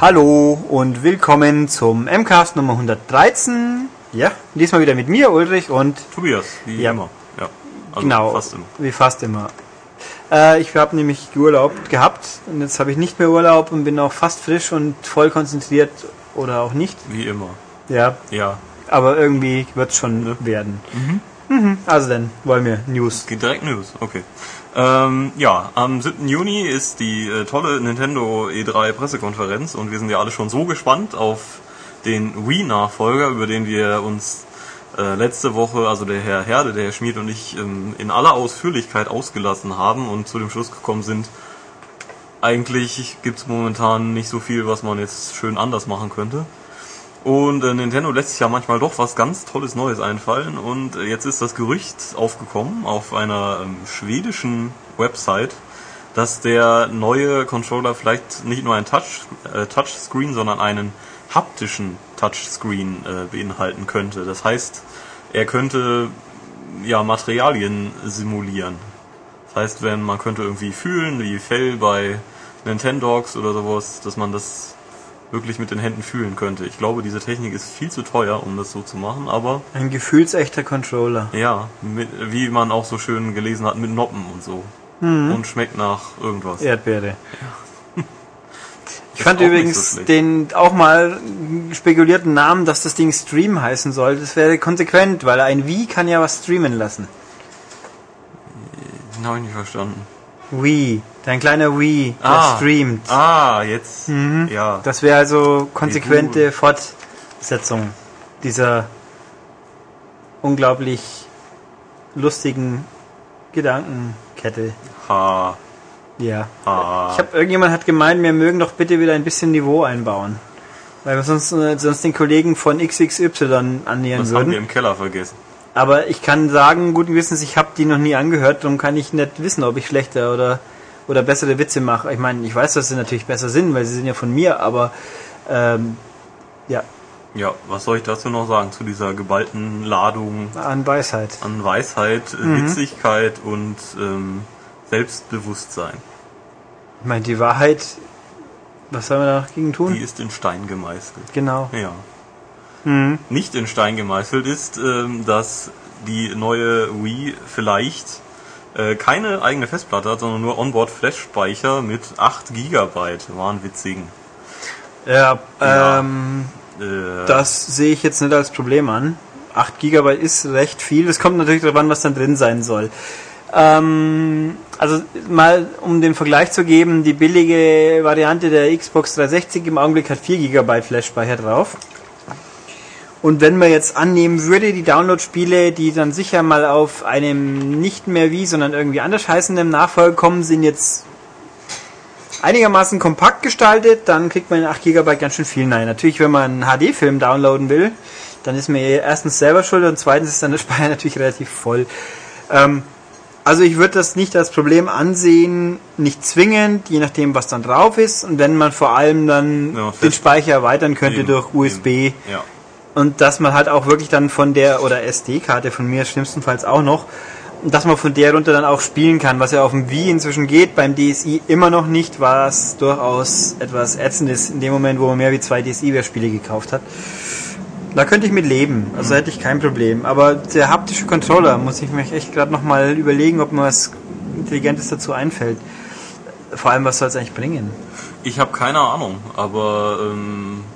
Hallo und willkommen zum MCAST Nummer 113. Ja, diesmal wieder mit mir, Ulrich und Tobias, wie Ja. immer. Ja. Also genau, Fast immer. wie fast immer. Äh, ich habe nämlich Urlaub gehabt und jetzt habe ich nicht mehr Urlaub und bin auch fast frisch und voll konzentriert oder auch nicht. Wie immer. Ja, Ja. aber irgendwie wird es schon werden. Mhm. Also dann wollen wir News. Geht direkt News. Okay. Ähm, ja, am 7. Juni ist die äh, tolle Nintendo E3 Pressekonferenz und wir sind ja alle schon so gespannt auf den Wii-Nachfolger, über den wir uns äh, letzte Woche, also der Herr Herde, der Herr Schmid und ich ähm, in aller Ausführlichkeit ausgelassen haben und zu dem Schluss gekommen sind, eigentlich gibt's momentan nicht so viel, was man jetzt schön anders machen könnte. Und äh, Nintendo lässt sich ja manchmal doch was ganz Tolles Neues einfallen. Und äh, jetzt ist das Gerücht aufgekommen auf einer ähm, schwedischen Website, dass der neue Controller vielleicht nicht nur ein Touch, äh, Touchscreen, sondern einen haptischen Touchscreen äh, beinhalten könnte. Das heißt, er könnte ja Materialien simulieren. Das heißt, wenn man könnte irgendwie fühlen, wie Fell bei Nintendogs oder sowas, dass man das wirklich mit den Händen fühlen könnte. Ich glaube, diese Technik ist viel zu teuer, um das so zu machen, aber Ein gefühlsechter Controller. ja, mit, wie man auch so schön gelesen hat, mit Noppen und so. Und schmeckt nach irgendwas. Erdbeere. Ich fand übrigens so den auch mal spekulierten Namen, dass das Ding Stream heißen soll. Das wäre konsequent, weil ein Wii kann ja was streamen lassen. Den habe ich nicht verstanden. Wii, dein kleiner Wii, der Ah. streamt. Ah, jetzt. Ja. Das wäre also konsequente Fortsetzung dieser unglaublich lustigen Gedankenkette. Ha, Ja. ha. Ich habe irgendjemand hat gemeint, wir mögen doch bitte wieder ein bisschen Niveau einbauen. Weil wir sonst, äh, sonst den Kollegen von XXY annähern das haben würden. wir im Keller vergessen. Aber ich kann sagen, guten Gewissens, ich habe die noch nie angehört, darum kann ich nicht wissen, ob ich schlechter oder, oder bessere Witze mache. Ich meine, ich weiß, dass sie natürlich besser sind, weil sie sind ja von mir, aber ähm, ja, Ja, was soll ich dazu noch sagen? Zu dieser geballten Ladung an Weisheit. an Weisheit, Mhm. Witzigkeit und ähm, Selbstbewusstsein. Ich meine, die Wahrheit, was soll man da noch gegen tun? Die ist in Stein gemeißelt. Genau. Ja. Mhm. Nicht in Stein gemeißelt ist, ähm, dass die neue Wii vielleicht äh, keine eigene Festplatte hat, sondern nur Onboard-Flash-Speicher mit 8 GB wahnwitzigen. Ja, Ja. ähm, Äh, Das sehe ich jetzt nicht als Problem an. 8 GB ist recht viel. Es kommt natürlich darauf an, was dann drin sein soll. Ähm, also mal um den Vergleich zu geben, die billige Variante der Xbox 360 im Augenblick hat 4 GB Flash-Speicher drauf. Und wenn man jetzt annehmen würde, die Download-Spiele, die dann sicher mal auf einem nicht mehr wie, sondern irgendwie anders heißenden Nachfolger kommen, sind jetzt einigermaßen kompakt gestaltet, dann kriegt man in 8 GB ganz schön viel. Nein, natürlich, wenn man einen HD-Film downloaden will, dann ist mir erstens selber schuld und zweitens ist dann der Speicher natürlich relativ voll. Ähm, also ich würde das nicht als Problem ansehen, nicht zwingend, je nachdem, was dann drauf ist. Und wenn man vor allem dann Ja, den Speicher erweitern könnte eben, durch USB. Ja. Und dass man halt auch wirklich dann von der, oder SD-Karte von mir schlimmstenfalls auch noch, dass man von der runter dann auch spielen kann, was ja auf dem Wii inzwischen geht, beim DSi immer noch nicht, was durchaus etwas ätzend ist in dem Moment, wo man mehr wie zwei DSi-Spiele gekauft hat. Da könnte ich mit leben, also hätte ich kein Problem. Aber der haptische Controller muss ich mir echt gerade nochmal überlegen, ob mir was Intelligentes dazu einfällt. Vor allem, was soll es eigentlich bringen? Ich habe keine Ahnung, aber ähm, äh,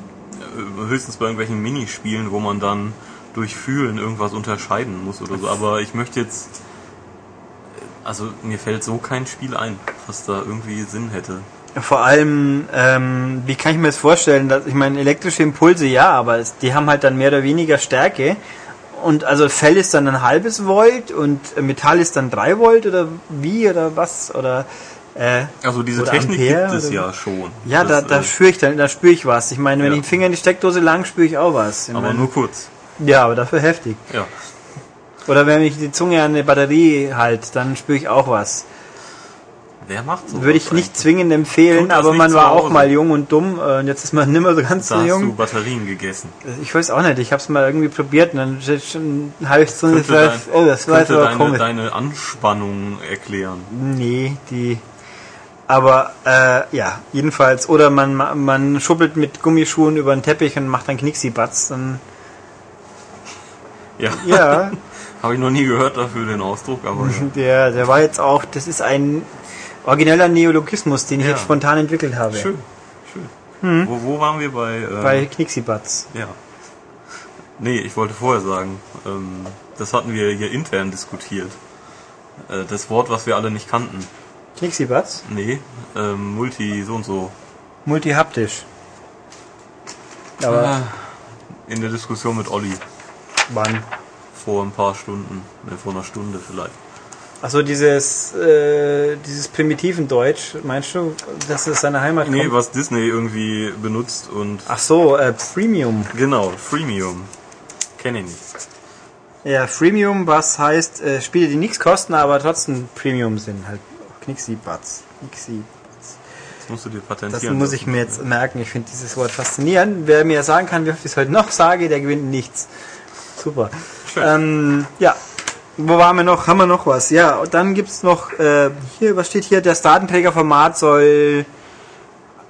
höchstens bei irgendwelchen Minispielen, wo man dann durch Fühlen irgendwas unterscheiden muss oder so. Aber ich möchte jetzt, also mir fällt so kein Spiel ein, was da irgendwie Sinn hätte. Vor allem, ähm, wie kann ich mir das vorstellen? Dass, ich meine, elektrische Impulse ja, aber es, die haben halt dann mehr oder weniger Stärke. Und also Fell ist dann ein halbes Volt und äh, Metall ist dann 3 Volt oder wie oder was? Oder äh, Also diese Technik Ampere gibt es oder- ja schon. ja, da, Das, da äh, spüre ich dann, da spüre ich was. Ich meine, wenn Ja. ich den Finger in die Steckdose lang, spüre ich auch was. Ich aber meine, nur kurz. ja, aber dafür heftig. Ja. Oder wenn ich die Zunge an eine Batterie halt, dann spüre ich auch was. Wer macht so? Würde ich nicht zwingend empfehlen, aber man war auch mal jung und dumm äh, und jetzt ist man nimmer so ganz Da so hast jung. du Batterien gegessen. Ich weiß auch nicht, ich habe es mal irgendwie probiert und dann eine Stunde Könnte, zwölf. dein, Oh, das war jetzt aber deine, komisch. deine Anspannung erklären. Nee, die Aber äh, ja, jedenfalls. Oder man, man schubbelt mit Gummischuhen über den Teppich und macht dann Knicksi-Batz. Dann Ja. ja, Habe ich noch nie gehört dafür den Ausdruck, aber ja. der, der war jetzt auch, das ist ein origineller Neologismus, den ich Ja. jetzt spontan entwickelt habe. schön. schön. Wo, wo waren wir bei? ähm, Bei Knicksi-Batz. Ja. Nee, ich wollte vorher sagen, ähm, das hatten wir hier intern diskutiert. Äh, das Wort, was wir alle nicht kannten. Knicksi-Batz? Nee, ähm, Multi so und so. Multihaptisch. Aber Ah, In der Diskussion mit Olli wann? vor ein paar Stunden, ne, vor einer Stunde vielleicht. Achso, dieses, äh, dieses primitiven Deutsch, meinst du, dass es seine Heimat Nee, kommt? was Disney irgendwie benutzt und Ach so, äh, Premium. genau, Freemium. Kenne ich nicht. Ja, Freemium, was heißt, äh, Spiele, die nichts kosten, aber trotzdem Premium sind. Halt Knixi-Batz. Knixi. Das musst du dir Das patentieren. muss ich mir jetzt merken. Ich finde dieses Wort faszinierend. Wer mir sagen kann, wie oft ich es heute noch sage, der gewinnt nichts. Super. Ähm, ja. Wo waren wir noch? Haben wir noch was? Ja, und dann gibt's noch, äh, hier, was steht hier? Das Datenträgerformat soll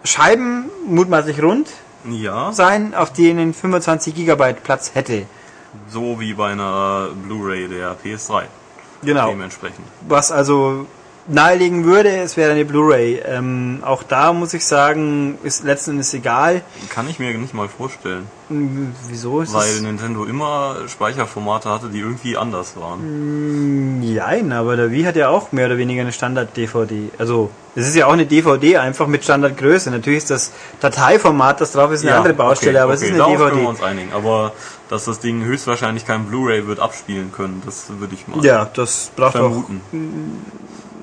Scheiben, mutmaßlich rund, Ja, sein, auf denen 25 Gigabyte Platz hätte. so wie bei einer Blu-ray der PS3. Genau. Dementsprechend. Was also nahelegen würde, es wäre eine Blu-ray. Ähm, auch da muss ich sagen, ist letzten Endes egal. Kann ich mir nicht mal vorstellen. Hm, Wieso ist Weil? Nintendo immer Speicherformate hatte, die irgendwie anders waren. Nein, aber der Wii hat ja auch mehr oder weniger eine Standard-DVD. Also, es ist ja auch eine DVD einfach mit Standardgröße. Natürlich ist das Dateiformat, das drauf ist, eine andere Baustelle, okay, aber okay, es ist eine darauf können DVD. wir uns einigen. Aber dass das Ding höchstwahrscheinlich kein Blu-ray wird abspielen können, das würde ich mal Ja, das braucht auch, vermuten.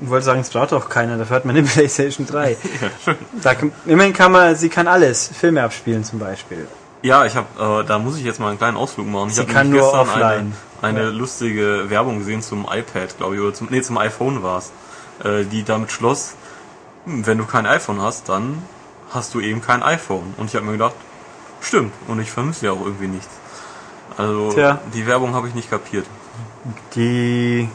Ich wollte sagen, es braucht auch keiner, dafür hat man eine Playstation 3. Ja, schön. Da, immerhin kann man, sie kann alles, Filme abspielen zum Beispiel. Ja, ich habe, äh, da muss ich jetzt mal einen kleinen Ausflug machen. Ich Sie habe kann nur gestern eine, offline. eine lustige Werbung gesehen zum iPad, glaube ich, oder zum, nee, zum iPhone war's, äh, die damit schloss, hm, wenn du kein iPhone hast, dann hast du eben kein iPhone. Und ich habe mir gedacht, stimmt, und ich vermisse ja auch irgendwie nichts. Also Tja. die Werbung habe ich nicht kapiert. Die,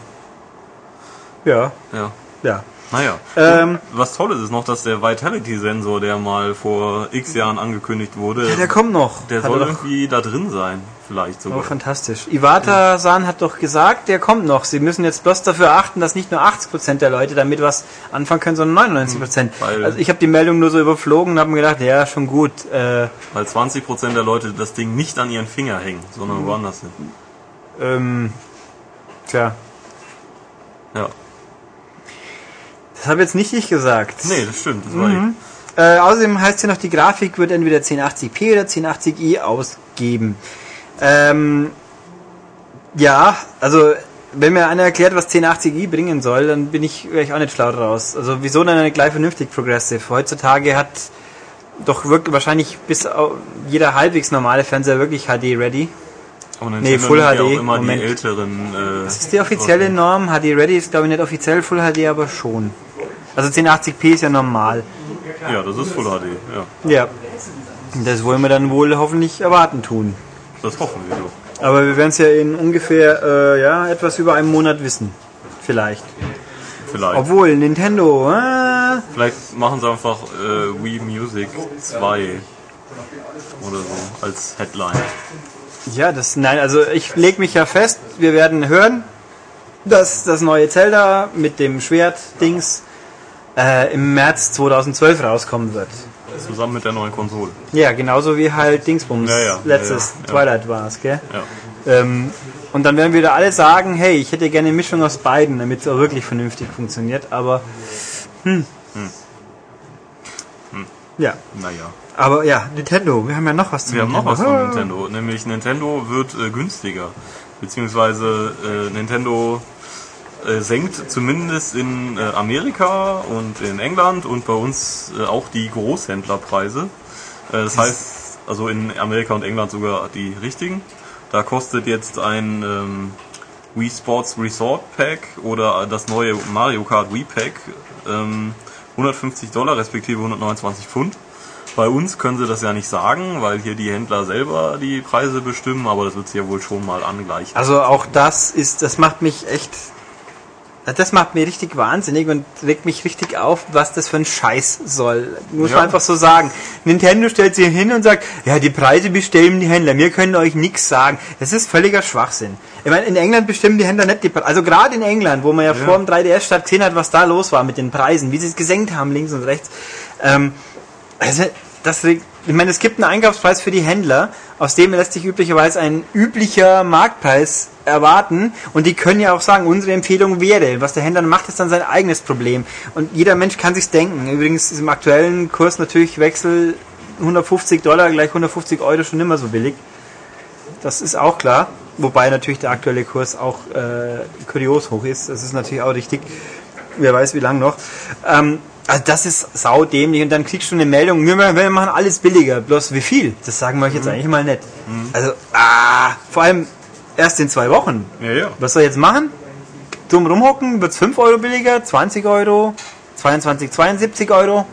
ja, Ja. ja. Naja. Ähm, Was Tolles ist noch, dass der Vitality-Sensor, der mal vor x Jahren angekündigt wurde, ja, der kommt noch. der Hat soll doch- irgendwie da drin sein. Vielleicht Oh, sogar. fantastisch. Iwata-san hat doch gesagt, der kommt noch. Sie müssen jetzt bloß dafür achten, dass nicht nur 80% der Leute damit was anfangen können, sondern 99%. Weil- also ich habe die Meldung nur so überflogen und habe mir gedacht, ja, schon gut. Äh, Weil 20% der Leute das Ding nicht an ihren Finger hängen, sondern woanders sind. ähm, tja, Ja. Das habe jetzt nicht ich gesagt. Nee, das stimmt. Das war Mhm. Äh, außerdem heißt hier noch, die Grafik wird entweder 1080p oder 1080i ausgeben. Ähm, ja, also wenn mir einer erklärt, was 1080i bringen soll, dann bin ich, ich auch nicht schlau draus. Also wieso dann eine gleich vernünftig Progressive? Heutzutage hat doch wirklich wahrscheinlich bis jeder halbwegs normale Fernseher wirklich HD ready. Aber Nee, Full HD, Ja Moment. älteren. Äh, Das ist die offizielle Norm. HD ready ist glaube ich nicht offiziell Full HD, aber schon. Also 1080p ist ja normal. Ja, das ist Full HD. Ja, Ja. Das wollen wir dann wohl hoffentlich erwarten tun. das hoffen wir doch. Aber wir werden es ja in ungefähr äh, ja, etwas über einem Monat wissen. Vielleicht. Vielleicht. Obwohl, Nintendo, äh, Vielleicht machen sie einfach äh, Wii Music 2 oder so als Headline. ja, das, nein, also ich leg mich ja fest, wir werden hören, dass das neue Zelda mit dem Schwert-Dings äh, im März 2012 rauskommen wird. Zusammen mit der neuen Konsole. Ja, genauso wie halt Dingsbums Ja, ja, letztes ja. Twilight war es, gell? Ja. Ähm, und dann werden wieder alle sagen, hey, ich hätte gerne eine Mischung aus beiden, damit es auch wirklich vernünftig funktioniert, aber hm. Ja, Naja. aber ja, Nintendo, wir haben ja noch was zu Wir haben noch was Nintendo. von Nintendo, nämlich Nintendo wird äh, günstiger. Beziehungsweise äh, Nintendo äh, senkt zumindest in äh, Amerika und in England und bei uns äh, auch die Großhändlerpreise. Äh, das heißt, also in Amerika und England sogar die richtigen. Da kostet jetzt ein ähm, Wii Sports Resort Pack oder das neue Mario Kart Wii Pack ähm, 150 Dollar respektive 129 Pfund. Bei uns können sie das ja nicht sagen, weil hier die Händler selber die Preise bestimmen, aber das wird sich ja wohl schon mal angleichen. Also auch das ist, das macht mich echt Das macht mir richtig wahnsinnig und regt mich richtig auf, was das für ein Scheiß soll. Muss Ja. man einfach so sagen. Nintendo stellt sich hin und sagt, ja, die Preise bestimmen die Händler, wir können euch nichts sagen. Das ist völliger Schwachsinn. Ich meine, in England bestimmen die Händler nicht die Preise. Also gerade in England, wo man ja, vor dem 3DS-Start gesehen hat, was da los war mit den Preisen, wie sie es gesenkt haben, links und rechts. Ähm, also, das, regt- ich meine, es gibt einen Einkaufspreis für die Händler, aus dem lässt sich üblicherweise ein üblicher Marktpreis erwarten. Und die können ja auch sagen, unsere Empfehlung wäre. Was der Händler macht, ist dann sein eigenes Problem. Und jeder Mensch kann sich's denken. Übrigens ist im aktuellen Kurs natürlich Wechsel 150 Dollar gleich 150 Euro schon immer so billig. Das ist auch klar. Wobei natürlich der aktuelle Kurs auch äh, kurios hoch ist. Das ist natürlich auch richtig. Wer weiß, wie lang noch. Ähm, also das ist saudämlich und dann kriegst du eine Meldung, wir, machen- alles billiger. Bloß wie viel? Das sagen wir euch jetzt eigentlich mal nicht. Also, ah, vor allem erst in zwei Wochen. Ja, ja. Was soll ich jetzt machen? Dumm rumhocken? Wird's 5 Euro billiger? 20 Euro? 22, 72 Euro?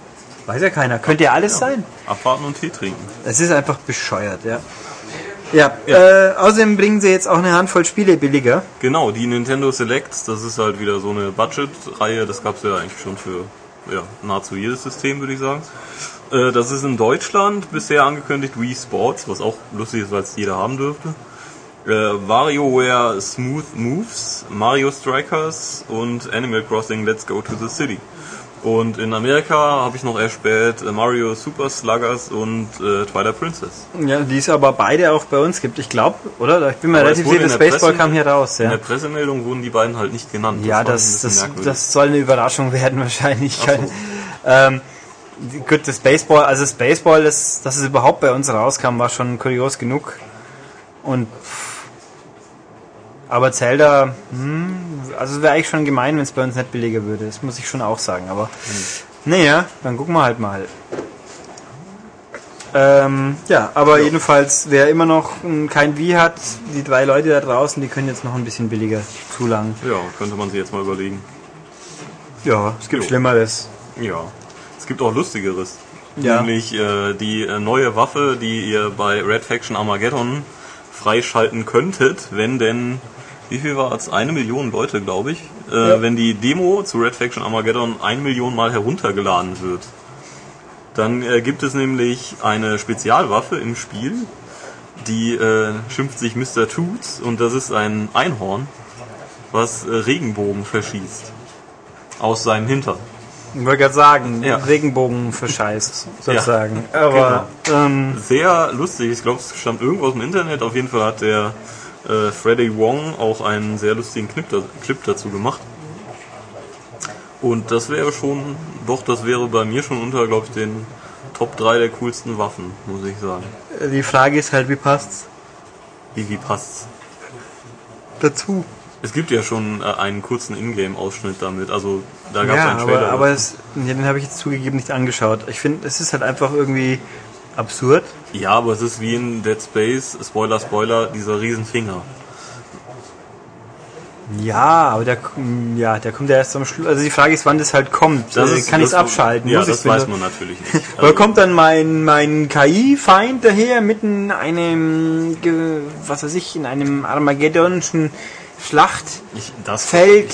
Weiß ja keiner. Könnte ja alles sein. Abwarten und Tee trinken. Es ist einfach bescheuert, ja. Ja, Äh, außerdem bringen sie jetzt auch eine Handvoll Spiele billiger. Genau, die Nintendo Selects, das ist halt wieder so eine Budget-Reihe, das gab's ja eigentlich schon für ja, nahezu jedes System, würde ich sagen. Äh, das ist in Deutschland bisher angekündigt Wii Sports, was auch lustig ist, weil es jeder haben dürfte. Äh, WarioWare Smooth Moves, Mario Strikers und Animal Crossing Let's Go to the City. Und in Amerika habe ich noch erspäht äh, Mario Super Sluggers und äh, Twilight Princess. Ja, die es aber beide auch bei uns gibt. Ich glaube, oder? Ich bin mir Aber relativ sicher, das in Baseball kam hier raus, In ja. der Pressemeldung wurden die beiden halt nicht genannt. Ja, das, das, merkwürdig. das soll eine Überraschung werden wahrscheinlich. So. Ähm, gut, das Baseball, also das Baseball, das, dass es überhaupt bei uns rauskam, war schon kurios genug. Und aber Zelda, hm, also es wäre eigentlich schon gemein, wenn es bei uns nicht billiger würde. Das muss ich schon auch sagen. Aber naja, dann gucken wir halt mal. Ähm, ja, aber jedenfalls, wer immer noch kein Wii hat, die drei Leute da draußen, die können jetzt noch ein bisschen billiger zulangen. Ja, könnte man sich jetzt mal überlegen. Ja, es gibt. Schlimmeres. Ja. Es gibt auch lustigeres. Ja. Nämlich äh, die äh, neue Waffe, die ihr bei Red Faction Armageddon freischalten könntet, wenn denn, wie viel war es? Eine Million Leute, glaube ich. Äh, Ja. Wenn die Demo zu Red Faction Armageddon ein Million Mal heruntergeladen wird. Dann äh, gibt es nämlich eine Spezialwaffe im Spiel, die äh, schimpft sich Mr. Toots und das ist ein Einhorn, was äh, Regenbogen verschießt. Aus seinem Hintern. Ich wollte gerade sagen, Ja. Regenbogen verscheißt, sozusagen. Aber ähm, Sehr lustig, ich glaube, es stammt irgendwo aus dem Internet. Auf jeden Fall hat der äh, Freddy Wong auch einen sehr lustigen Clip, da, Clip dazu gemacht. Und das wäre schon, doch, das wäre bei mir schon unter, glaube ich, den Top 3 der coolsten Waffen, muss ich sagen. die Frage ist halt, wie passt's Wie, wie passt's? dazu? Es gibt ja schon äh, einen kurzen Ingame-Ausschnitt damit, also da gab es Ja, einen Trailer. aber, aber es, ja, den habe ich jetzt zugegeben nicht angeschaut. Ich finde, es ist halt einfach irgendwie absurd. ja, aber es ist wie in Dead Space, Spoiler, Spoiler, dieser Riesenfinger. Ja, aber der, ja, der kommt ja erst am Schluss. Also die Frage ist, wann das halt kommt. Das Äh, ist- Kann ich es abschalten? Ja, das weiß man natürlich nicht. Oder Also- kommt dann mein, mein KI-Feind daher mitten in einem, was weiß ich, in einem Armageddonischen Schlachtfeld,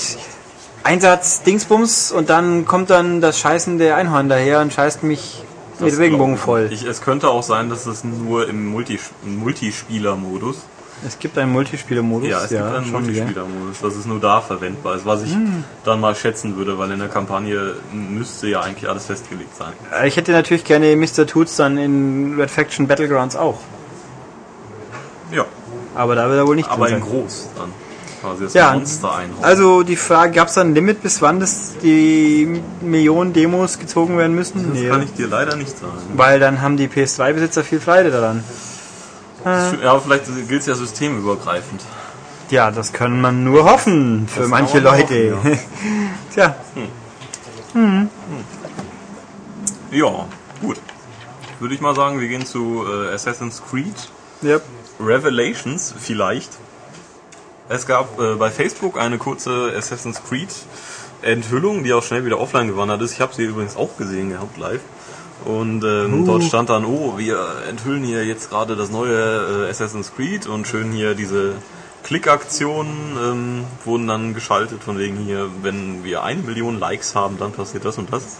Einsatz, Dingsbums und dann kommt dann das scheißende Einhorn daher und scheißt mich mit Das Regenbogen voll. Ich, es könnte auch sein, dass es nur im Multi, im Multispieler-Modus. Es gibt einen Multispieler-Modus. Ja, es gibt einen. Multispieler-Modus, dass es nur da verwendbar ist, was ich Hm. dann mal schätzen würde, weil in der Kampagne müsste ja eigentlich alles festgelegt sein. Äh, Ich hätte natürlich gerne Mr. Toots dann in Red Faction Battlegrounds auch. Ja, Aber da wird er wohl nicht aber drin in sein. groß dann. Quasi das Ja, Monster einhauen. Also die Frage, gab es da ein Limit, bis wann das die Millionen Demos gezogen werden müssen? das kann ich dir leider nicht sagen. Weil dann haben die PS2-Besitzer viel Freude daran. Ja, aber vielleicht gilt es ja systemübergreifend. Ja, das kann man nur hoffen für Das manche Leute. hoffen, Tja, Ja, gut. Würde ich mal sagen, wir gehen zu äh, Assassin's Creed. ja. Revelations vielleicht. Es gab äh, bei Facebook eine kurze Assassin's Creed Enthüllung, die auch schnell wieder offline gewandert ist. Ich habe sie übrigens auch gesehen gehabt live. Und ähm, dort stand dann, oh, wir enthüllen hier jetzt gerade das neue äh, Assassin's Creed und schön hier diese Klickaktionen ähm, wurden dann geschaltet, von wegen hier, wenn wir eine Million Likes haben, dann passiert das und das.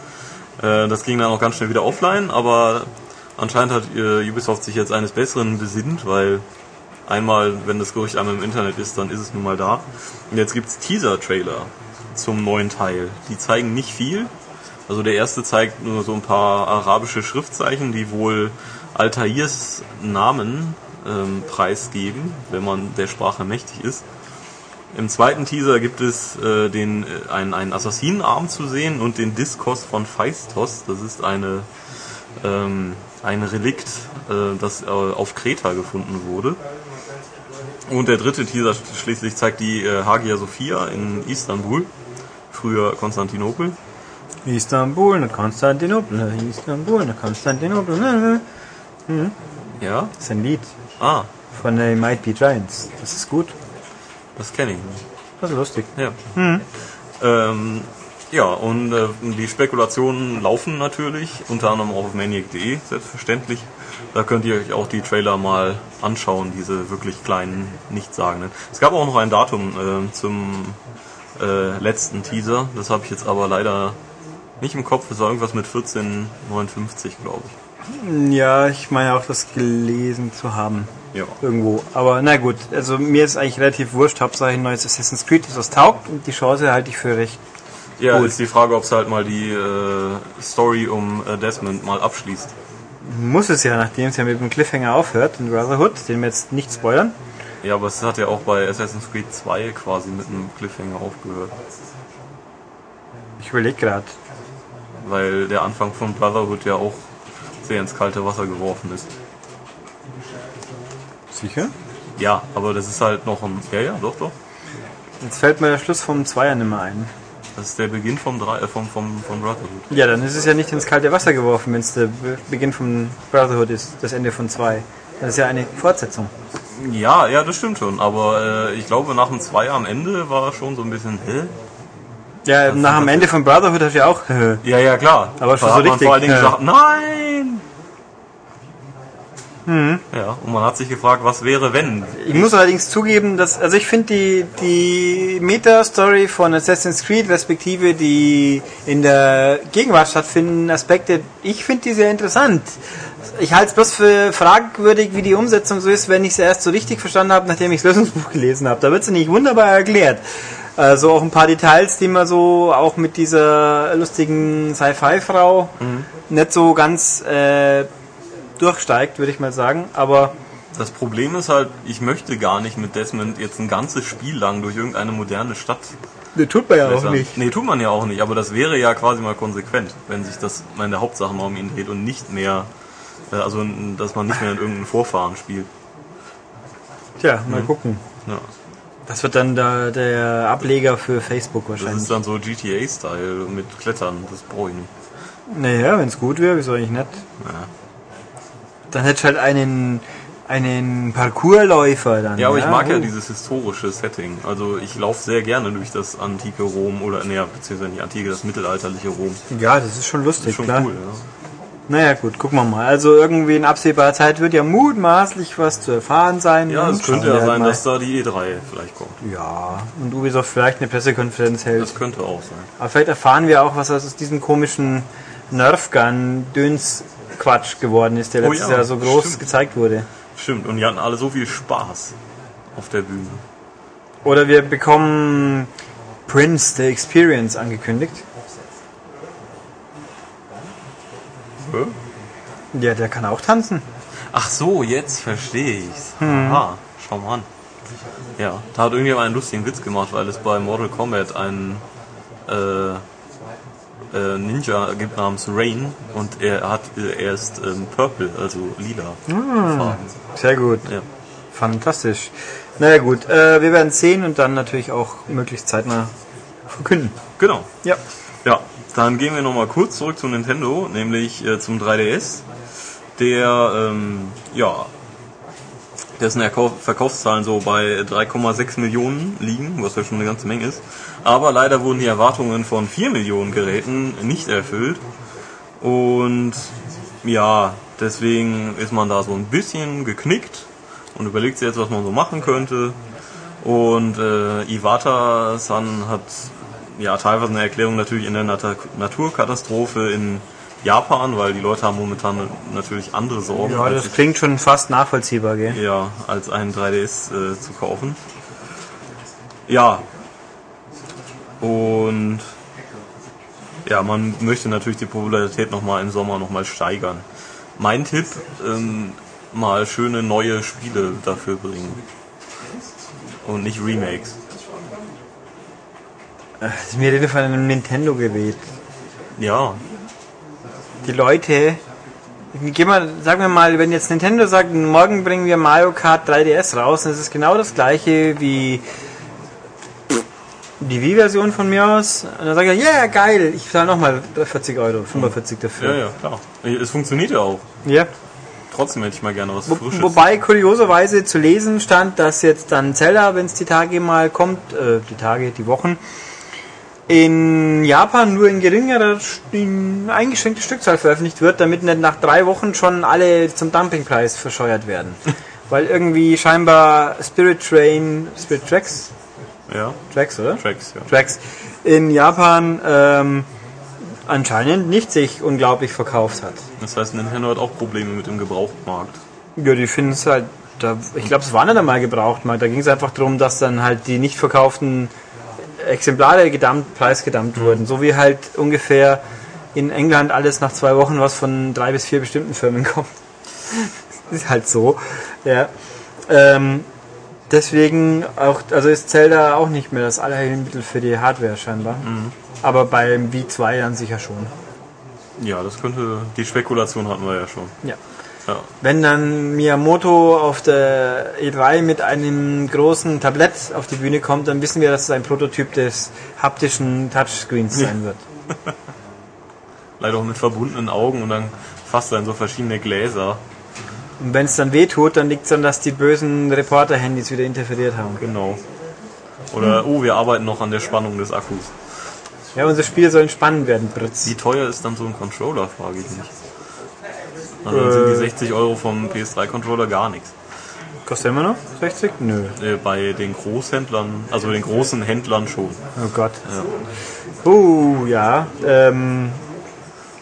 Äh, das ging dann auch ganz schnell wieder offline, aber anscheinend hat äh, Ubisoft sich jetzt eines Besseren besinnt, weil einmal, wenn das Gerücht einmal im Internet ist, dann ist es nun mal da. Und jetzt gibt's Teaser-Trailer zum neuen Teil. Die zeigen nicht viel. Also der erste zeigt nur so ein paar arabische Schriftzeichen, die wohl Altairs Namen ähm, preisgeben, wenn man der Sprache mächtig ist. Im zweiten Teaser gibt es äh, den, äh, einen, einen Assassinenarm zu sehen und den Diskos von Phaistos. Das ist eine, ähm, ein Relikt, äh, das äh, auf Kreta gefunden wurde. Und der dritte Teaser schließlich zeigt die äh, Hagia Sophia in Istanbul, früher Konstantinopel. Istanbul, nach Konstantinopel, Istanbul, nach Konstantinopel. Mhm. Ja? Das ist ein Lied Ah, von den Might Be Giants. Das ist gut. das kenne ich nicht. Das ist lustig. Ja. Ähm, ja, und äh, die Spekulationen laufen natürlich, unter anderem auch auf maniac.de, selbstverständlich. Da könnt ihr euch auch die Trailer mal anschauen, diese wirklich kleinen, nichtssagenden. Es gab auch noch ein Datum äh, zum äh, letzten Teaser, das habe ich jetzt aber leider nicht im Kopf, es war irgendwas mit 1459, glaube ich. Ja, ich meine auch, das gelesen zu haben. Ja. Irgendwo. Aber na gut, also mir ist eigentlich relativ wurscht. Hauptsache ein neues Assassin's Creed, das was taugt. Und die Chance halte ich für recht. Ja, Gut. ist die Frage, ob es halt mal die äh, Story um äh, Desmond mal abschließt. Muss es ja, nachdem es ja mit dem Cliffhanger aufhört, in Brotherhood, den wir jetzt nicht spoilern. Ja, aber es hat ja auch bei Assassin's Creed 2 quasi mit einem Cliffhanger aufgehört. Ich überlege gerade. Weil der Anfang von Brotherhood ja auch sehr ins kalte Wasser geworfen ist. Sicher? Ja, aber das ist halt noch ein. Ja, ja, doch, doch. Jetzt fällt mir der Schluss vom Zweier nicht mehr ein. Das ist der Beginn vom, drei, äh, vom, vom, von Brotherhood. Ja, dann ist es ja nicht ins kalte Wasser geworfen, wenn es der Be- Beginn von Brotherhood ist, das Ende von zwei. Das ist ja eine Fortsetzung. Ja, ja, das stimmt schon. Aber äh, ich glaube, nach dem Zweier am Ende war schon so ein bisschen. Hä? Ja, nach dem Ende von Brotherhood hat ja auch. Ja, ja, klar. Aber schon so richtig, vor allen Dingen ja. gesagt, nein! Ja, und man hat sich gefragt, was wäre, wenn? Ich muss allerdings zugeben, dass, also ich finde die, die Meta-Story von Assassin's Creed, respektive die in der Gegenwart stattfindenden Aspekte, ich finde die sehr interessant. Ich halte es bloß für fragwürdig, wie die Umsetzung so ist, wenn ich es erst so richtig verstanden habe, nachdem ich das Lösungsbuch gelesen habe. Da wird sie nicht wunderbar erklärt. Also auch ein paar Details, die man so auch mit dieser lustigen Sci-Fi-Frau nicht so ganz äh, durchsteigt, würde ich mal sagen. Aber Das Problem ist halt, ich möchte gar nicht mit Desmond jetzt ein ganzes Spiel lang durch irgendeine moderne Stadt das tut man ja auch nicht. Nee, tut man ja auch nicht, aber das wäre ja quasi mal konsequent, wenn sich das in der Hauptsache mal um ihn dreht und nicht mehr, äh, also dass man nicht mehr in irgendeinem Vorfahren spielt. Tja, mal gucken. Ja. Das wird dann der, der Ableger für Facebook Das wahrscheinlich. ist dann so GTA-Style mit Klettern, das brauche ich nicht. Naja, wenn es gut wäre, wieso eigentlich nicht? Ja. Dann hätte ich halt einen, einen Parkourläufer dann. Ja, aber ich mag ja oh. dieses historische Setting. Also ich laufe sehr gerne durch das antike Rom oder, naja, beziehungsweise nicht antike, das mittelalterliche Rom. Ja, das ist schon Das lustig, ist schon klar. cool, ja. Naja, gut, gucken wir mal. Also irgendwie in absehbarer Zeit wird ja mutmaßlich was zu erfahren sein. Ja, Und es könnte ja sein, mal. dass da die E3 vielleicht kommt. Ja, und Ubisoft vielleicht eine Pressekonferenz hält. Das könnte auch sein. Aber vielleicht erfahren wir auch, was aus diesem komischen Nerfgun-Döns-Quatsch geworden ist, der Oh letztes ja, Jahr so groß stimmt. gezeigt wurde. Stimmt, und die hatten alle so viel Spaß auf der Bühne. Oder wir bekommen Prince the Experience angekündigt. Ja, der kann auch tanzen. Ach so, jetzt verstehe ich's. Hm. Aha, schau mal an. Ja, da hat irgendjemand einen lustigen Witz gemacht, weil es bei Mortal Kombat einen äh, äh, Ninja gibt namens Rain und er hat äh, er ist ähm, purple, also lila. Farben. Sehr gut. Ja. Fantastisch. Naja gut, äh, wir werden sehen und dann natürlich auch möglichst zeitnah verkünden. Genau. Ja. Ja, dann gehen wir nochmal kurz zurück zu Nintendo, nämlich äh, zum 3DS, der, ähm, ja, dessen Erkauf Verkaufszahlen so bei 3,6 Millionen liegen, was ja schon eine ganze Menge ist. Aber leider wurden die Erwartungen von 4 Millionen Geräten nicht erfüllt. Und ja, deswegen ist man da so ein bisschen geknickt und überlegt sich jetzt, was man so machen könnte. Und äh, Iwata-san hat ja teilweise eine Erklärung natürlich in der Nat Naturkatastrophe in Japan, weil die Leute haben momentan natürlich andere Sorgen. Ja, das klingt schon fast nachvollziehbar, gell? ja, als einen 3DS äh, zu kaufen. Ja. Und ja, man möchte natürlich die Popularität nochmal im Sommer nochmal steigern. Mein Tipp, ähm, mal schöne neue Spiele dafür bringen. Und nicht Remakes. Äh, Mir rede von einem Nintendo-Gerät. Ja, Die Leute, geh mal, sagen wir mal, wenn jetzt Nintendo sagt, morgen bringen wir Mario Kart 3DS raus, dann ist es genau das gleiche wie die Wii-Version von mir aus. Und dann sage ich, ja, yeah, geil, ich zahle nochmal 40 Euro, 45 ja, dafür. ja, klar. Es funktioniert ja auch. Ja. Trotzdem hätte ich mal gerne was Wo, Frisches. wobei kurioserweise zu lesen stand, dass jetzt dann Zelda, wenn es die Tage mal kommt, äh, die Tage, die Wochen, in Japan nur in geringerer, in eingeschränkter Stückzahl veröffentlicht wird, damit nicht nach drei Wochen schon alle zum Dumpingpreis verscheuert werden. Weil irgendwie scheinbar Spirit Train, Spirit Tracks, ja, Tracks, oder? Tracks, ja. Tracks in Japan ähm, anscheinend nicht sich unglaublich verkauft hat. Das heißt, Nintendo hat auch Probleme mit dem Gebrauchtmarkt. Ja, die finden es halt, da, ich glaube, es war nicht einmal gebraucht mal. Da ging es einfach darum, dass dann halt die nicht verkauften Exemplare gedammt, preisgedammt wurden. So wie halt ungefähr in England alles nach zwei Wochen was von drei bis vier bestimmten Firmen kommt. ist halt so. Ja. Ähm, deswegen auch, also ist Zelda auch nicht mehr das Allerheilmittel für die Hardware scheinbar. Aber beim V2 dann sicher schon. Ja, das könnte, die Spekulation hatten wir ja schon. Ja. Ja, Wenn dann Miyamoto auf der E3 mit einem großen Tablett auf die Bühne kommt, dann wissen wir, dass es ein Prototyp des haptischen Touchscreens sein wird. leider auch mit verbundenen Augen und dann fast dann so verschiedene Gläser. Und wenn es dann wehtut, dann liegt es dann, dass die bösen Reporter-Handys wieder interferiert haben. Genau. Oder, Hm. oh, wir arbeiten noch an der Spannung des Akkus. Ja, unsere Spiele sollen spannend werden, Britz. Wie teuer ist dann so ein Controller, frage ich mich. Also dann sind die Äh. 60 Euro vom PS3-Controller gar nichts. Kostet immer noch 60? Nö. Äh, bei den Großhändlern, also den großen Händlern schon. Oh Gott. Uh, ja. Ähm,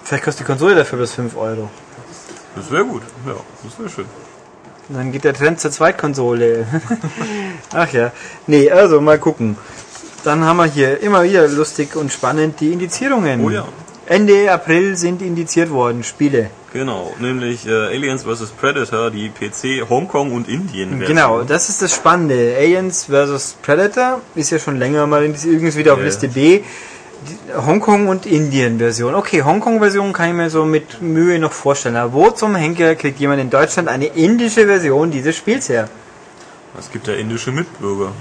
vielleicht kostet die Konsole dafür bis 5 Euro. Das wäre gut. Ja, das wäre schön. Und Dann geht der Trend zur Zweitkonsole. Ach ja. Nee, also mal gucken. Dann haben wir hier immer wieder lustig und spannend die Indizierungen. Oh ja. Ende April sind indiziert worden, Spiele. Genau, nämlich äh, Aliens vs. Predator, die PC, Hongkong und Indien. Genau, das ist das Spannende. Aliens vs. Predator ist ja schon länger mal übrigens wieder auf Ja. Liste B. Hongkong und Indien Version. Okay, Hongkong Version kann ich mir so mit Mühe noch vorstellen. Aber wo zum Henker kriegt jemand in Deutschland eine indische Version dieses Spiels her? Es gibt ja indische Mitbürger.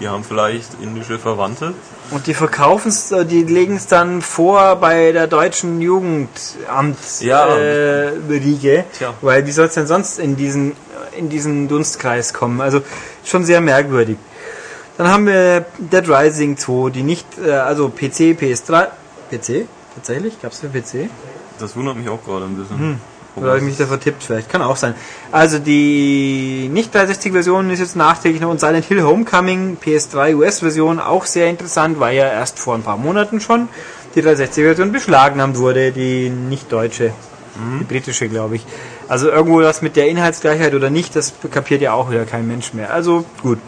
Die haben vielleicht indische Verwandte. Und die verkaufen es, die legen es dann vor bei der deutschen Jugendamtsriege, Ja. äh, Riege, weil wie soll es denn sonst in diesen, in diesen Dunstkreis kommen? Also schon sehr merkwürdig. Dann haben wir Dead Rising 2, die nicht, äh, also PC, PS3, PC? Tatsächlich? Gab es für PC? Das wundert mich auch gerade ein bisschen. Hm. Oder habe ich mich da vertippt vielleicht? Kann auch sein. Also die nicht 360-Version ist jetzt nachträglich noch und Silent Hill Homecoming PS3 US-Version auch sehr interessant, weil ja erst vor ein paar Monaten schon die 360-Version beschlagnahmt wurde, die nicht deutsche, die britische glaube ich. Also irgendwo das mit der Inhaltsgleichheit oder nicht, das kapiert ja auch wieder kein Mensch mehr. Also gut.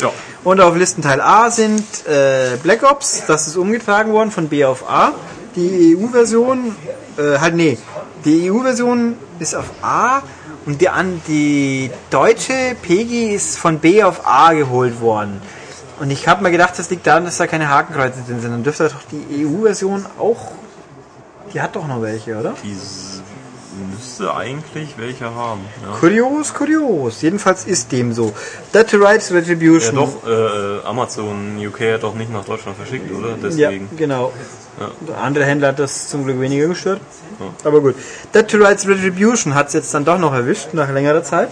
Ja, Und auf Listenteil A sind äh, Black Ops, das ist umgetragen worden von B auf A. Die EU-Version, äh, halt nee, die EU-Version ist auf A und die, an, die deutsche PEGI ist von B auf A geholt worden. Und ich habe mir gedacht, das liegt daran, dass da keine Hakenkreuze drin sind. Dann dürfte doch die EU-Version auch, die hat doch noch welche, oder? die müsste eigentlich welche haben. Ja, Kurios, kurios. Jedenfalls ist dem so. Dead to Rights ja Retribution. doch, äh, Amazon UK hat doch nicht nach Deutschland verschickt, oder? Ja, Deswegen. genau. Ja. Andere Händler hat das zum Glück weniger gestört. Aber gut. Dead to Rights Retribution hat es jetzt dann doch noch erwischt, nach längerer Zeit.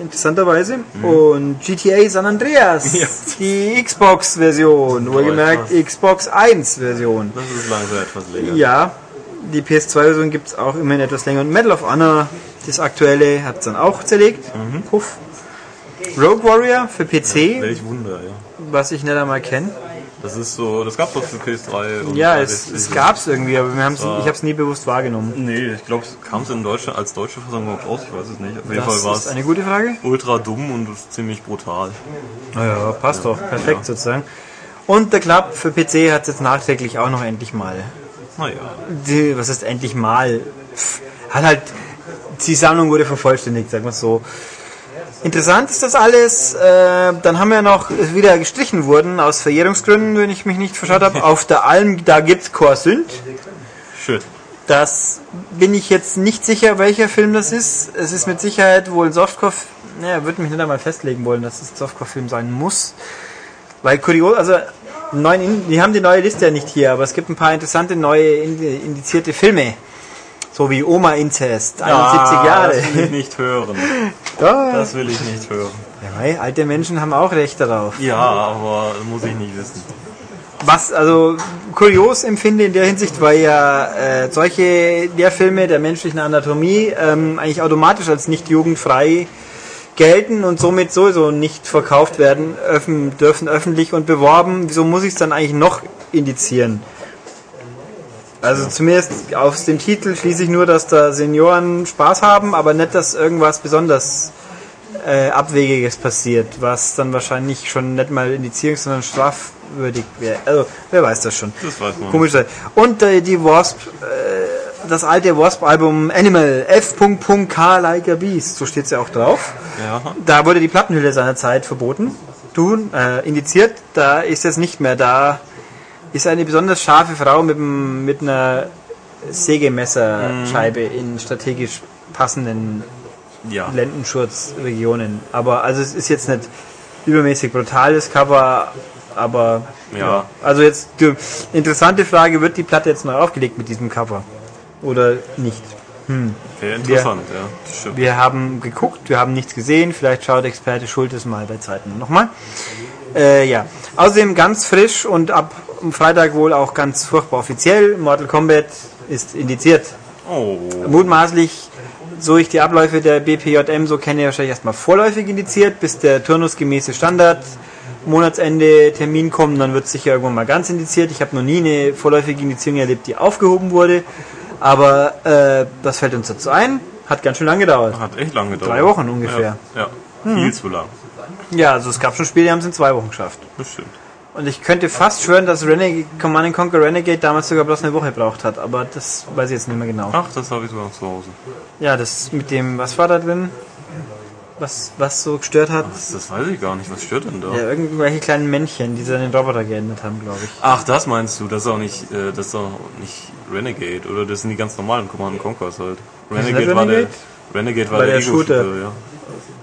Interessanterweise. Und GTA San Andreas, Mhm. Ja. die Xbox-Version, wohlgemerkt Xbox 1-Version. Das ist langsam etwas länger. Ja, die PS2-Version gibt es auch immerhin etwas länger. Und Medal of Honor, das aktuelle, hat es dann auch zerlegt. Mhm. Puff. Rogue Warrior für PC, Welch Wunder, ja. was ich nicht einmal kenne. Das ist so, das gab's doch für PS3 und Ja, 360. es, es gab's irgendwie, aber wir haben's, ich habe es nie bewusst wahrgenommen. Nee, ich glaube, kam es in Deutschland als deutsche Fassung überhaupt raus? Ich weiß es nicht. Auf jeden Das Fall war ist es eine gute Frage. ultra dumm und ziemlich brutal. Naja, passt doch. Perfekt sozusagen. Und der Club für PC hat jetzt nachträglich auch noch endlich mal. Naja. Was ist endlich mal? Hat halt, die Sammlung wurde vervollständigt, sagen wir so. Interessant ist das alles. Äh, dann haben wir noch ist wieder gestrichen wurden aus Verjährungsgründen, wenn ich mich nicht verschaut habe. Auf der Alm, da gibt's Korsünd. Schön. Das bin ich jetzt nicht sicher, welcher Film das ist. Es ist mit Sicherheit wohl ein Softcore. Naja, würde mich nicht einmal festlegen wollen, dass es ein Softcore-Film sein muss. Weil kurios, also neun, In- die haben die neue Liste ja nicht hier, aber es gibt ein paar interessante neue indi- indizierte Filme. So wie Oma Incest, 71 Jahre. Das will ich nicht hören. Das will ich nicht hören. ja, alte Menschen haben auch Recht darauf. Ja, aber muss ich nicht wissen. Was also kurios empfinde in der Hinsicht, weil ja äh, solche der Filme der menschlichen Anatomie ähm, eigentlich automatisch als nicht jugendfrei gelten und somit sowieso nicht verkauft werden öffn, dürfen öffentlich und beworben. Wieso muss ich es dann eigentlich noch indizieren? Also zumindest aus dem Titel schließe ich nur, dass da Senioren Spaß haben, aber nicht, dass irgendwas besonders äh, Abwegiges passiert, was dann wahrscheinlich schon nicht mal indizierungs-, sondern strafwürdig wäre. Also, wer weiß das schon. Das weiß man. Komisch sein. Und äh, die Wasp, äh, das alte Wasp-Album Animal, F.K. Like a Beast, so steht es ja auch drauf. Ja. Da wurde die Plattenhülle seinerzeit verboten, tun, äh, indiziert, da ist es nicht mehr. Da ist eine besonders scharfe Frau mit, dem- mit einer Sägemesserscheibe in strategisch passenden Ja. Lendenschutzregionen. Aber also es ist jetzt nicht übermäßig brutales Cover, aber Ja. Also jetzt die interessante Frage, wird die Platte jetzt neu aufgelegt mit diesem Cover? Oder nicht? Wäre interessant, ja. Das stimmt. Wir haben geguckt, wir haben nichts gesehen, vielleicht schaut Experte Schultes mal bei Zeiten nochmal. Äh, ja. Außerdem ganz frisch und ab Freitag wohl auch ganz furchtbar offiziell, Mortal Kombat ist indiziert. Oh. Mutmaßlich, so ich die Abläufe der BPJM so kenne, wahrscheinlich erstmal vorläufig indiziert, bis der turnusgemäße Standard Monatsende Termin kommt, dann wird es sicher irgendwann mal ganz indiziert. Ich habe noch nie eine vorläufige Indizierung erlebt, die aufgehoben wurde. Aber äh, das fällt uns dazu ein. Hat ganz schön lange gedauert. Hat echt lange gedauert. Drei Wochen ungefähr. Ja. ja. Viel zu lang. Ja, also es gab schon Spiele, die haben es in zwei Wochen geschafft. Das stimmt. Und ich könnte fast schwören, dass Renegade, Command Conquer Renegade damals sogar bloß eine Woche gebraucht hat. Aber das weiß ich jetzt nicht mehr genau. Ach, das habe ich sogar noch zu Hause. Ja, das mit dem, was war da drin? Was, was so gestört hat? Das, das weiß ich gar nicht. Was stört denn da? Ja, irgendwelche kleinen Männchen, die dann den Roboter geändert haben, glaube ich. Ach, das meinst du? Das ist auch nicht, äh, das ist auch nicht Renegade, oder? Das sind die ganz normalen Command Conquers halt. Renegade, war der, Renegade? Renegade war War der, der Shooter. Ego-Shooter,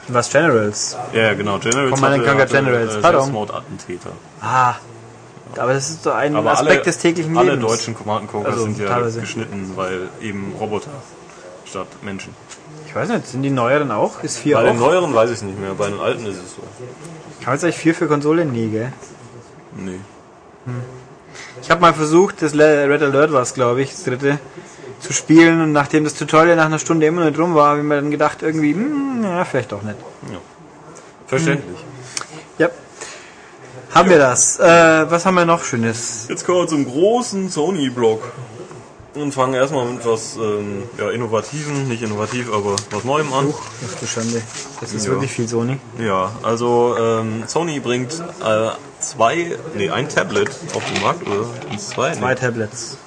Was Generals? ja. Ja, genau. Generals Command Conquer Generals, Äh. Selbstmordattentäter. Ah. Aber das ist so ein Aber Aspekt alle, des täglichen alle Lebens. deutschen Command Conquers Also, sind ja geschnitten, weil eben Roboter statt Menschen. Ich weiß nicht, sind die neueren auch? Ist 4 Bei auch? den neueren weiß ich es nicht mehr, bei den alten ist es so. Kann man jetzt eigentlich 4 für Konsole? Nee, gell? Nee. Ich habe mal versucht, das Red Alert war es, glaube ich, das dritte, zu spielen und nachdem das Tutorial nach einer Stunde immer noch nicht rum war, habe ich mir dann gedacht, irgendwie, hm, ja, vielleicht doch nicht. Verständlich. Ja. Haben wir das. Äh, was haben wir noch Schönes? Jetzt kommen wir zum großen Sony-Block. Und fangen erstmal mit was ähm, ja, Innovativen, nicht innovativ, aber was Neuem an. Ach du Schande. Das ist Ja. wirklich viel Sony. Ja, also ähm, Sony bringt äh, zwei, nee, ein Tablet auf den Markt, oder? Zwei? Zwei Nee. Tablets.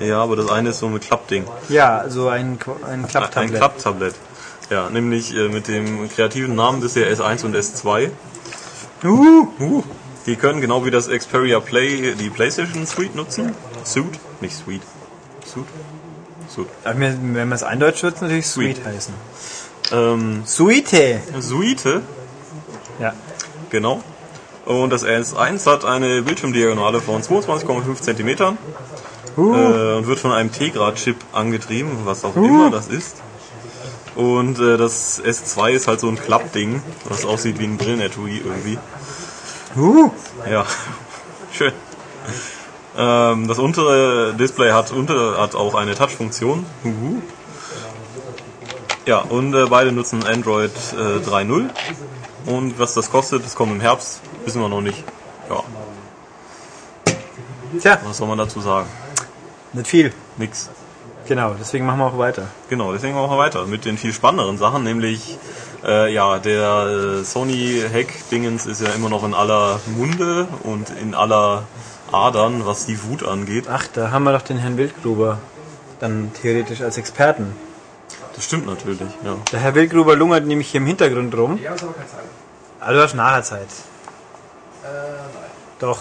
Ja, aber das eine ist so ein Klappding. Ja, so ein, ein Ein Klapptablet. Klapptablet. Ja, nämlich äh, mit dem kreativen Namen bisher S1 und S2. Uh, Uh, die können genau wie das Xperia Play die PlayStation Suite nutzen. Suite, nicht Suite. Suite. Suite. aber wenn wenn man es eindeutscht, wird es natürlich Sweet, Sweet. heißen. Ähm, Sweete! Suite, Ja. genau. Und das S1 hat eine Bildschirmdiagonale von 22,5 cm Uh, äh, und wird von einem Tegra-Chip angetrieben, was auch immer das ist. Und äh, das S2 ist halt so ein Klappding, was aussieht wie ein Brillenetui irgendwie. uh. Ja, schön. Ähm, das untere Display hat, unter, hat auch eine Touch-Funktion. Huhu. Ja, und äh, beide nutzen Android äh, 3.0. Und was das kostet, das kommt im Herbst, wissen wir noch nicht. Ja, Tja, was soll man dazu sagen? nicht viel. Nix. Genau, deswegen machen wir auch weiter. Genau, deswegen machen wir weiter mit den viel spannenderen Sachen, nämlich äh, ja, der äh, Sony Hack-Dingens ist ja immer noch in aller Munde und in aller Adern, was die Wut angeht. Ach, da haben wir doch den Herrn Wildgruber dann theoretisch als Experten. Das stimmt natürlich, ja. Der Herr Wildgruber lungert nämlich hier im Hintergrund rum. Ja, ist aber keine Zeit. Aber du hast nachher Zeit. Äh, nein. Doch.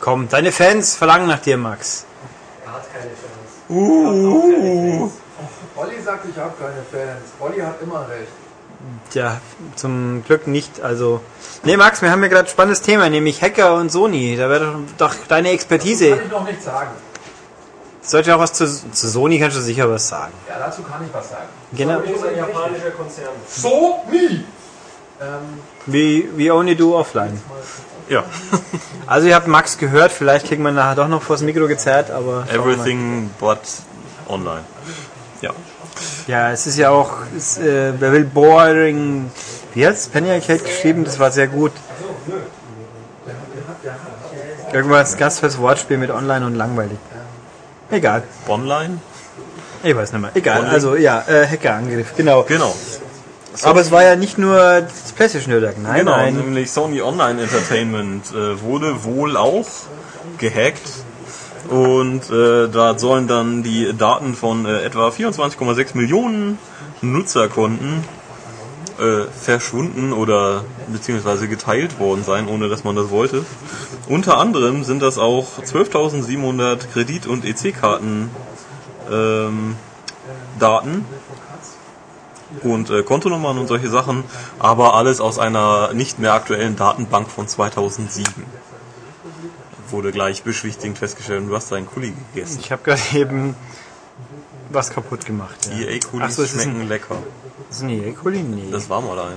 Komm, deine Fans verlangen nach dir, Max. Er hat keine Fans. Uh, Olli sagt, ich habe keine Fans. Olli hat immer recht. Tja, zum Glück nicht. Also. Nee, Max, wir haben ja gerade ein spannendes Thema, nämlich Hacker und Sony. Da wäre doch, doch deine Expertise. Kann ich noch nicht sagen. Sollte auch was zu, zu Sony kannst du sicher was sagen. Ja, dazu kann ich was sagen. Genau. Sony ist ein japanischer Konzern. Sony! Ähm, Wie, wie only do offline. ja. Also ihr habt Max gehört, vielleicht kriegen wir nachher doch noch vors Mikro gezerrt, aber. Everything but online. Ja. Ja, es ist ja auch, es, äh, wer will boring. Wie hat's Penny Arcade geschrieben? Das war sehr gut. Irgendwas fürs Wortspiel mit online und langweilig. Egal. Online? Ich weiß nicht mehr. Egal. Online? Also ja, äh, Hackerangriff, genau. Genau. Aber es war ja nicht nur das PlayStation-Netzwerk. Nein, genau, nein. nämlich Sony Online Entertainment äh, wurde wohl auch gehackt. Und äh, da sollen dann die Daten von äh, etwa 24,6 Millionen Nutzerkonten äh, verschwunden oder beziehungsweise geteilt worden sein, ohne dass man das wollte. Unter anderem sind das auch 12.700 Kredit- und EC-Karten ähm, und äh, Kontonummern und solche Sachen, aber alles aus einer nicht mehr aktuellen Datenbank von 2007. Wurde gleich beschwichtigend festgestellt, du hast deinen Kuli gegessen. Ich habe gerade eben was kaputt gemacht. Ja. EA-Kulis so, es schmecken ein- lecker. Das ist ein EA-Kuli? Nee. Das war mal einer,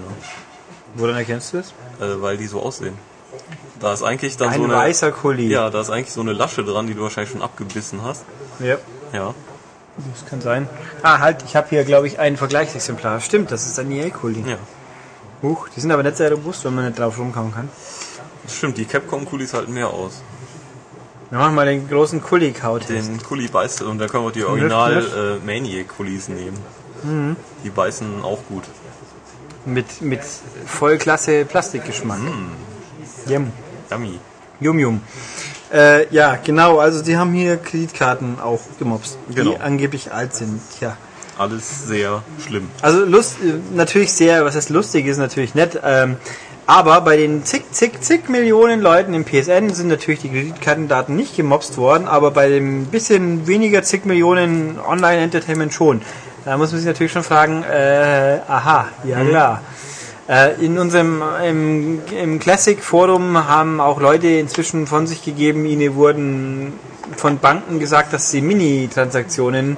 Woran erkennst du das? äh, weil die so aussehen. Da ist eigentlich dann Ein so eine... weißer Kuli. Ja, da ist eigentlich so eine Lasche dran, die du wahrscheinlich schon abgebissen hast. ja. Ja. Das kann sein. Ah, halt, ich habe hier, glaube ich, ein Vergleichsexemplar. Stimmt, das ist ein EA-Kuli. Ja. Huch, die sind aber nicht sehr robust, wenn man nicht drauf rumkauen kann. Stimmt, die Capcom-Kulis halten mehr aus. Wir machen mal den großen Kuli-Kaut. Den Kuli beißt und da können wir die Original äh, Maniac-Kulis nehmen. Mhm. Die beißen auch gut. Mit, mit Vollklasse Plastikgeschmack. Yum. Yummy. Yum Yum. Äh, ja, genau, also die haben hier Kreditkarten auch gemobst, Genau. die angeblich alt sind. Tja. Alles sehr schlimm. Also Lust, äh, natürlich sehr, was heißt lustig, ist natürlich nett. Ähm, aber bei den zig, zig, zig Millionen Leuten im PSN sind natürlich die Kreditkartendaten nicht gemobst worden, aber bei dem bisschen weniger zig Millionen Online-Entertainment schon. Da muss man sich natürlich schon fragen, äh, aha, ja klar. Äh, in unserem im, im Classic-Forum haben auch Leute inzwischen von sich gegeben, ihnen wurden von Banken gesagt, dass sie Mini-Transaktionen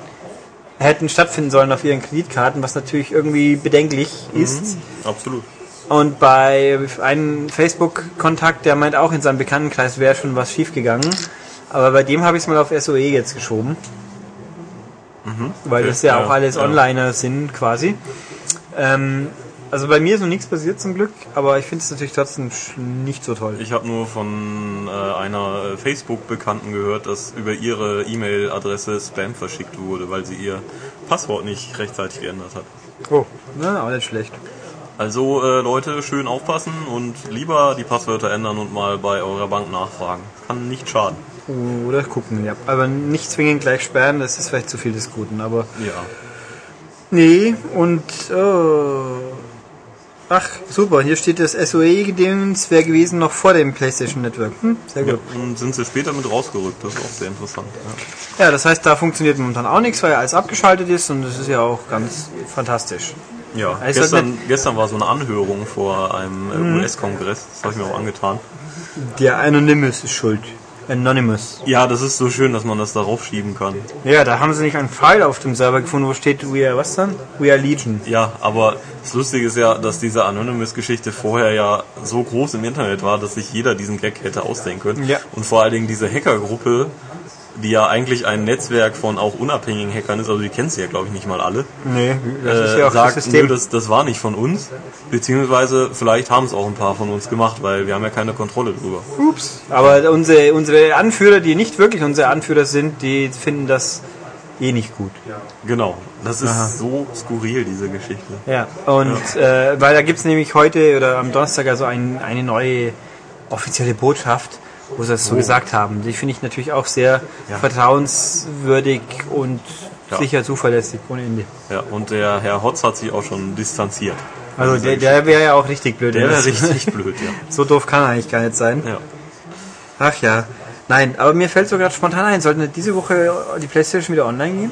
hätten stattfinden sollen auf ihren Kreditkarten, was natürlich irgendwie bedenklich ist. Absolut. Und bei einem Facebook-Kontakt, der meint auch in seinem Bekanntenkreis wäre schon was schiefgegangen. Aber bei dem habe ich es mal auf SOE jetzt geschoben. Weil Okay, das ja, ja, auch alles ja. Onliner sind quasi. Ähm, also bei mir ist noch nichts passiert zum Glück, aber ich finde es natürlich trotzdem nicht so toll. Ich habe nur von äh, einer äh, Facebook-Bekannten gehört, dass über ihre E-Mail-Adresse Spam verschickt wurde, weil sie ihr Passwort nicht rechtzeitig geändert hat. Oh, na, auch nicht schlecht. Also äh, Leute, schön aufpassen und lieber die Passwörter ändern und mal bei eurer Bank nachfragen. Kann nicht schaden. Oder gucken, ja. Aber nicht zwingend gleich sperren, das ist vielleicht zu viel des Guten, aber Ja. Nee, und oh. ach, super, hier steht das SOE-Gedöns wäre gewesen noch vor dem PlayStation Network. Hm, sehr ja. gut. Und sind sie später mit rausgerückt, das ist auch sehr interessant. Ja. Ja, das heißt, da funktioniert momentan auch nichts, weil ja alles abgeschaltet ist und das ist ja auch ganz fantastisch. Ja, Also gestern, gestern war so eine Anhörung vor einem äh, Mhm. US-Kongress, das habe ich mir auch angetan. Der Anonymous ist schuld. Anonymous. Ja, das ist so schön, dass man das darauf schieben kann. Ja, da haben sie nicht einen Pfeil auf dem Server gefunden, wo steht We are was dann? We are Legion. Ja, aber das Lustige ist ja, dass diese Anonymous-Geschichte vorher ja so groß im Internet war, dass sich jeder diesen Gag hätte ausdenken können. Ja. Und vor allen Dingen diese Hackergruppe die ja eigentlich ein Netzwerk von auch unabhängigen Hackern ist, also die kennst du ja glaube ich nicht mal alle, Nee, das ist äh, ja auch sagt, das System. nö, das, das war nicht von uns, beziehungsweise vielleicht haben es auch ein paar von uns gemacht, weil wir haben ja keine Kontrolle drüber. Ups. Aber unsere, unsere Anführer, die nicht wirklich unsere Anführer sind, die finden das eh nicht gut. Genau, das ist Aha. so skurril, diese Geschichte. Ja, und Äh, weil da gibt's nämlich heute oder am Donnerstag also ein, eine neue offizielle Botschaft, wo sie das so gesagt haben. Die finde ich natürlich auch sehr Ja. vertrauenswürdig und Ja. sicher zuverlässig ohne Ende. Ja, und der Herr Hotz hat sich auch schon distanziert. Also der, der wäre ja auch richtig blöd. Der wäre richtig blöd, ja. So doof kann er eigentlich gar nicht sein. ja. Ach ja. Nein, aber mir fällt so gerade spontan ein, sollten diese Woche die Playstation wieder online gehen?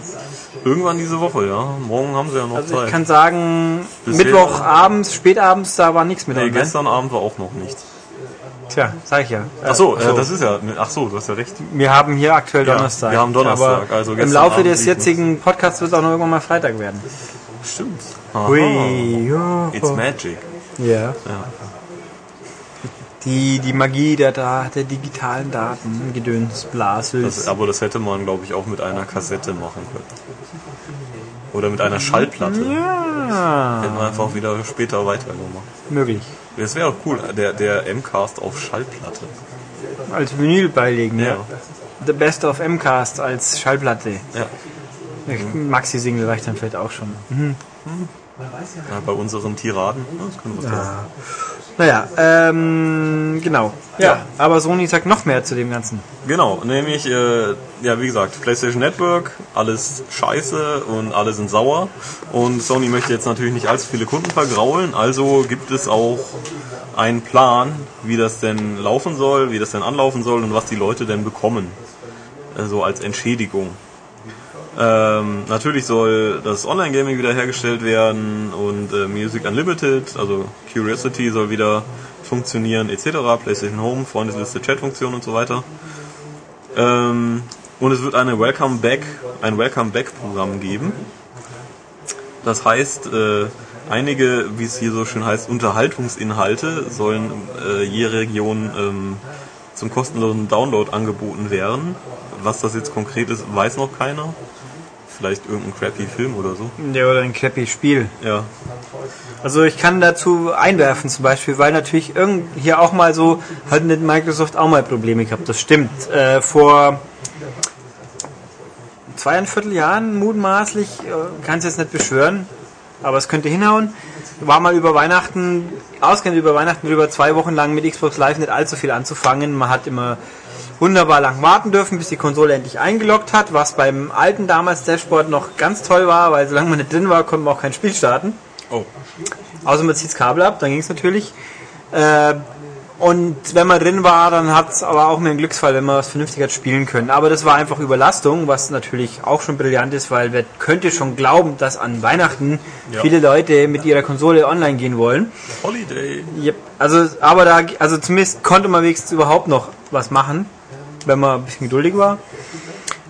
Irgendwann diese Woche, ja. Morgen haben sie ja noch Also Zeit. ich kann sagen, Mittwochabends, spätabends, da war nichts mit nee, online. gestern Abend war auch noch nichts. Tja, sag ich ja. Ach so, Äh, das ist ja. Ach so, du hast ja recht. Wir haben hier aktuell Ja, Donnerstag. wir haben Donnerstag, also Im Laufe Abend des jetzigen Podcasts wird es auch noch irgendwann mal Freitag werden. Stimmt. Aha. Hui, ja. It's magic. Ja. Ja. Die, die Magie der, Da- der digitalen Daten, Gedöns, Blashüls. Das, aber das hätte man, glaube ich, auch mit einer Kassette machen können. Oder mit einer Schallplatte. ja, Hätten wir einfach wieder später weitergemacht. möglich. Das wäre doch cool, der, der M-Cast auf Schallplatte. Als Vinyl beilegen, ja. Ja. The Best of M-Cast als Schallplatte. Ja. Maxi-Single reicht dann vielleicht auch schon. ja bei unseren Tiraden. Ja, das können wir ja. Naja, ähm, genau. Ja, aber Sony sagt noch mehr zu dem Ganzen. Genau, nämlich, äh, ja, wie gesagt, PlayStation Network, alles scheiße und alle sind sauer. Und Sony möchte jetzt natürlich nicht allzu viele Kunden vergraulen, also gibt es auch einen Plan, wie das denn laufen soll, wie das denn anlaufen soll und was die Leute denn bekommen. Also als Entschädigung. Ähm, natürlich soll das Online-Gaming wieder hergestellt werden und äh, Music Unlimited, also Curiosity soll wieder funktionieren etc. PlayStation Home, Freundesliste, Chat-Funktion und so weiter. Ähm, und es wird eine Welcome Back, ein Welcome Back Programm geben. Das heißt, äh, einige, wie es hier so schön heißt, Unterhaltungsinhalte sollen äh, je Region ähm, zum kostenlosen Download angeboten werden. Was das jetzt konkret ist, weiß noch keiner. Vielleicht irgendein crappy Film oder so. Ja, oder ein crappy Spiel. Ja, Also ich kann dazu einwerfen zum Beispiel, weil natürlich irgend hier auch mal so, hat mit Microsoft auch mal Probleme gehabt, das stimmt. Äh, vor zweieinviertel Jahren mutmaßlich, äh, kann es jetzt nicht beschwören, aber es könnte hinhauen, war mal über Weihnachten, ausgehend über Weihnachten drüber zwei Wochen lang mit Xbox Live nicht allzu viel anzufangen. Man hat immer wunderbar lang warten dürfen, bis die Konsole endlich eingeloggt hat, was beim alten damals Dashboard noch ganz toll war, weil solange man nicht drin war, konnte man auch kein Spiel starten. Oh. Außer man zieht das Kabel ab, dann ging es natürlich. Äh, und wenn man drin war, dann hat es aber auch einen Glücksfall, wenn man was vernünftig hat spielen können. Aber das war einfach Überlastung, was natürlich auch schon brillant ist, weil wer könnte schon glauben, dass an Weihnachten Ja. viele Leute mit ihrer Konsole online gehen wollen. Holiday. Yep. Also, aber da, also zumindest konnte man wenigstens überhaupt noch was machen, wenn man ein bisschen geduldig war.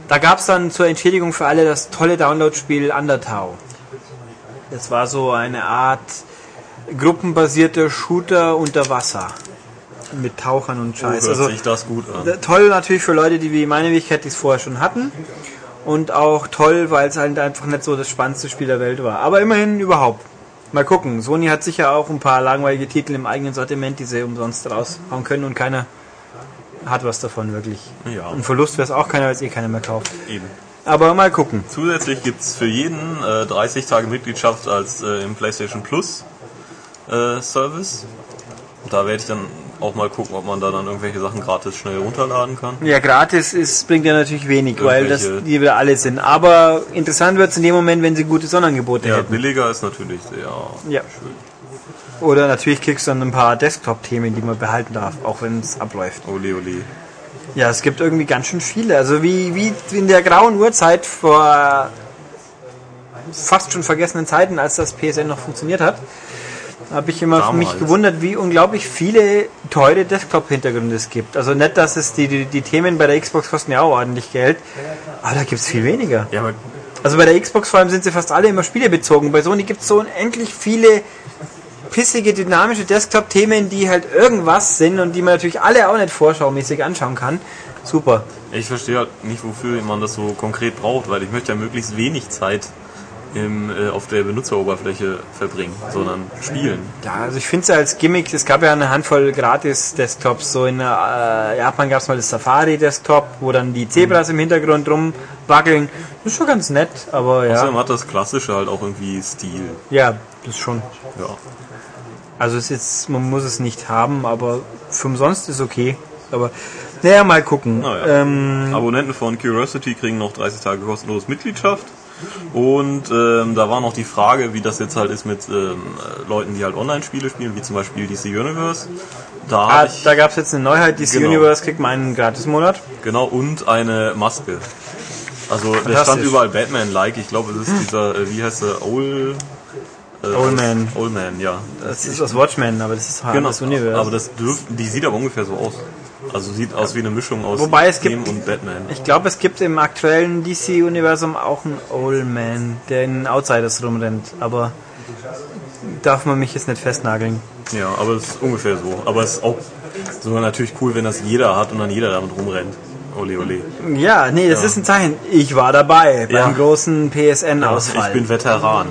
Da gab es dann zur Entschädigung für alle das tolle Download-Spiel Undertow. Das war so eine Art gruppenbasierter Shooter unter Wasser. Mit Tauchern und Oh, Scheiß. hört also, sich das gut an. äh, toll natürlich für Leute, die wie meine Wenigkeit es vorher schon hatten. Und auch toll, weil es halt einfach nicht so das spannendste Spiel der Welt war. Aber immerhin überhaupt. Mal gucken. Sony hat sicher auch ein paar langweilige Titel im eigenen Sortiment, die sie umsonst raushauen können und keiner hat was davon wirklich. Ja. Ein Verlust wäre es auch keiner, weil es eh keiner mehr kauft. Eben. Aber mal gucken. Zusätzlich gibt's für jeden äh, 30 Tage Mitgliedschaft als äh, im PlayStation Plus äh, Service. Da werde ich dann auch mal gucken, ob man da dann irgendwelche Sachen gratis schnell runterladen kann. Ja, gratis ist, bringt ja natürlich wenig, weil das die wieder alle sind. Aber interessant wird es in dem Moment, wenn sie gute Sonnenangebote Ja, hätten. billiger ist natürlich sehr Ja. Oder natürlich kriegst du dann ein paar Desktop-Themen, die man behalten darf, auch wenn es abläuft. ole ole. Ja, es gibt irgendwie ganz schön viele. Also wie, wie in der grauen Uhrzeit vor fast schon vergessenen Zeiten, als das PSN noch funktioniert hat, habe ich immer für mich Damals. gewundert, wie unglaublich viele teure Desktop-Hintergründe es gibt. Also nicht, dass es die, die, die Themen bei der Xbox kosten ja auch ordentlich Geld, aber da gibt es viel weniger. Ja, Also bei der Xbox vor allem sind sie fast alle immer spielebezogen. Bei Sony gibt es so unendlich viele pissige, dynamische Desktop-Themen, die halt irgendwas sind und die man natürlich alle auch nicht vorschaumäßig anschauen kann. Super. Ich verstehe halt nicht, wofür man das so konkret braucht, weil ich möchte ja möglichst wenig Zeit im, äh, auf der Benutzeroberfläche verbringen, sondern spielen. Ja, also ich finde es ja als Gimmick, es gab ja eine Handvoll Gratis-Desktops. So in äh, Japan gab es mal das Safari-Desktop, wo dann die Zebras im Hintergrund rumwackeln. Das ist schon ganz nett, aber ja. Außerdem hat das Klassische halt auch irgendwie Stil. Ja, das schon. Ja. Also es ist jetzt, man muss es nicht haben, aber für umsonst ist okay. Aber naja, mal gucken. Naja. Ähm, Abonnenten von Curiosity kriegen noch 30 Tage kostenlos Mitgliedschaft. Und ähm, da war noch die Frage, wie das jetzt halt ist mit ähm, äh, Leuten, die halt Online-Spiele spielen, wie zum Beispiel DC Universe. Da ah, da gab es jetzt eine Neuheit, DC Genau. Universe kriegt mal einen Gratis-Monat. genau, und eine Maske. Also da stand überall Batman-like. Ich glaube, es ist dieser, äh, wie heißt der, Old... Äh, Old Man. Old Man, ja. Das ist aus Watchmen, aber das ist halt Genau, das Universum. aber das dürft, die sieht aber ungefähr so aus. Also sieht aus wie eine Mischung aus Wobei es gibt- und Batman. Ich glaube, es gibt im aktuellen DC-Universum auch einen Old Man, der in Outsiders rumrennt, aber darf man mich jetzt nicht festnageln. Ja, aber es ist ungefähr so. Aber es ist auch so natürlich cool, wenn das jeder hat und dann jeder damit rumrennt. Ole, ole. Ja, nee, das ist ein Zeichen. Ich war dabei beim Ja. großen PSN-Ausfall. Ich bin Veteran.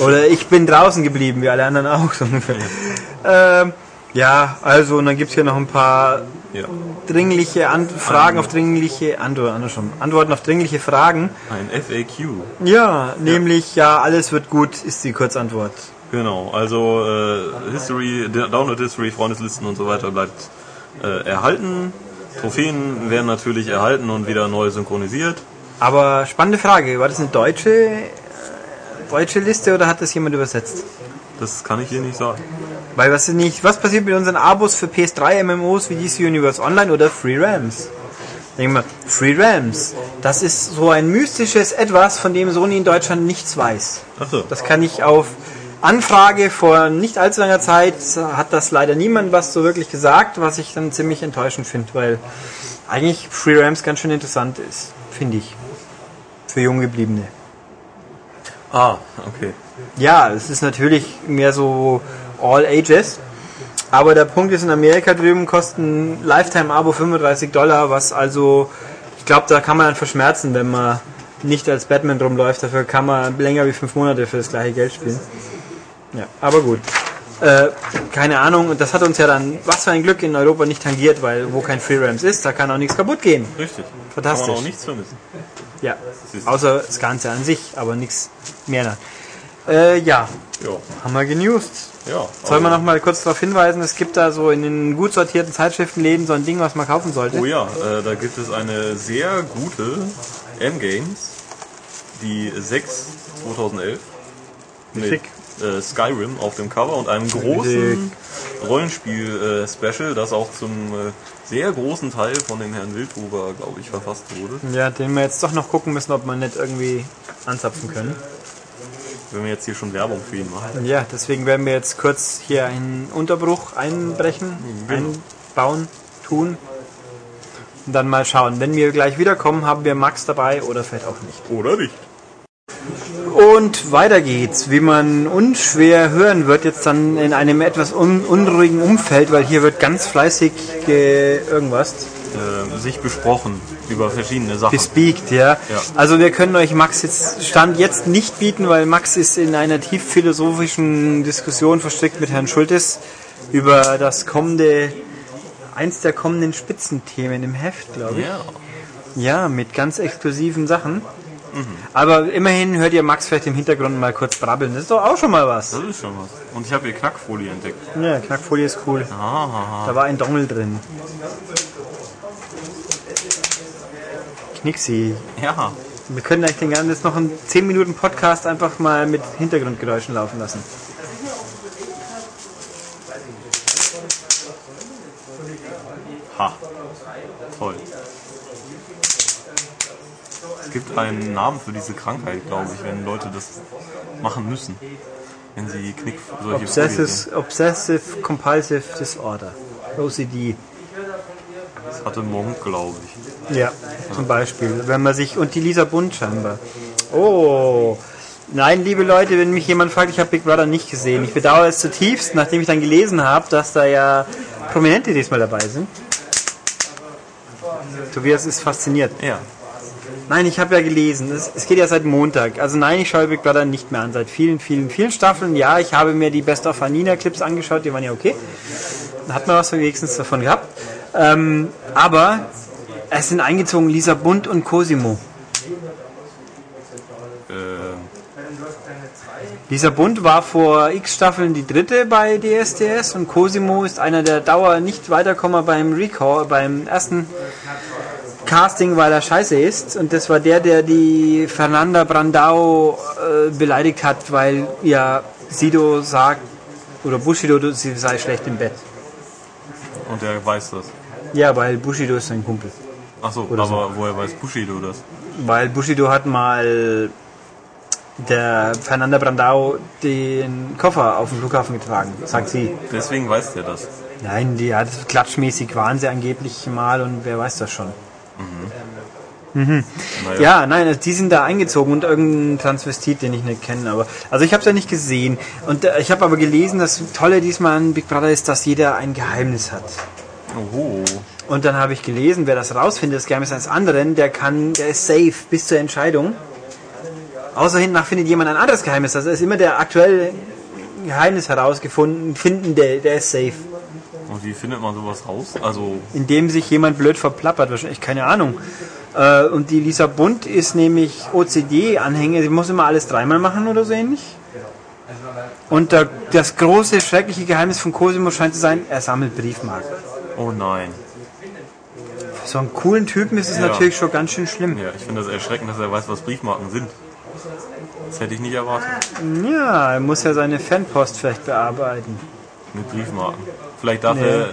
Oder ich bin draußen geblieben, wie alle anderen auch so ungefähr. Ähm, ja, also, und dann gibt's hier noch ein paar Ja. dringliche An Fragen auf dringliche Antworten, schon. Antworten auf dringliche Fragen. Ein FAQ. Ja, nämlich, ja, alles wird gut, ist die Kurzantwort. Genau, also äh, History, Download History, Freundeslisten und so weiter bleibt äh, erhalten. Trophäen werden natürlich erhalten und wieder neu synchronisiert. Aber spannende Frage, war das eine deutsche, deutsche Liste oder hat das jemand übersetzt? Das kann ich hier nicht sagen. Weil was nicht, was passiert mit unseren Abos für PS3 MMOs wie DC Universe Online oder Free Rams? Denk mal, Free Rams, das ist so ein mystisches Etwas, von dem Sony in Deutschland nichts weiß. Achso. Das kann ich auf Anfrage vor nicht allzu langer Zeit, hat das leider niemand was so wirklich gesagt, was ich dann ziemlich enttäuschend finde, weil eigentlich Free Rams ganz schön interessant ist, finde ich. Für Junggebliebene. Ah, okay. Ja, es ist natürlich mehr so all ages. Aber der Punkt ist, in Amerika drüben kosten Lifetime-Abo 35 Dollar, was also, ich glaube, da kann man dann verschmerzen, wenn man nicht als Batman rumläuft. Dafür kann man länger wie fünf Monate für das gleiche Geld spielen. Ja, aber gut. Äh, keine Ahnung, und das hat uns ja dann, was für ein Glück, in Europa nicht tangiert, weil wo kein Free Rams ist, da kann auch nichts kaputt gehen. Richtig. Fantastisch. Kann man auch nichts vermissen. Ja, außer das Ganze an sich, aber nichts mehr. Äh, ja, Ja. haben wir genused. Ja. Soll man noch mal kurz darauf hinweisen, es gibt da so in den gut sortierten Zeitschriftenläden so ein Ding, was man kaufen sollte. Oh ja, äh, da gibt es eine sehr gute M-Games, die 6 2011 mit Schick. Äh, Skyrim auf dem Cover und einem großen Rollenspiel-Special, das auch zum äh, sehr großen Teil von dem Herrn Wildhuber, glaube ich, verfasst wurde. Ja, den wir jetzt doch noch gucken müssen, ob wir nicht irgendwie anzapfen können. Wenn wir jetzt hier schon Werbung für ihn machen. Ja, deswegen werden wir jetzt kurz hier einen Unterbruch einbrechen, Genau. einbauen, tun. Und dann mal schauen. Wenn wir gleich wiederkommen, haben wir Max dabei oder vielleicht auch nicht. Oder nicht? Und weiter geht's, wie man unschwer hören wird, jetzt dann in einem etwas un unruhigen Umfeld, weil hier wird ganz fleißig ge irgendwas Äh, sich besprochen über verschiedene Sachen. gespeakt, ja. Ja. Also wir können euch Max jetzt Stand jetzt nicht bieten, weil Max ist in einer tief philosophischen Diskussion verstrickt mit Herrn Schultes über das kommende, eins der kommenden Spitzenthemen im Heft, glaube ich. Ja. Ja, mit ganz exklusiven Sachen. Aber immerhin hört ihr Max vielleicht im Hintergrund mal kurz brabbeln. Das ist doch auch schon mal was. Das ist schon was. Und ich habe hier Knackfolie entdeckt. Ja, Knackfolie ist cool. Ah, Da war ein Dongel drin. Knixi. ja. Wir können eigentlich den ganzen jetzt noch einen 10 Minuten Podcast einfach mal mit Hintergrundgeräuschen laufen lassen. Ha. Toll. Es gibt einen Namen für diese Krankheit, glaube ich, wenn Leute das machen müssen. Wenn sie Knick solche. Obsessive, Obsessive Compulsive Disorder. OCD. Das hatte Monk, glaube ich. Ja, zum Beispiel. Wenn man sich. Und die Lisa Bund scheinbar. Oh. Nein, liebe Leute, wenn mich jemand fragt, ich habe Big Brother nicht gesehen. Ich bedauere es zutiefst, nachdem ich dann gelesen habe, dass da ja Prominente diesmal dabei sind. Tobias ist fasziniert. Ja. Nein, ich habe ja gelesen. Es, es geht ja seit Montag. Also nein, ich schaue Big Brother nicht mehr an. Seit vielen, vielen, vielen Staffeln. Ja, ich habe mir die Best of Anina Clips angeschaut. Die waren ja okay. Da hat man was wenigstens davon gehabt. Ähm, aber es sind eingezogen Lisa Bund und Cosimo. Äh, Lisa Bund war vor x Staffeln die dritte bei DSDS und Cosimo ist einer der Dauer nicht weiterkommer beim Recall, beim ersten Casting, weil er scheiße ist. Und das war der, der die Fernanda Brandao äh, beleidigt hat, weil ja Sido sagt, oder Bushido, sie sei schlecht im Bett. und der weiß das. Ja, weil Bushido ist sein Kumpel. Achso, Oder aber woher weiß Bushido das? Weil Bushido hat mal der Fernanda Brandao den Koffer auf dem Flughafen getragen, sagt sie. Deswegen weiß der das. Nein, die hat klatschmäßig waren sie angeblich mal und wer weiß das schon. Naja. Ja, nein, also die sind da eingezogen und irgendein Transvestit, den ich nicht kenne. Aber also ich habe es ja nicht gesehen und äh, ich habe aber gelesen, das Tolle diesmal an Big Brother ist, dass jeder ein Geheimnis hat. Oho. Und dann habe ich gelesen, wer das rausfindet, das Geheimnis eines anderen, der kann, der ist safe bis zur Entscheidung. Außer hinten nach findet jemand ein anderes Geheimnis. Also ist immer der aktuelle Geheimnis herausgefunden, finden, der, der ist safe. Und wie findet man sowas raus? Also, indem sich jemand blöd verplappert, wahrscheinlich, keine Ahnung. Äh, und die Lisa Bund ist nämlich OCD-Anhänger, sie muss immer alles dreimal machen oder so ähnlich. Und da, das große, schreckliche Geheimnis von Cosimo scheint zu sein, er sammelt Briefmarken. oh nein. Für so einen coolen Typen ist es Ja. natürlich schon ganz schön schlimm. Ja, ich finde das erschreckend, dass er weiß, was Briefmarken sind. Das hätte ich nicht erwartet. Ja, er muss ja seine Fanpost vielleicht bearbeiten. Mit Briefmarken. Vielleicht darf Nee. er,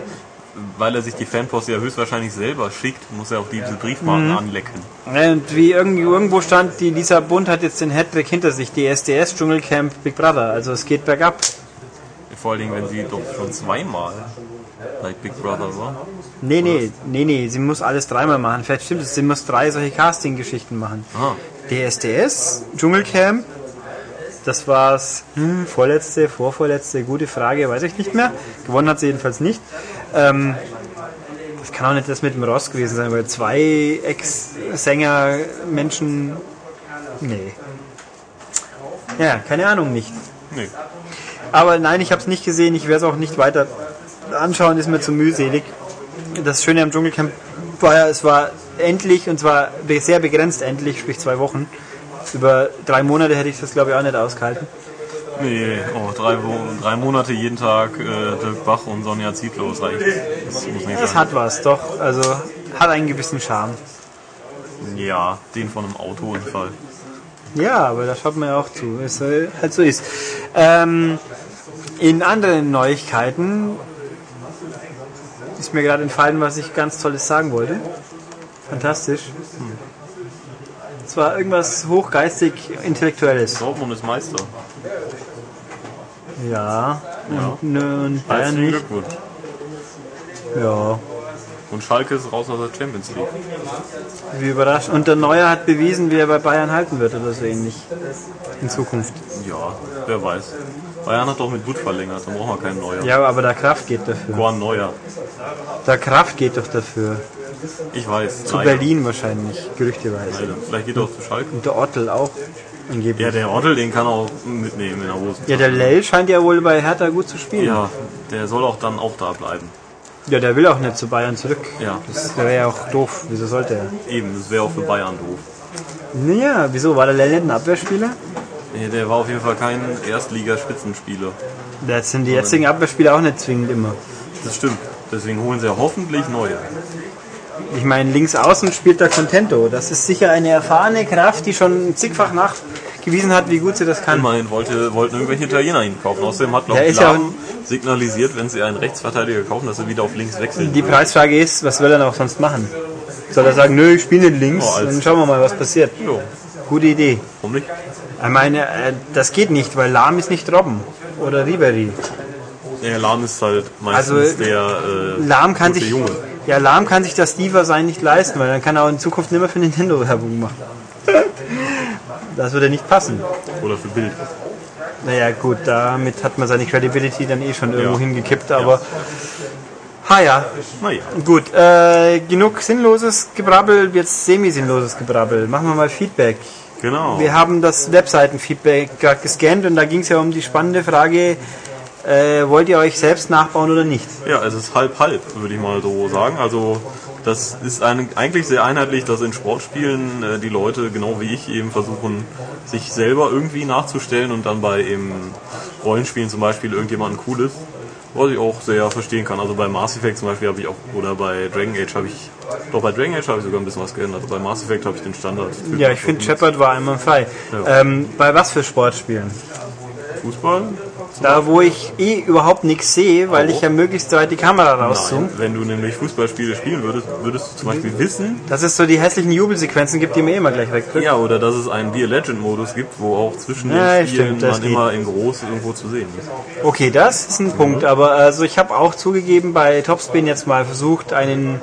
weil er sich die Fanpost ja höchstwahrscheinlich selber schickt, muss er auch diese Briefmarken Mhm. anlecken. Und wie irgendwie irgendwo stand, die Lisa Bund hat jetzt den Hattrick hinter sich, die SDS Dschungelcamp Big Brother. Also es geht bergab. Vor allen Dingen, wenn sie doch schon zweimal bei Big Brother war. Nee, nee, nee, nee, sie muss alles dreimal machen. Vielleicht stimmt es, sie muss drei solche Casting-Geschichten machen. Ah, DSDS, Dschungelcamp, das war's, hm, vorletzte, vorvorletzte, gute Frage, weiß ich nicht mehr. Gewonnen hat sie jedenfalls nicht. Ähm, das kann auch nicht das mit dem Ross gewesen sein, weil zwei Ex-Sänger, Menschen, nee. Ja, keine Ahnung, nicht. nee. Aber nein, ich habe es nicht gesehen. Ich werde es auch nicht weiter anschauen. Ist mir zu mühselig. Das Schöne am Dschungelcamp war ja, es war endlich und zwar sehr begrenzt endlich, sprich zwei Wochen. Über drei Monate hätte ich das glaube ich auch nicht ausgehalten. Nee, oh, drei, drei Monate jeden Tag äh, Dirk Bach und Sonja Zietlow das reicht. Das muss nicht Das sein. hat was, doch. Also hat einen gewissen Charme. Ja, den von einem Autounfall. Ja, aber da schaut man ja auch zu. Es halt so ist. Ähm, in anderen Neuigkeiten ist mir gerade entfallen, was ich ganz Tolles sagen wollte. Fantastisch. Es war irgendwas hochgeistig Intellektuelles. Dortmund ist Meister. Ja. Und, nö, und Bayern nicht. Glückwunsch. Ja. Und Schalke ist raus aus der Champions League. Wie überrascht. Und der Neuer hat bewiesen, wie er bei Bayern halten wird oder so ähnlich. In Zukunft. Ja, wer weiß. Bayern hat doch mit Gut verlängert, dann brauchen wir keinen Neuer. Ja, aber der Kraft geht dafür. Juan Neuer. Der Kraft geht doch dafür. Ich weiß. Zu leider. Berlin wahrscheinlich, gerüchteweise. Leider. Vielleicht geht er auch zu Schalke. Und der Ottel auch angeblich. Ja, der Ottel, den kann er auch mitnehmen in der Hose. Ja, der Lell scheint ja wohl bei Hertha gut zu spielen. Ja, der soll auch dann auch da bleiben. Ja, der will auch nicht zu Bayern zurück. Ja, Das wäre ja auch doof. Wieso sollte er? eben, das wäre auch für Bayern doof. Naja, wieso? War der Lell nicht ein Abwehrspieler? Nee, der war auf jeden Fall kein Erstligaspitzenspieler. Das sind die jetzigen Abwehrspieler auch nicht zwingend immer. Das stimmt. Deswegen holen sie ja hoffentlich neue. Ich meine, links außen spielt der Contento. Das ist sicher eine erfahrene Kraft, die schon zigfach nachgewiesen hat, wie gut sie das kann. Immerhin wollte, wollten irgendwelche Italiener ihn kaufen. Außerdem hat noch Der ist ja signalisiert, wenn sie einen Rechtsverteidiger kaufen, dass sie wieder auf links wechseln. Die Preisfrage ist, was will er noch sonst machen? Soll er sagen, nö, ich spiele nicht links, Oh, dann schauen wir mal, was passiert. Jo, Gute Idee. warum nicht? Ich meine, äh, das geht nicht, weil Lahm ist nicht Robben oder Ribery. Der Lahm ist halt meistens Also, der äh, Lahm kann sich, Junge. Ja, Lahm kann sich das Diva sein nicht leisten, weil dann kann er auch in Zukunft nicht mehr für Nintendo Werbung machen. Das würde nicht passen. Oder für Bild. Naja, gut, damit hat man seine Credibility dann eh schon irgendwo Ja. hingekippt, aber Ah ja, Naja. gut. Äh, genug sinnloses Gebrabbel, jetzt semi-sinnloses Gebrabbel. Machen wir mal Feedback. Genau. Wir haben das Webseitenfeedback gerade gescannt und da ging es ja um die spannende Frage, äh, wollt ihr euch selbst nachbauen oder nicht? Ja, es ist halb halb, würde ich mal so sagen. Also das ist ein, eigentlich sehr einheitlich, dass in Sportspielen äh, die Leute, genau wie ich, eben versuchen, sich selber irgendwie nachzustellen und dann bei eben Rollenspielen zum Beispiel irgendjemanden Cooles, was ich auch sehr verstehen kann. Also bei Mass Effect zum Beispiel habe ich auch, oder bei Dragon Age habe ich, doch bei Dragon Age habe ich sogar ein bisschen was geändert. Bei Mass Effect habe ich den Standard. Ja, ich finde Shepard war einmal frei. Ja. Ähm, bei was für Sportspielen? Fußball? Da, wo ich eh überhaupt nichts sehe, weil ich ja möglichst weit die Kamera rauszoome. Wenn du nämlich Fußballspiele spielen würdest, würdest du zum Beispiel wissen, Dass es so die hässlichen Jubelsequenzen gibt, die mir immer gleich wegdrücken. Ja, oder dass es einen Be a Legend Modus gibt, wo auch zwischen den Ja, Spielen stimmt, man immer in groß irgendwo zu sehen ist. Okay, das ist ein Punkt, aber also ich habe auch zugegeben bei Topspin jetzt mal versucht, einen,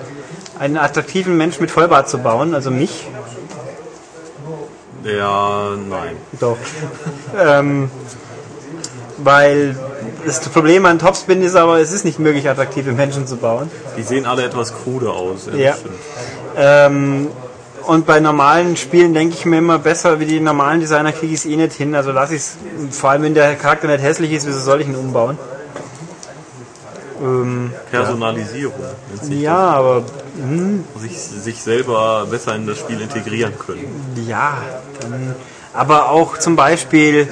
einen attraktiven Menschen mit Vollbart zu bauen, also mich. Ja, nein. Doch. ähm, weil das Problem an Topspin ist aber, es ist nicht möglich, attraktive Menschen zu bauen. Die sehen alle etwas krude aus. Ja. das. Ähm, und bei normalen Spielen denke ich mir immer besser, wie die normalen Designer kriege ich es eh nicht hin. Also lasse ich es, vor allem wenn der Charakter nicht hässlich ist, wieso soll ich ihn umbauen? Ähm, Personalisierung. ja, aber hm, das. Sich, sich selber besser in das Spiel integrieren können. ja, dann, aber auch zum Beispiel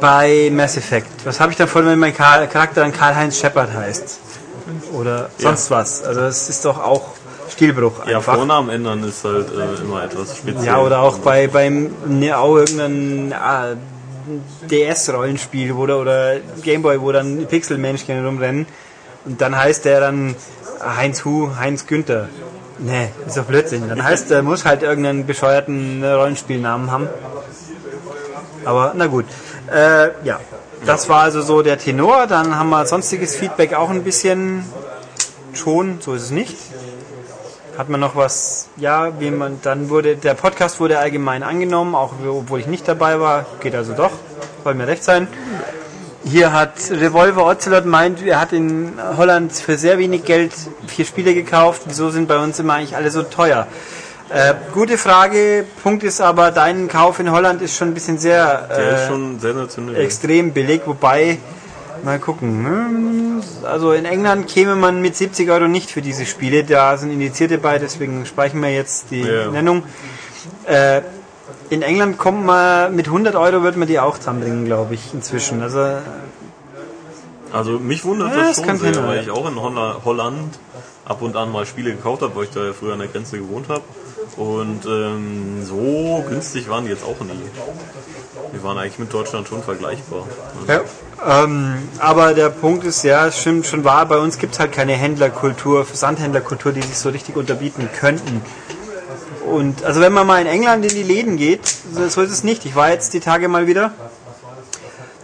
bei Mass Effect. Was habe ich davon, wenn mein Char- Charakter dann Karl-Heinz Shepard heißt? Oder sonst was. Also es ist doch auch Stilbruch Ja, einfach. Vornamen ändern ist halt äh, immer etwas speziell. Ja, oder auch bei beim ne, auch irgendein ah, DS-Rollenspiel oder, oder Gameboy, wo dann Pixelmenschen rumrennen und dann heißt der dann Heinz Hu, Heinz Günther. Nee, ist doch Blödsinn. Dann heißt der muss halt irgendeinen bescheuerten Rollenspielnamen haben. Aber na gut. Äh, ja, das war also so der Tenor. Dann haben wir sonstiges Feedback auch ein bisschen schon, so ist es nicht. Hat man noch was, ja, wie man, dann wurde, der Podcast wurde allgemein angenommen, auch obwohl ich nicht dabei war, geht also doch, soll mir recht sein. Hier hat Revolver Ocelot meint, er hat in Holland für sehr wenig Geld vier Spiele gekauft, wieso sind bei uns immer eigentlich alle so teuer? Äh, gute Frage, Punkt ist aber, dein Kauf in Holland ist schon ein bisschen sehr Der ist äh, schon sensationell. extrem billig, wobei, mal gucken, hm, also in England käme man mit 70 Euro nicht für diese Spiele, da sind Indizierte bei, deswegen speichern wir jetzt die Ja. Nennung. Äh, in England kommt man, mit 100 Euro wird man die auch zusammenbringen, glaube ich, inzwischen. Also, Also mich wundert Ja, das das schon kann sehr, weil ja. ich auch in Holla- Holland ab und an mal Spiele gekauft habe, weil ich da ja früher an der Grenze gewohnt habe. Und ähm, so günstig waren die jetzt auch nie. Die waren eigentlich mit Deutschland schon vergleichbar. ja, ähm, aber der Punkt ist, ja, es stimmt schon wahr, bei uns gibt es halt keine Händlerkultur, Versandhändlerkultur, die sich so richtig unterbieten könnten. Und also wenn man mal in England in die Läden geht, so, so ist es nicht. Ich war jetzt die Tage mal wieder.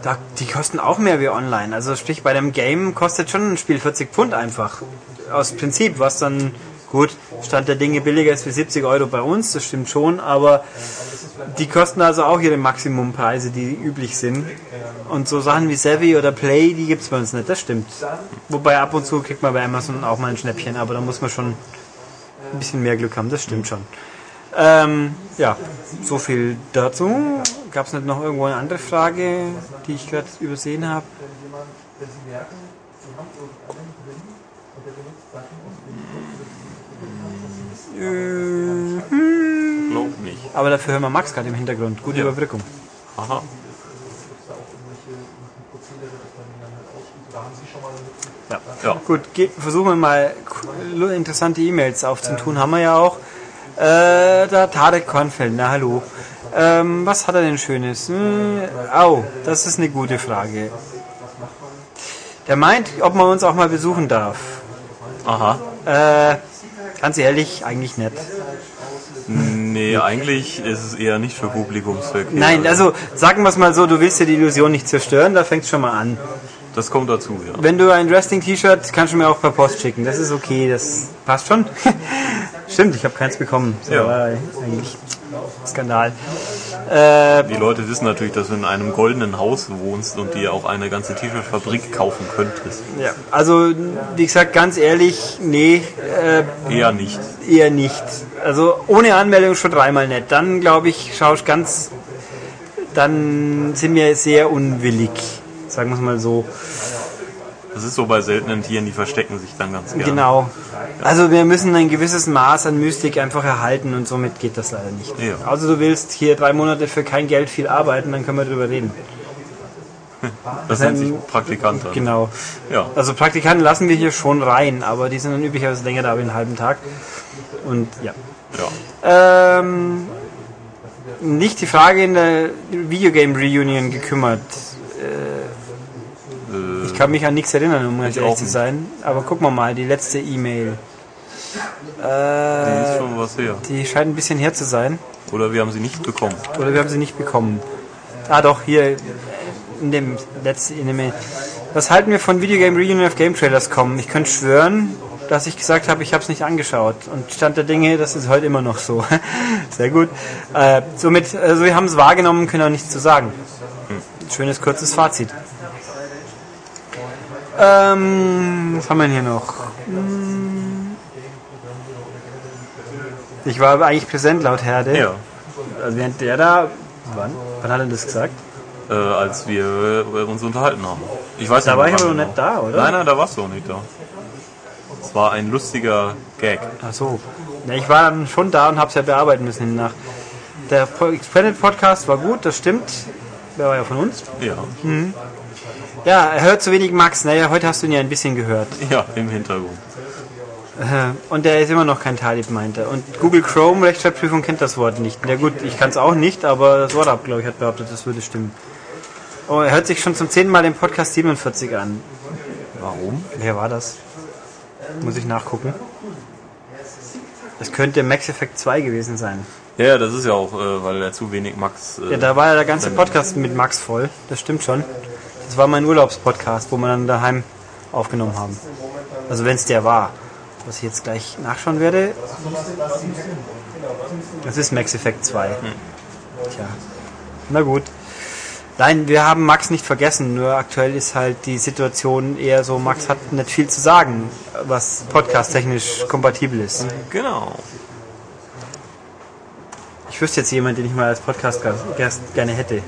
Da, die kosten auch mehr wie online. Also sprich, bei dem Game kostet schon ein Spiel 40 Pfund einfach. Aus Prinzip, was dann, gut, Stand der Dinge billiger ist wie 70 Euro bei uns, das stimmt schon, aber die kosten also auch ihre Maximumpreise, die üblich sind. Und so Sachen wie Savvy oder Play, die gibt's bei uns nicht, das stimmt. Wobei ab und zu kriegt man bei Amazon auch mal ein Schnäppchen, aber da muss man schon ein bisschen mehr Glück haben, das stimmt schon. Ähm, ja, so viel dazu. Gab es nicht noch irgendwo eine andere Frage, die ich gerade übersehen habe? Mhm. Glaub nicht. Aber dafür hören wir Max gerade im Hintergrund. Gute Ja. Überbrückung. Aha. Ja. Ja. Gut, versuchen wir mal interessante E-Mails aufzutun. Haben wir ja auch. Äh, da Tarek Kornfeld, na hallo. Ähm, was hat er denn Schönes? Hm, au, das ist eine gute Frage. Der meint, ob man uns auch mal besuchen darf. Aha. Äh, ganz ehrlich, eigentlich nicht. Nee, eigentlich ist es eher nicht für Publikumsverkehr. Nein, also sagen wir es mal so, du willst ja die Illusion nicht zerstören, da fängt schon mal an. Das kommt dazu, ja. Wenn du ein Wrestling-T-Shirt, kannst du mir auch per Post schicken. Das ist okay, das passt schon. Stimmt, ich habe keins bekommen. Das Ja. eigentlich Skandal. Äh, Die Leute wissen natürlich, dass du in einem goldenen Haus wohnst und dir auch eine ganze T-Shirt-Fabrik kaufen könntest. ja, also wie gesagt, ganz ehrlich, nee, äh, Eher nicht. eher nicht. Also ohne Anmeldung schon dreimal nicht. Dann glaube ich, schaue ich ganz, dann sind wir sehr unwillig, sagen wir es mal so. Das ist so bei seltenen Tieren, die verstecken sich dann ganz gerne. Genau. Also wir müssen ein gewisses Maß an Mystik einfach erhalten und somit geht das leider nicht. Ja. Also du willst hier drei Monate für kein Geld viel arbeiten, dann können wir drüber reden. Das nennt sich Praktikant. dann. Genau. Ja. Also Praktikanten lassen wir hier schon rein, aber die sind dann üblicherweise länger da wie einen halben Tag. Und ja. ja. Ähm, nicht die Frage in der Videogame Reunion gekümmert. Äh, Ich kann mich an nichts erinnern, um ganz Ich ehrlich zu sein. Aber gucken wir mal, die letzte E-Mail. die Äh, ist schon was her. die scheint ein bisschen her zu sein. Oder wir haben sie nicht bekommen. Oder wir haben sie nicht bekommen. Ah doch, hier in dem letzten in dem Mail. Was halten wir von Videogame Reunion of Game Trailers kommen? Ich könnte schwören, dass ich gesagt habe, ich habe es nicht angeschaut. Und Stand der Dinge, das ist heute immer noch so. Sehr gut. Äh, somit, also wir haben es wahrgenommen, können auch nichts zu sagen. Schönes, kurzes Fazit. Ähm, was haben wir denn hier noch? Hm. Ich war aber eigentlich präsent laut Herde. Ja. Also während der da. Wann? Wann hat er das gesagt? Äh, als wir äh, uns unterhalten haben. Ich weiß Da nicht war ich aber noch genau. nicht da, oder? Nein, nein, da warst du auch nicht da. Es war ein lustiger Gag. Ach so. Ja, ich war dann schon da und hab's ja bearbeiten müssen hinten Der Planet Podcast war gut, das stimmt. Der war ja von uns. Ja. Ja, er hört zu wenig Max. Naja, heute hast du ihn ja ein bisschen gehört. Ja, im Hintergrund. Äh, Und der ist immer noch kein Talib, meint er. Und Google Chrome Rechtschreibprüfung kennt das Wort nicht. Na gut, ich kann es auch nicht, aber das Wort glaube ich, hat behauptet, das würde stimmen. Oh, er hört sich schon zum zehnten Mal den Podcast 47 an. Warum? Wer war das? Muss ich nachgucken. Das könnte Max Effect 2 gewesen sein. Ja, das ist ja auch, äh, weil er zu wenig Max. Äh, Ja, da war ja der ganze Podcast mit Max voll. Das stimmt schon. Das war mein Urlaubspodcast, wo wir dann daheim aufgenommen haben. Also wenn es der war. Was ich jetzt gleich nachschauen werde. Das ist Max Effect 2. Tja. Na gut. Nein, wir haben Max nicht vergessen, nur aktuell ist halt die Situation eher so, Max hat nicht viel zu sagen, was podcast-technisch kompatibel ist. Genau. Ich wüsste jetzt jemanden, den ich mal als Podcast-Gast gerne hätte.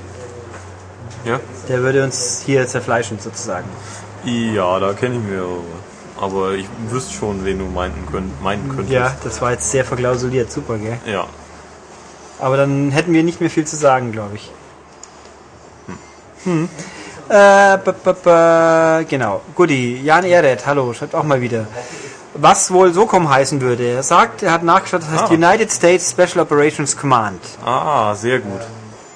Ja? Der würde uns hier zerfleischen, sozusagen. Ja, da kenne ich mehrere. Aber ich wüsste schon, wen du meinen, könnt, meinen könntest. Ja, das war jetzt sehr verklausuliert, super, gell? Ja. Aber dann hätten wir nicht mehr viel zu sagen, glaube ich. Hm. Äh, b -b -b genau. Guti, Jan Ehret, hallo, schreibt auch mal wieder. Was wohl SOCOM heißen würde. Er sagt, er hat nachgeschaut, das heißt Ah. United States Special Operations Command. Ah, sehr gut.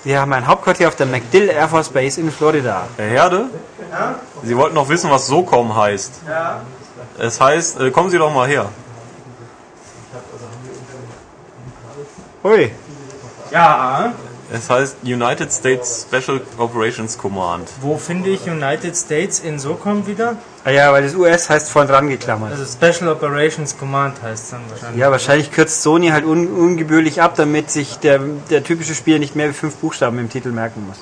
Wir haben ein Hauptquartier auf der MacDill Air Force Base in Florida. Herr Herde? Sie wollten noch wissen, was SOCOM heißt. Ja. Es heißt, äh, kommen Sie doch mal her. Ui, Ja, Es heißt United States Special Operations Command. wo finde ich United States in SOCOM wieder? Ah ja, weil das US heißt vorn dran geklammert. Also Special Operations Command heißt es dann wahrscheinlich. Ja, wahrscheinlich kürzt Sony halt un ungebührlich ab, damit sich der, der typische Spieler nicht mehr wie fünf Buchstaben im Titel merken muss.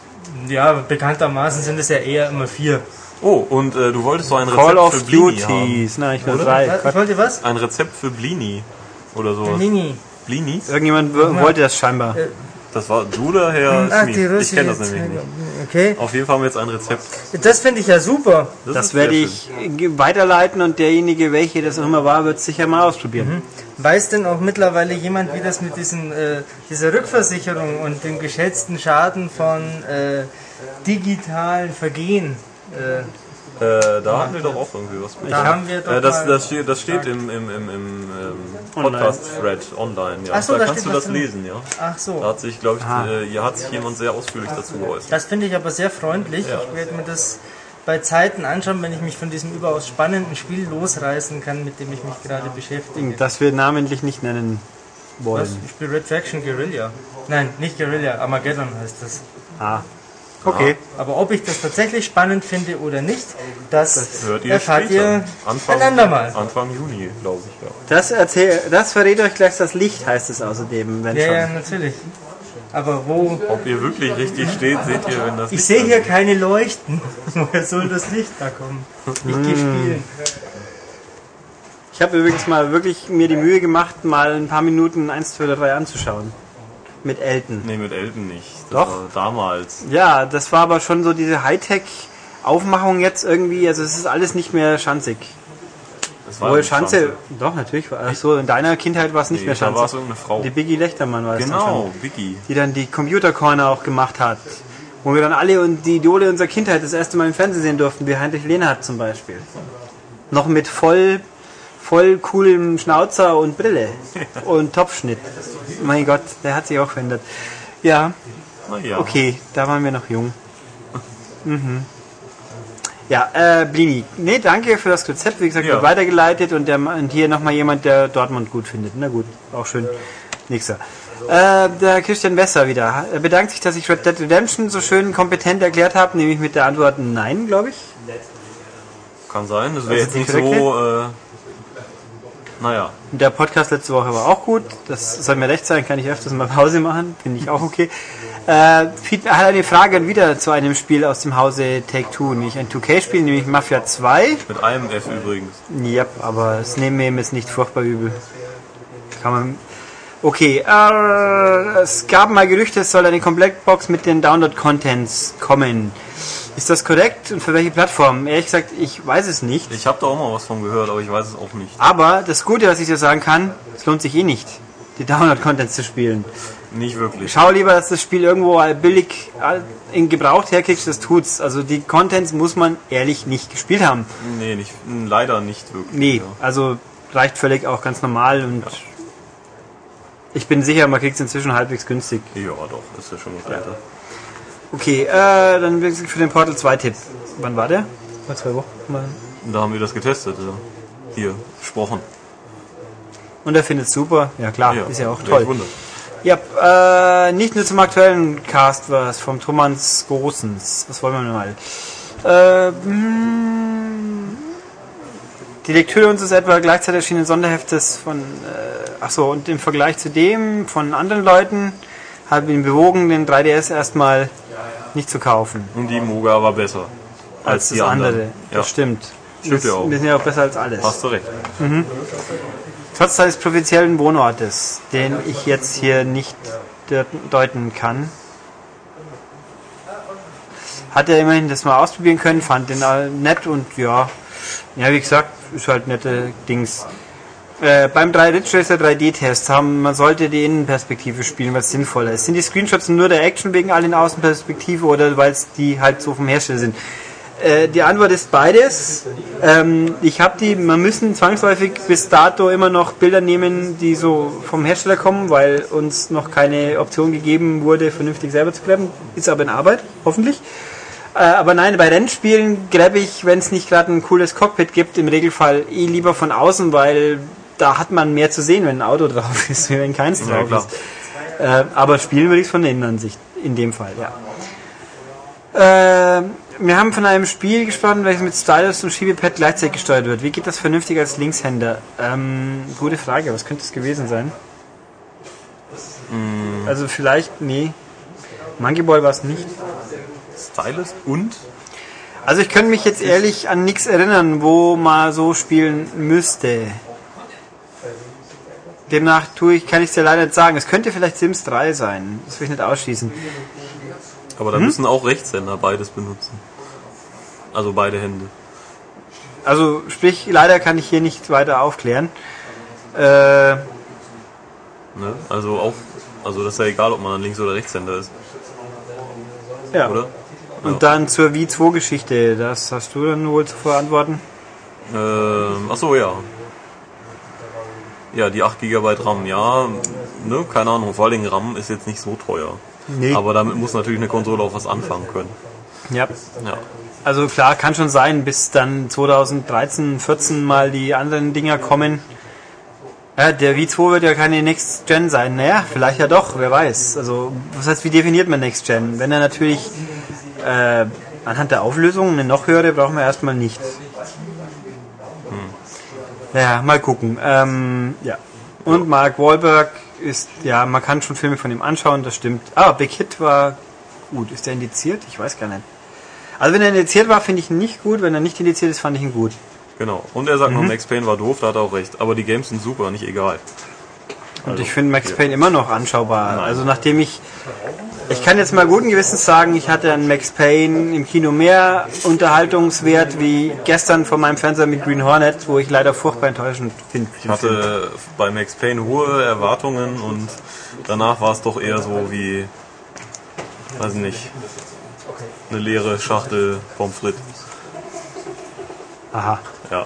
Ja, bekanntermaßen sind es ja eher immer vier. Oh, und äh, du wolltest so ein Rezept Call of für Blini. Duties. Nein, ich Oder? drei. Was? Ich wollte was? Ein Rezept für Blini. Oder sowas. Mini. Blinis? Irgendjemand wollte das scheinbar. Das war du oder Herr Ach, Schmid? die Ich kenne das nämlich nicht. Okay. Auf jeden Fall haben wir jetzt ein Rezept. Das finde ich ja super. Das ist werde ich ge- weiterleiten und derjenige, welche das auch immer war, wird es sicher mal ausprobieren. Weiß denn auch mittlerweile jemand, wie das mit diesen, äh, dieser Rückversicherung und dem geschätzten Schaden von äh, digitalen Vergehen? Äh, Äh, da hatten wir doch auch irgendwie was. da haben wir doch Äh, das, mal, das, steht, das steht im, im, im, im ähm, Podcast-Thread online. Ja. So, da, da kannst du was das lesen, ja. Ach Da so. hat sich, glaube ich, Aha. äh, hier hat sich jemand sehr ausführlich dazu geäußert. Das finde ich aber sehr freundlich. Ja. Ich werde mir das bei Zeiten anschauen, wenn ich mich von diesem überaus spannenden Spiel losreißen kann, mit dem ich mich gerade beschäftige. Das wir namentlich nicht nennen Was? wollen. Ich spiele Red Faction Guerilla. Nein, nicht Guerilla, Armageddon heißt das. Ah. Okay. Aber ob ich das tatsächlich spannend finde oder nicht, das, Hört ihr erfahrt später. ihr Anfang, ein andermal. Anfang Juni, glaube ich. Ja. Das, erzähl, das verrät euch gleich das Licht, heißt es außerdem. Wenn Ja, schon. ja, natürlich. Aber wo? Ob ihr wirklich richtig steht, seht ihr, wenn das Ich sehe hier keine Leuchten. Woher soll das Licht da kommen? Ich gehe spielen. Ich habe übrigens mal wirklich mir die Mühe gemacht, mal ein paar Minuten 1, 2 oder 3 anzuschauen. Mit Elton. Nee, mit Elton nicht. Das Doch. War damals. Ja, das war aber schon so diese Hightech-Aufmachung jetzt irgendwie. Also es ist alles nicht mehr schanzig. Das war Wohl nicht Schanze, doch natürlich. war- Ach so, in deiner Kindheit war es nicht Nee, mehr da war es Schanze. irgendeine Frau. Die Biggie Lechtermann war es. Genau, Vicky. Die dann die Computer Corner auch gemacht hat. Wo wir dann alle und die Idole unserer Kindheit das erste Mal im Fernsehen sehen durften, wie Heinrich Lehnhardt zum Beispiel. Noch mit voll, voll coolem Schnauzer und Brille. Und Topfschnitt. Mein Gott, der hat sich auch verändert. Ja, Naja. okay, da waren wir noch jung. Mhm. Ja, äh, Blini. Nee, danke für das Rezept. Wie gesagt, Ja. wird weitergeleitet und, der, und hier nochmal jemand, der Dortmund gut findet. Na gut, auch schön. Nächster. Äh, der Christian Wesser wieder. Er bedankt sich, dass ich Red Dead Redemption so schön kompetent erklärt habe, nämlich mit der Antwort Nein, glaube ich. Kann sein. Das wäre Also jetzt nicht so. Äh, naja. Der Podcast letzte Woche war auch gut. Das soll mir recht sein, kann ich öfters mal Pause machen. Finde ich auch okay. Äh, hat eine Frage wieder zu einem Spiel aus dem Hause Take-Two, nämlich ein 2K-Spiel, nämlich Mafia 2. Mit einem F übrigens. Yep, aber das Nehmen ist nicht furchtbar übel. Kann man. Okay, äh, es gab mal Gerüchte, es soll eine Komplettbox mit den Download-Contents kommen. Ist das korrekt und für welche Plattform? Ehrlich gesagt, ich weiß es nicht. Ich habe da auch mal was von gehört, aber ich weiß es auch nicht. Aber das Gute, was ich dir sagen kann, es lohnt sich eh nicht, die Download-Contents zu spielen. Nicht wirklich. Schau lieber, dass das Spiel irgendwo billig in Gebraucht herkriegst, das tut's. Also die Contents muss man ehrlich nicht gespielt haben. Nee, nicht, leider nicht wirklich. Nee, Ja. also reicht völlig auch ganz normal und ich bin sicher, man kriegt es inzwischen halbwegs günstig. ja, doch, ist ja schon was älter. Okay, äh, dann für den Portal 2 Tipp. Wann war der? Vor zwei Wochen. Mal. Da haben wir das getestet. Ja. Hier, gesprochen. Und er findet es super. Ja klar, ist ja auch toll. Wunder. Ja, äh, nicht nur zum aktuellen Cast was vom Thomas Großens. Was wollen wir denn mal? Äh, hm, die Lektüre unseres etwa gleichzeitig erschienenen Sonderheftes von, äh, ach so, und im Vergleich zu dem von anderen Leuten habe ich ihn bewogen, den 3DS erstmal nicht zu kaufen. Und die Moga war besser. Als, die das andere. anderen. Ja. Das stimmt. Stimmt ja auch. Wir sind ja auch besser als alles. Hast du recht. Trotz seines provinziellen Wohnortes, den ich jetzt hier nicht de- deuten kann, hat er immerhin das mal ausprobieren können, fand den nett und ja, ja wie gesagt, ist halt nette Dings. Äh, beim 3 Ridge Racer 3D-Test haben, man sollte die Innenperspektive spielen, was sinnvoller ist. Sind die Screenshots nur der Action wegen all in Außenperspektive oder weil es die halt so vom Hersteller sind? Äh, die Antwort ist beides. Ähm, ich habe die, man müssen zwangsläufig bis dato immer noch Bilder nehmen, die so vom Hersteller kommen, weil uns noch keine Option gegeben wurde, vernünftig selber zu graben. Ist aber in Arbeit, hoffentlich. Äh, aber nein, bei Rennspielen grabe ich, wenn es nicht gerade ein cooles Cockpit gibt, im Regelfall eh lieber von außen, weil da hat man mehr zu sehen, wenn ein Auto drauf ist, wie wenn keins Ja, drauf klar. ist. Äh, aber spielen würde ich es von der Innenansicht, in dem Fall, ja. Äh, wir haben von einem Spiel gesprochen, welches mit Stylus und Schiebepad gleichzeitig gesteuert wird. Wie geht das vernünftig als Linkshänder? Ähm, gute Frage, was könnte es gewesen sein? Also vielleicht, nee. Monkey Ball war es nicht. Stylist und Also ich könnte mich jetzt ehrlich an nichts erinnern, wo man so spielen müsste. Demnach tue ich, kann ich es dir leider nicht sagen. Es könnte vielleicht Sims 3 sein. Das will ich nicht ausschließen. aber da müssen auch Rechtshänder beides benutzen. Also beide Hände. Also sprich, leider kann ich hier nicht weiter aufklären. Äh, Ne? Also auch, also das ist ja egal, ob man dann Links- oder Rechtshänder ist, ja. oder? Und dann zur Wii 2 Geschichte. Das hast du dann wohl zu verantworten. Ähm, ach so, ja. Ja, die 8 GB RAM, ja, ne, keine Ahnung, vor allem RAM ist jetzt nicht so teuer. Nee. Aber damit muss natürlich eine Konsole auch was anfangen können. Ja. Ja. Also klar, kann schon sein, bis dann 2013, 14 mal die anderen Dinger kommen. Ja, der Wii 2 wird ja keine Next Gen sein. Naja, vielleicht ja doch, wer weiß. Also, was heißt, wie definiert man Next Gen? Wenn er natürlich äh, anhand der Auflösung eine noch höhere brauchen wir erstmal nicht. Ja, mal gucken. Ähm, ja. Und Mark Wahlberg ist, ja, man kann schon Filme von ihm anschauen, das stimmt. Ah, Big Hit war gut. Ist der indiziert? Ich weiß gar nicht. Also wenn er indiziert war, finde ich ihn nicht gut. Wenn er nicht indiziert ist, fand ich ihn gut. Genau. Und er sagt noch, Max Payne war doof, da hat er auch recht. Aber die Games sind super, nicht egal. Und Also, ich finde Max. Payne immer noch anschaubar. Also nachdem ich, ich kann jetzt mal guten Gewissens sagen, ich hatte an Max Payne im Kino mehr Unterhaltungswert wie gestern vor meinem Fernseher mit Green Hornet, wo ich leider furchtbar enttäuschend finde. Ich hatte bei Max Payne hohe Erwartungen und danach war es doch eher so wie, weiß nicht, eine leere Schachtel Pommes frites. Aha. Ja.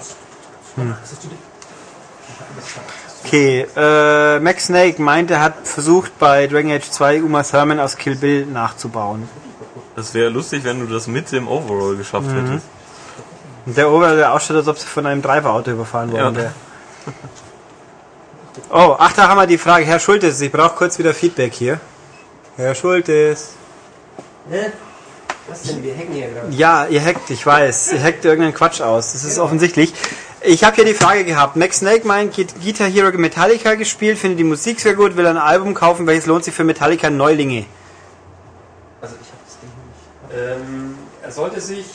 Okay, äh, Max Snake meint, er hat versucht bei Dragon Age 2 Uma Thurman aus Kill Bill nachzubauen. Das wäre lustig, wenn du das mit dem Overall geschafft hättest. Und der Ober, der ausschaut, als ob sie von einem Treiberauto überfahren worden Ja. wäre. Oh, ach, da haben wir die Frage. Herr Schultes, ich brauche kurz wieder Feedback hier. Herr Schultes. Ne? Was denn? Wir hacken hier gerade. Ja, ihr hackt, ich weiß. Ihr hackt irgendeinen Quatsch aus. Das ist offensichtlich. Ich habe hier die Frage gehabt. Max Snake meint, Gui- Guitar Hero Metallica gespielt, findet die Musik sehr gut, will ein Album kaufen. Welches lohnt sich für Metallica Neulinge? Also ich habe das Ding nicht. Ähm, er sollte sich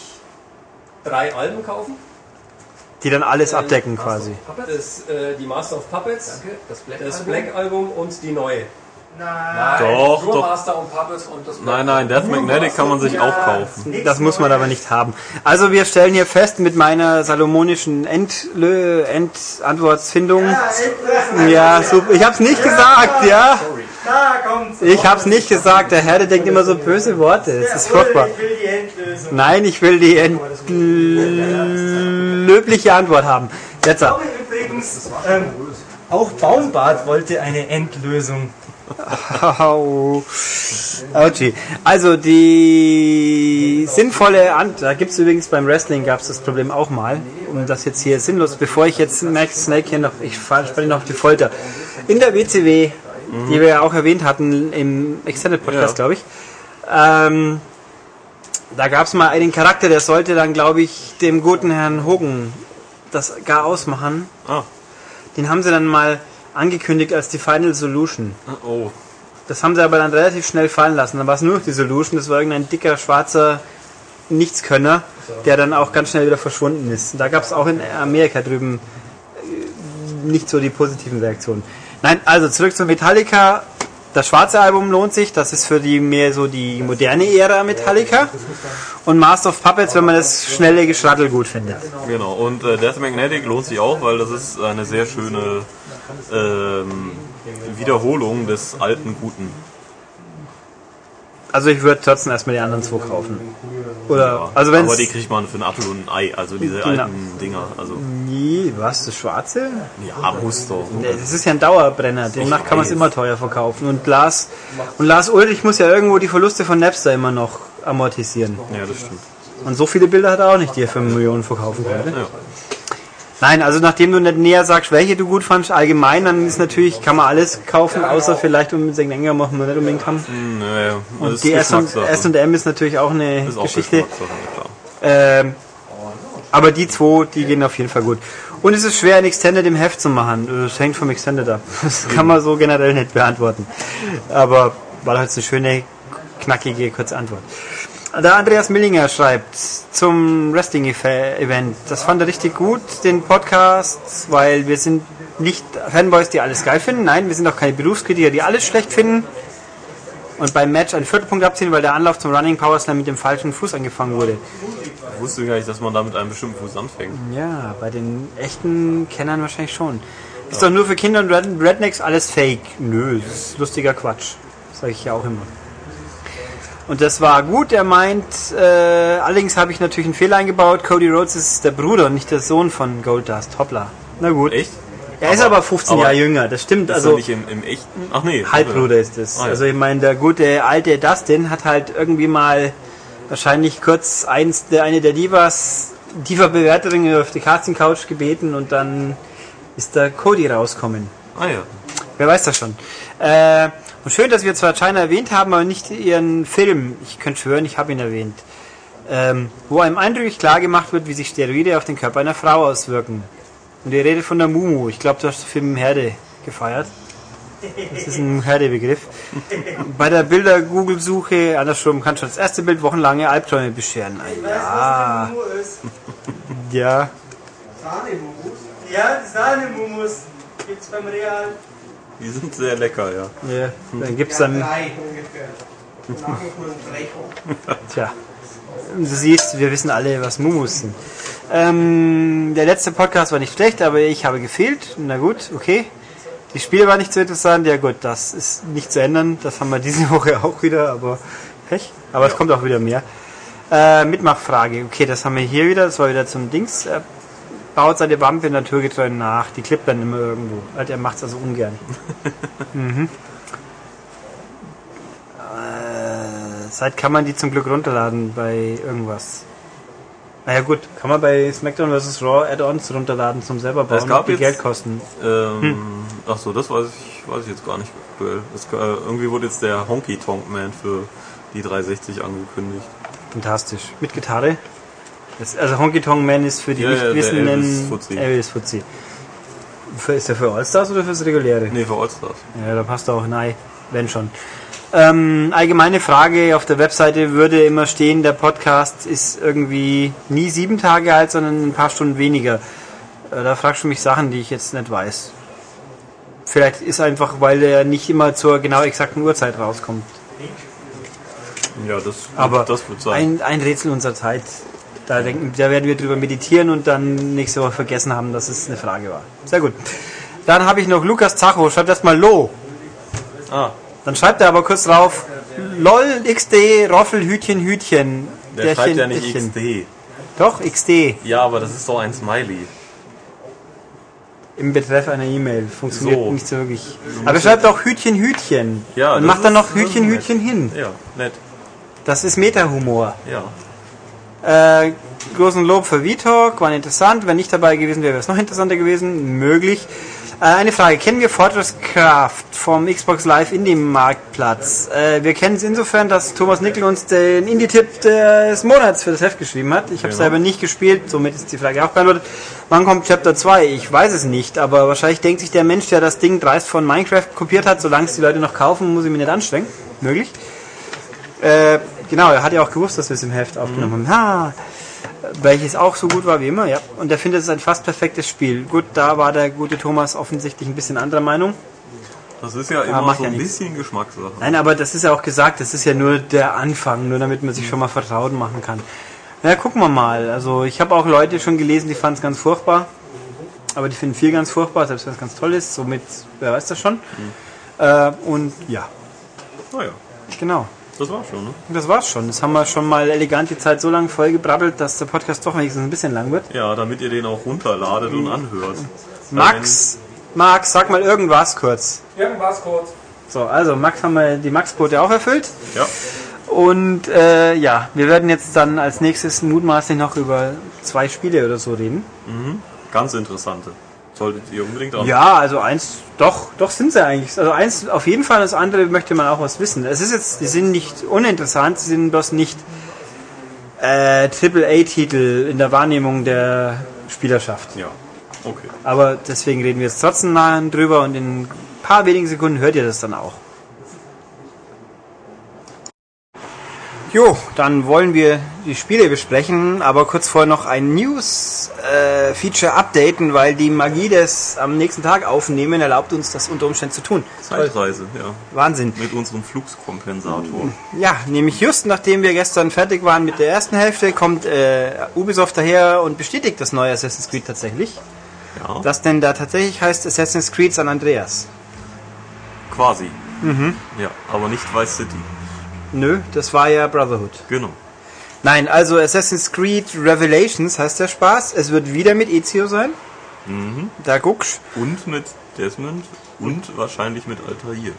drei Alben kaufen. Die dann alles Ähm, abdecken Master quasi. Das, äh, die Master of Puppets, Danke. Das Black das Album? Black Album und die neue. Nein. Doch, nur doch. Master und Puppets und das Nein, nein, Death Magnetic kann man sich auch kaufen. Das muss man aber nicht haben. Also wir stellen hier fest mit meiner salomonischen Endlö Endantwortfindung. Ja, super. Ich hab's nicht gesagt, ja. Da kommt's. Ich hab's nicht gesagt. Der Herr, der denkt immer so böse Worte. Das ist furchtbar. Ich will die Endlösung. Nein, ich will die löbliche Antwort haben. Jetzt. Übrigens, ähm, auch Baumbart wollte eine Endlösung. Ouchie. Also die sinnvolle Ant da gibt's übrigens beim Wrestling gab's das Problem auch mal. Um das jetzt hier sinnlos, bevor ich jetzt Max Snake hier noch, ich spanne noch auf die Folter. In der WCW, die wir ja auch erwähnt hatten im Extended Podcast, Ja. glaube ich, ähm, da gab's mal einen Charakter, der sollte dann, glaube ich, dem guten Herrn Hogan das gar ausmachen. Ah, Den haben sie dann mal angekündigt als die Final Solution. oh. Das haben sie aber dann relativ schnell fallen lassen. Dann war es nur noch die Solution. Das war irgendein dicker, schwarzer Nichtskönner, der dann auch ganz schnell wieder verschwunden ist. Und da gab es auch in Amerika drüben äh, nicht so die positiven Reaktionen. Nein, also zurück zu Metallica. Das schwarze Album lohnt sich. Das ist für die mehr so die moderne Ära Metallica. Und Master of Puppets, wenn man das schnelle Geschrattel gut findet. Genau, und äh, Death Magnetic lohnt sich auch, weil das ist eine sehr schöne ähm, Wiederholung des alten Guten. Also ich würde trotzdem erstmal die anderen zwei kaufen. Oder, also wenn Aber die kriegt man für einen Apfel und ein Ei, also diese Genau. alten Dinger. Also, Nee, was, das schwarze? ja, muss doch. Nee, Das ist ja ein Dauerbrenner, macht, kann man es immer teuer verkaufen. Und Lars, und Lars Ulrich muss ja irgendwo die Verluste von Napster immer noch amortisieren. Ja, das stimmt. Und so viele Bilder hat er auch nicht, die er für Millionen verkaufen konnte. Ja. Nein, also nachdem du nicht näher sagst, welche du gut fandst, allgemein, dann ist natürlich, kann man alles kaufen, außer vielleicht um den länger machen wir nicht unbedingt haben. Naja, das Und die S&M ist natürlich auch eine ist auch Geschichte. Ähm, aber die zwei, die gehen auf jeden Fall gut. Und es ist schwer, ein Extended im Heft zu machen. Das hängt vom Extended ab. Das kann man so generell nicht beantworten. Aber war halt eine schöne, knackige, kurze Antwort. Der Andreas Millinger schreibt zum Wrestling-Event. Das fand er richtig gut, den Podcast, weil wir sind nicht Fanboys, die alles geil finden. Nein, wir sind auch keine Berufskritiker, die alles schlecht finden. Und beim Match einen vierten Punkt abziehen, weil der Anlauf zum Running Power Slam mit dem falschen Fuß angefangen wurde. Ich wusste gar nicht, dass man da mit einem bestimmten Fuß anfängt. Ja, bei den echten Kennern wahrscheinlich schon. Ist doch nur für Kinder und Red Rednecks alles Fake. Nö, das ist lustiger Quatsch. Sage ich ja auch immer. Und das war gut. Er meint, äh, allerdings habe ich natürlich einen Fehler eingebaut. Cody Rhodes ist der Bruder und nicht der Sohn von Goldust. Hoppla. Na gut. Echt? Er ist Aber- aber 15 aber Jahre jünger. Das stimmt. Ist also er nicht im, im echten? Ach nee. Halbbruder ist es. Ah, ja. Also ich meine, der gute alte Dustin hat halt irgendwie mal wahrscheinlich kurz eins der eine der Divas, Diva-Bewerterin auf die Casting Couch gebeten und dann ist der Cody rauskommen. Ah ja. Wer weiß das schon. Äh, und schön, dass wir zwar China erwähnt haben, aber nicht ihren Film. Ich könnte schwören, ich habe ihn erwähnt. Ähm, wo einem eindrücklich klar gemacht wird, wie sich Steroide auf den Körper einer Frau auswirken. Und ihr redet von der Mumu. Ich glaube, du hast den Film Herde gefeiert. Das ist ein Herdebegriff. Bei der Bilder-Google-Suche, andersrum, kann schon das erste Bild wochenlange Albträume bescheren. Ah, Ja, ja. Sahnemumus? Ja, die Sahnemumus gibt's beim Real. Die sind sehr lecker, ja. ja. Dann gibt's dann, drei ungefähr. Brecho. tja. Du siehst, wir wissen alle, was Mumus sind. Ähm, der letzte Podcast war nicht schlecht, aber ich habe gefehlt. Na gut, okay. Die Spiele waren nicht so interessant. Ja gut, das ist nicht zu ändern. Das haben wir diese Woche auch wieder, aber Pech. Aber es kommt auch wieder mehr. Äh, Mitmachfrage. Okay, das haben wir hier wieder. Das war wieder zum Dings. Er baut seine Wampe naturgetreu nach. Die klippt dann immer irgendwo. Also er macht es also ungern. mhm. äh, seit kann man die zum Glück runterladen bei irgendwas. Naja gut, kann man bei SmackDown vs. Raw Add-ons runterladen zum selber bauen, Es gab die jetzt- Geld kosten. Ähm, Ach so, das weiß ich, weiß ich jetzt gar nicht aktuell. Es, äh, irgendwie wurde jetzt der Honky Tonk Man für die 360 angekündigt. Fantastisch. Mit Gitarre. Das, also Honky Tonk Man ist für die Ja, ja, Nichtwissenden Elvis Fuzzy. Elvis Fuzzy. Für, ist der für Allstars oder fürs reguläre? Nee, für Allstars. Ja, da passt auch nein, wenn schon. Ähm, allgemeine Frage auf der Webseite würde immer stehen, der Podcast ist irgendwie nie sieben Tage alt, sondern ein paar Stunden weniger. Äh, da fragst du mich Sachen, die ich jetzt nicht weiß. Vielleicht ist einfach, weil er nicht immer zur genau exakten Uhrzeit rauskommt. Ja, das, Aber das wird sein. ein, ein Rätsel unserer Zeit. Da, denken, da werden wir drüber meditieren und dann nächste Woche vergessen haben, dass es eine Frage war. Sehr gut. Dann habe ich noch Lukas Zacho. Schreibt erstmal Lo. Ah, Dann schreibt er aber kurz drauf, LOL XD Roffel Hütchen Hütchen. der schreibt ja nicht Därchen. XD. Doch, XD. Ja, aber das ist doch ein Smiley. Im Betreff einer E-Mail. Funktioniert So. nicht so wirklich. Aber er schreibt auch Hütchen Hütchen. Ja, Und macht dann noch Hütchen. Hütchen hin. Ja, nett. Das ist Meta-Humor. Ja. Äh, großen Lob für V-Talk, war interessant. Wenn nicht dabei gewesen wäre, wäre es noch interessanter gewesen. Möglich. Äh, eine Frage. Kennen wir Fortress Craft vom Xbox Live Indie Marktplatz? Äh, wir kennen es insofern, dass Thomas Nickel uns den Indie-Tipp des Monats für das Heft geschrieben hat. Ich habe Genau. selber nicht gespielt, somit ist die Frage auch beantwortet. Wann kommt Chapter 2? Ich weiß es nicht, aber wahrscheinlich denkt sich der Mensch, der das Ding dreist von Minecraft kopiert hat, solange es die Leute noch kaufen, muss ich mich nicht anstrengen. Möglich. Äh, genau, er hat ja auch gewusst, dass wir es im Heft aufgenommen haben. Ha, welches auch so gut war wie immer, ja. Und er findet es ein fast perfektes Spiel. Gut, da war der gute Thomas offensichtlich ein bisschen anderer Meinung. Das ist ja immer macht so ja ein nichts. bisschen Geschmackssache. Nein, aber das ist ja auch gesagt, das ist ja nur der Anfang, nur damit man sich schon mal vertraut machen kann. Na, gucken wir mal. Also ich habe auch Leute schon gelesen, die fanden es ganz furchtbar. Aber die finden viel ganz furchtbar, selbst wenn es ganz toll ist. Somit, wer weiß das schon. Äh, und ja, Naja, genau. Das war's schon, ne? Das war's schon. Das haben wir schon mal elegant die Zeit so lange vollgebrabbelt, dass der Podcast doch wenigstens ein bisschen lang wird. Ja, damit ihr den auch runterladet und anhört. Max, Max, sag mal irgendwas kurz. Irgendwas kurz. So, also Max haben wir die Max-Quote auch erfüllt. Ja, Und äh, ja, wir werden jetzt dann als nächstes mutmaßlich noch über zwei Spiele oder so reden. ganz interessante. Solltet ihr unbedingt auch. Ja, also eins, doch, doch sind sie eigentlich. Also eins auf jeden Fall, das andere möchte man auch was wissen. Es ist jetzt, die sind nicht uninteressant, sie sind bloß nicht äh, Triple-A-Titel in der Wahrnehmung der Spielerschaft. Ja, okay. Aber deswegen reden wir jetzt trotzdem drüber und in ein paar wenigen Sekunden hört ihr das dann auch. Jo, dann wollen wir die Spiele besprechen, aber kurz vorher noch ein News-Feature updaten, weil die Magie des am nächsten Tag aufnehmen erlaubt uns das unter Umständen zu tun. Zeitreise, ja. Wahnsinn. Mit unserem Fluxkompensator. Ja, nämlich just nachdem wir gestern fertig waren mit der ersten Hälfte, kommt äh, Ubisoft daher und bestätigt das neue Assassin's Creed tatsächlich. Ja, Das denn da tatsächlich heißt Assassin's Creed San Andreas. quasi. Mhm. Ja, aber nicht Vice City. Nö, das war ja Brotherhood. Genau. Nein, also Assassin's Creed Revelations heißt der Spaß. Es wird wieder mit Ezio sein. Mhm. Da guckst. Und mit Desmond und wahrscheinlich mit Altair.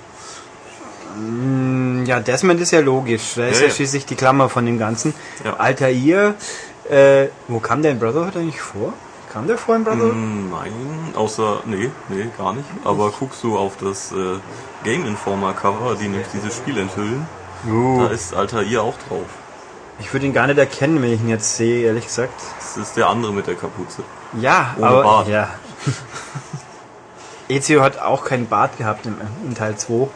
Ja, Desmond ist ja logisch. Da ist Ja, ja, ja. schließlich die Klammer von dem Ganzen. Ja. Altair, äh, wo kam der in Brotherhood eigentlich vor? Kam der vor in Brotherhood? Mm, Nein, außer, nee, nee, gar nicht. Aber guckst du auf das äh, Game Informer Cover, die nämlich dieses Spiel enthüllen, da ist Altair auch drauf. Ich würde ihn gar nicht erkennen, wenn ich ihn jetzt sehe, ehrlich gesagt. Das ist der andere mit der Kapuze. Ja, Ohne aber Bart. ja. Ezio hat auch keinen Bart gehabt im, in Teil 2.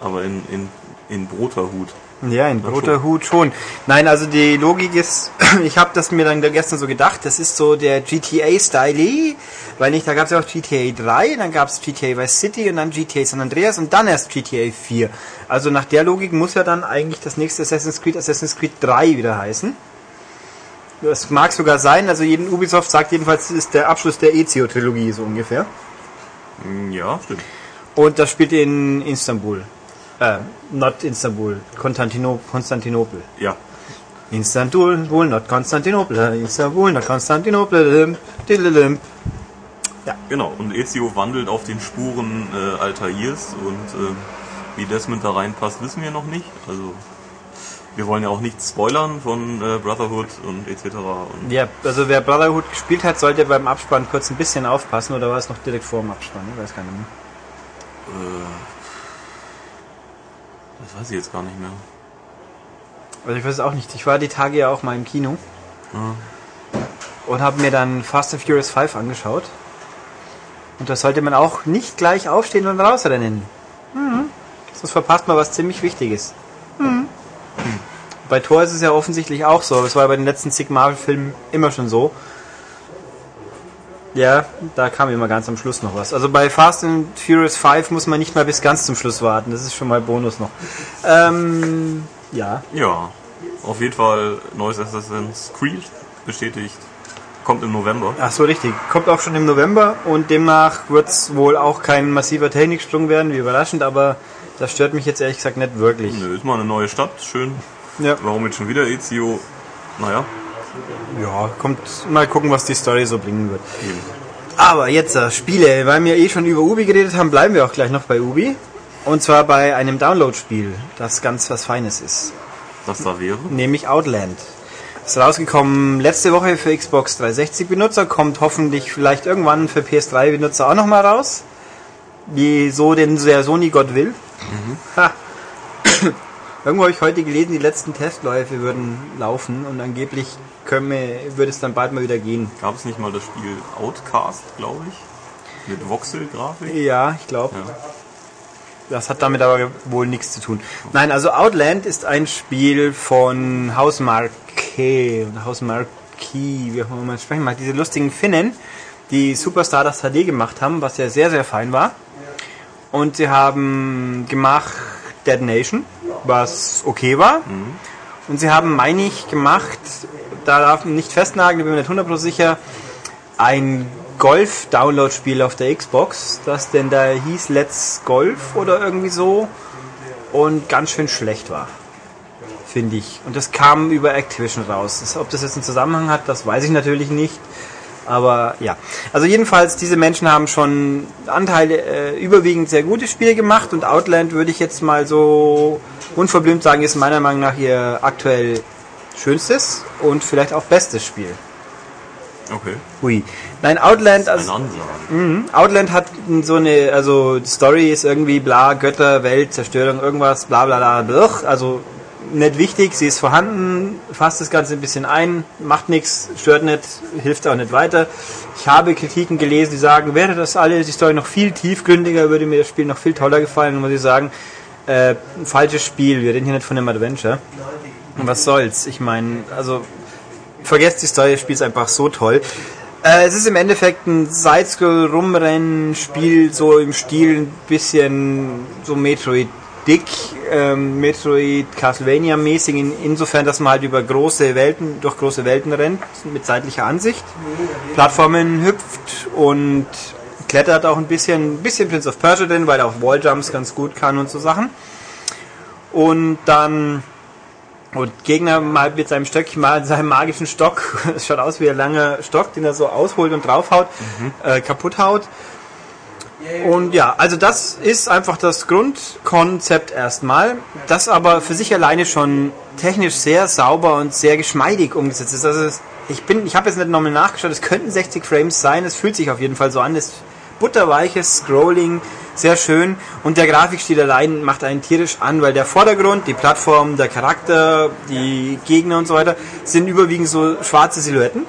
Aber in, in, in Broterhut. Ja, in roter Hut schon. Nein, also die Logik ist, ich habe das mir dann da gestern so gedacht, das ist so der GTA-Style, weil nicht, da gab es ja auch GTA 3, dann gab es GTA Vice City und dann GTA San Andreas und dann erst GTA 4. Also nach der Logik muss ja dann eigentlich das nächste Assassin's Creed Assassin's Creed 3 wieder heißen. Das mag sogar sein, also jeden Ubisoft sagt jedenfalls, das ist der Abschluss der Ezio-Trilogie so ungefähr. Ja, stimmt. Und das spielt in Istanbul. Äh, not Istanbul, Konstantino Konstantinopel. Ja. Istanbul, not Konstantinopel. Istanbul, not Konstantinopel. Diddledim. Genau, und Ezio wandelt auf den Spuren äh, Altaïrs und äh, wie Desmond da reinpasst, wissen wir noch nicht. Also wir wollen ja auch nichts spoilern von äh, Brotherhood und etc. Und Ja, also wer Brotherhood gespielt hat, sollte beim Abspann kurz ein bisschen aufpassen, oder war es noch direkt vor dem Abspann? Ich weiß gar nicht mehr. äh, das weiß ich jetzt gar nicht mehr. Also ich weiß es auch nicht. Ich war die Tage ja auch mal im Kino und habe mir dann Fast and Furious 5 angeschaut. Und da sollte man auch nicht gleich aufstehen und rausrennen. Mhm. Sonst verpasst man was ziemlich Wichtiges. Mhm. Bei Thor ist es ja offensichtlich auch so. Das war bei den letzten zig Marvel-Filmen immer schon so. Ja, da kam immer ganz am Schluss noch was. Also bei Fast and Furious 5 muss man nicht mal bis ganz zum Schluss warten. Das ist schon mal Bonus noch. Ähm, ja. Ja, auf jeden Fall neues Assassin's Creed bestätigt. Kommt im November. Ach so, richtig. Kommt auch schon im November und demnach wird es wohl auch kein massiver Techniksprung werden, wie überraschend, aber das stört mich jetzt ehrlich gesagt nicht wirklich. Nö, ist mal eine neue Stadt, schön. Ja, Warum jetzt schon wieder Ezio? Naja, ja, kommt mal gucken, was die Story so bringen wird. eben. Aber jetzt äh, Spiele, weil wir eh schon über Ubi geredet haben, bleiben wir auch gleich noch bei Ubi. Und zwar bei einem Download-Spiel, das ganz was Feines ist. Was da wäre? nämlich Outland. Ist rausgekommen letzte Woche für Xbox 360 Benutzer, kommt hoffentlich vielleicht irgendwann für PS3 Benutzer auch nochmal raus. Wie so denn der Sony Gott will. Ha. Irgendwo habe ich heute gelesen, die letzten Testläufe würden laufen und angeblich können, würde es dann bald mal wieder gehen. Gab es nicht mal das Spiel Outcast, glaube ich? Mit Voxel-Grafik? Ja, ich glaube. Ja. Das hat damit aber wohl nichts zu tun. Nein, also Outland ist ein Spiel von Haus Marquet, oder Haus Marquis, wie auch immer man sprechen mag. Diese lustigen Finnen, die Superstar das HD gemacht haben, was ja sehr, sehr fein war. Und sie haben gemacht Dead Nation, was okay war. Und sie haben, meine ich, gemacht, da darf man nicht festnageln, ich bin mir nicht 100% sicher, ein Golf-Download-Spiel auf der Xbox, das denn da hieß Let's Golf oder irgendwie so und ganz schön schlecht war, finde ich. Und das kam über Activision raus. Ob das jetzt einen Zusammenhang hat, das weiß ich natürlich nicht. Aber ja, also jedenfalls, diese Menschen haben schon Anteile, äh, überwiegend sehr gute Spiele gemacht und Outland würde ich jetzt mal so unverblümt sagen, ist meiner Meinung nach ihr aktuell schönstes und vielleicht auch bestes Spiel. Okay. Hui. Nein, Outland, also. Mhm. Outland hat so eine, also Story ist irgendwie bla, Götter, Welt, Zerstörung, irgendwas, bla bla bla, blch. also nicht wichtig, sie ist vorhanden, fasst das Ganze ein bisschen ein, macht nichts, stört nicht, hilft auch nicht weiter. Ich habe Kritiken gelesen, die sagen, wäre das alles, die Story noch viel tiefgründiger, würde mir das Spiel noch viel toller gefallen, und muss ich sagen, äh, falsches Spiel, wir reden hier nicht von einem Adventure. Und was soll's, ich meine, also vergesst die Story, das Spiel ist einfach so toll. Äh, es ist im Endeffekt ein Sidescroll-Rumrennen-Spiel, so im Stil ein bisschen so Metroid Dick, ähm, Metroid Castlevania-mäßig, in, insofern, dass man halt über große Welten, durch große Welten rennt, mit seitlicher Ansicht, Plattformen hüpft und klettert auch ein bisschen, ein bisschen Prince of Persia drin, weil er auch Walljumps ganz gut kann und so Sachen. Und dann und Gegner mal mit seinem Stöckchen, mal mit seinem magischen Stock, es schaut aus wie ein langer Stock, den er so ausholt und draufhaut, äh, kaputt haut. Und ja, also das ist einfach das Grundkonzept erstmal, das aber für sich alleine schon technisch sehr sauber und sehr geschmeidig umgesetzt ist. Also ich bin, ich habe jetzt nicht nochmal nachgeschaut, es könnten 60 Frames sein, es fühlt sich auf jeden Fall so an, es butterweiches Scrolling, sehr schön und der Grafikstil allein macht einen tierisch an, weil der Vordergrund, die Plattform, der Charakter, die Gegner und so weiter sind überwiegend so schwarze Silhouetten,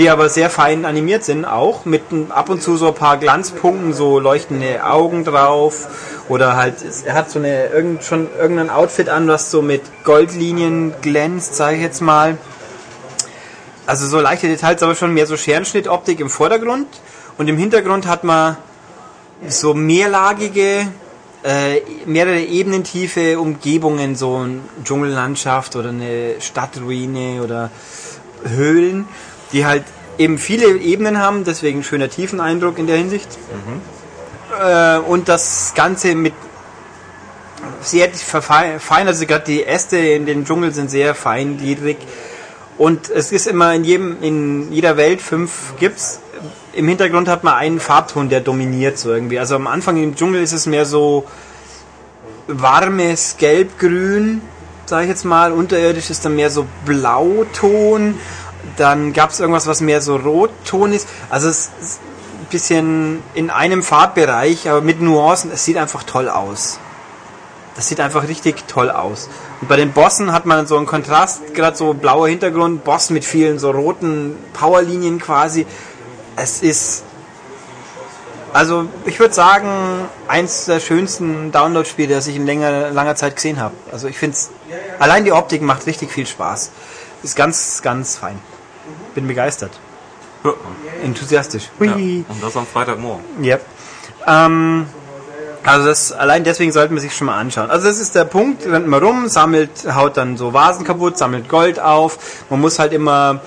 die aber sehr fein animiert sind, auch mit ab und zu so ein paar Glanzpunkten, so leuchtende Augen drauf oder halt, er hat so eine irgend, schon irgendein Outfit an, was so mit Goldlinien glänzt, sage ich jetzt mal. Also so leichte Details, aber schon mehr so Scherenschnittoptik im Vordergrund und im Hintergrund hat man so mehrlagige, äh, mehrere ebenentiefe Umgebungen, so eine Dschungellandschaft oder eine Stadtruine oder Höhlen, die halt eben viele Ebenen haben, deswegen schöner Tiefeneindruck in der Hinsicht. Äh, und das Ganze mit sehr verfeinert, also gerade die Äste in den Dschungel sind sehr feingliedrig. Und es ist immer in jedem, in jeder Welt fünf gibt's. Im Hintergrund hat man einen Farbton, der dominiert so irgendwie. Also am Anfang im Dschungel ist es mehr so warmes Gelb-Grün, sage ich jetzt mal. Unterirdisch ist dann mehr so Blauton. Dann gab es irgendwas, was mehr so Rotton ist. Also es ist ein bisschen in einem Farbbereich, aber mit Nuancen. Es sieht einfach toll aus. Das sieht einfach richtig toll aus. Und bei den Bossen hat man so einen Kontrast, gerade so blauer Hintergrund, Boss mit vielen so roten Powerlinien quasi. Es ist, also ich würde sagen, eins der schönsten Download-Spiele, das ich in länger, langer Zeit gesehen habe. Also ich finde es, allein die Optik macht richtig viel Spaß. Ist ganz, ganz fein. Bin begeistert. Man. Enthusiastisch. Ja. Und das am Freitagmorgen. Yep. Ähm, also das, allein deswegen sollte man sich schon mal anschauen. Also das ist der Punkt, rennt man rum, sammelt, haut dann so Vasen kaputt, sammelt Gold auf. Man muss halt immer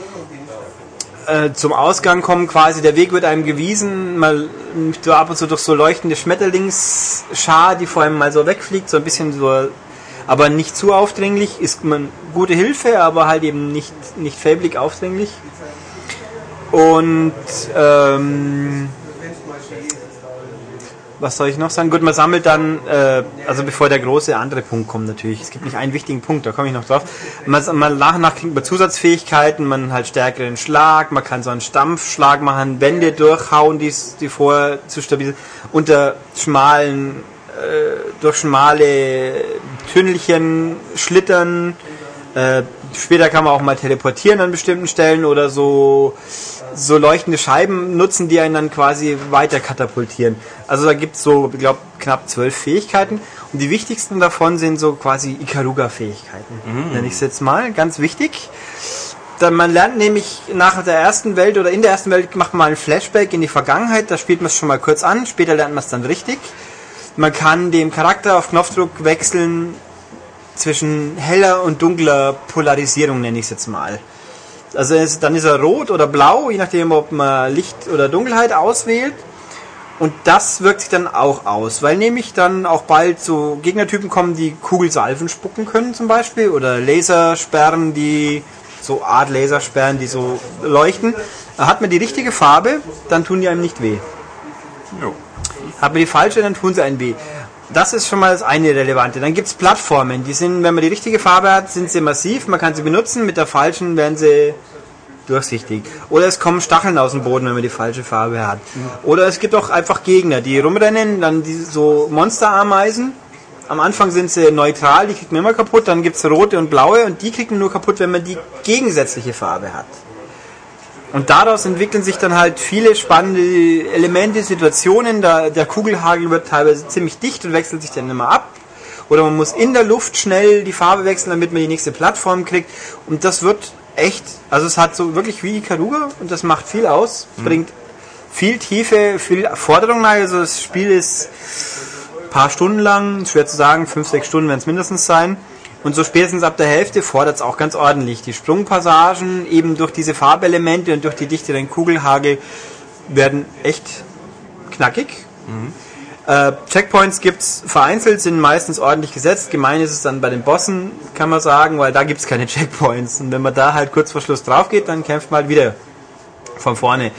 äh, zum Ausgang kommen quasi. Der Weg wird einem gewiesen, mal so ab und zu durch so leuchtende Schmetterlingsschar, die vor einem mal so wegfliegt, so ein bisschen so, aber nicht zu aufdringlich. Ist man gute Hilfe, aber halt eben nicht, nicht fäblig aufdringlich. Und ähm, was soll ich noch sagen? Gut, man sammelt dann, äh, also bevor der große andere Punkt kommt natürlich. Es gibt nicht einen wichtigen Punkt, da komme ich noch drauf. Man, man nach und nach kriegt man Zusatzfähigkeiten, man halt stärkeren Schlag, man kann so einen Stampfschlag machen, Wände durchhauen, die, die vorher zu stabilisieren, unter schmalen, durch schmale Tünnelchen schlittern. Äh, später kann man auch mal teleportieren an bestimmten Stellen oder so so leuchtende Scheiben nutzen, die einen dann quasi weiter katapultieren. Also da gibt es so, ich glaube, knapp zwölf Fähigkeiten. Und die wichtigsten davon sind so quasi Ikaruga-Fähigkeiten. Nenne ich es jetzt mal, ganz wichtig. Dann man lernt nämlich nach der ersten Welt oder in der ersten Welt macht man mal ein Flashback in die Vergangenheit, da spielt man es schon mal kurz an, später lernt man es dann richtig. Man kann dem Charakter auf Knopfdruck wechseln zwischen heller und dunkler Polarisierung, nenne ich es jetzt mal. Also es, dann ist er rot oder blau, je nachdem, ob man Licht oder Dunkelheit auswählt. Und das wirkt sich dann auch aus, weil nämlich dann auch bald so Gegnertypen kommen, die Kugelsalven spucken können zum Beispiel oder Lasersperren, die so Art Lasersperren, die so leuchten. Hat man die richtige Farbe, dann tun die einem nicht weh. Jo. Hat man die falsche, dann tun sie einen weh. Das ist schon mal das eine relevante. Dann gibt es Plattformen, die sind, wenn man die richtige Farbe hat, sind sie massiv, man kann sie benutzen, mit der falschen werden sie durchsichtig. Oder es kommen Stacheln aus dem Boden, wenn man die falsche Farbe hat. Oder es gibt auch einfach Gegner, die rumrennen, dann die so Monsterameisen. Am Anfang sind sie neutral, die kriegt man immer kaputt, dann gibt es rote und blaue und die kriegt man nur kaputt, wenn man die gegensätzliche Farbe hat. Und daraus entwickeln sich dann halt viele spannende Elemente, Situationen. Da, der Kugelhagel wird teilweise ziemlich dicht und wechselt sich dann immer ab. Oder man muss in der Luft schnell die Farbe wechseln, damit man die nächste Plattform kriegt. Und das wird echt, also es hat so wirklich wie Ikaruga und das macht viel aus. Es bringt viel Tiefe, viel Forderung rein. Also das Spiel ist ein paar Stunden lang, schwer zu sagen, fünf, sechs Stunden werden es mindestens sein. Und so spätestens ab der Hälfte fordert es auch ganz ordentlich. Die Sprungpassagen eben durch diese Farbelemente und durch die dichteren Kugelhagel werden echt knackig. Äh, Checkpoints gibt's vereinzelt, sind meistens ordentlich gesetzt. Gemein ist es dann bei den Bossen, kann man sagen, weil da gibt's keine Checkpoints. Und wenn man da halt kurz vor Schluss drauf geht, dann kämpft man halt wieder von vorne.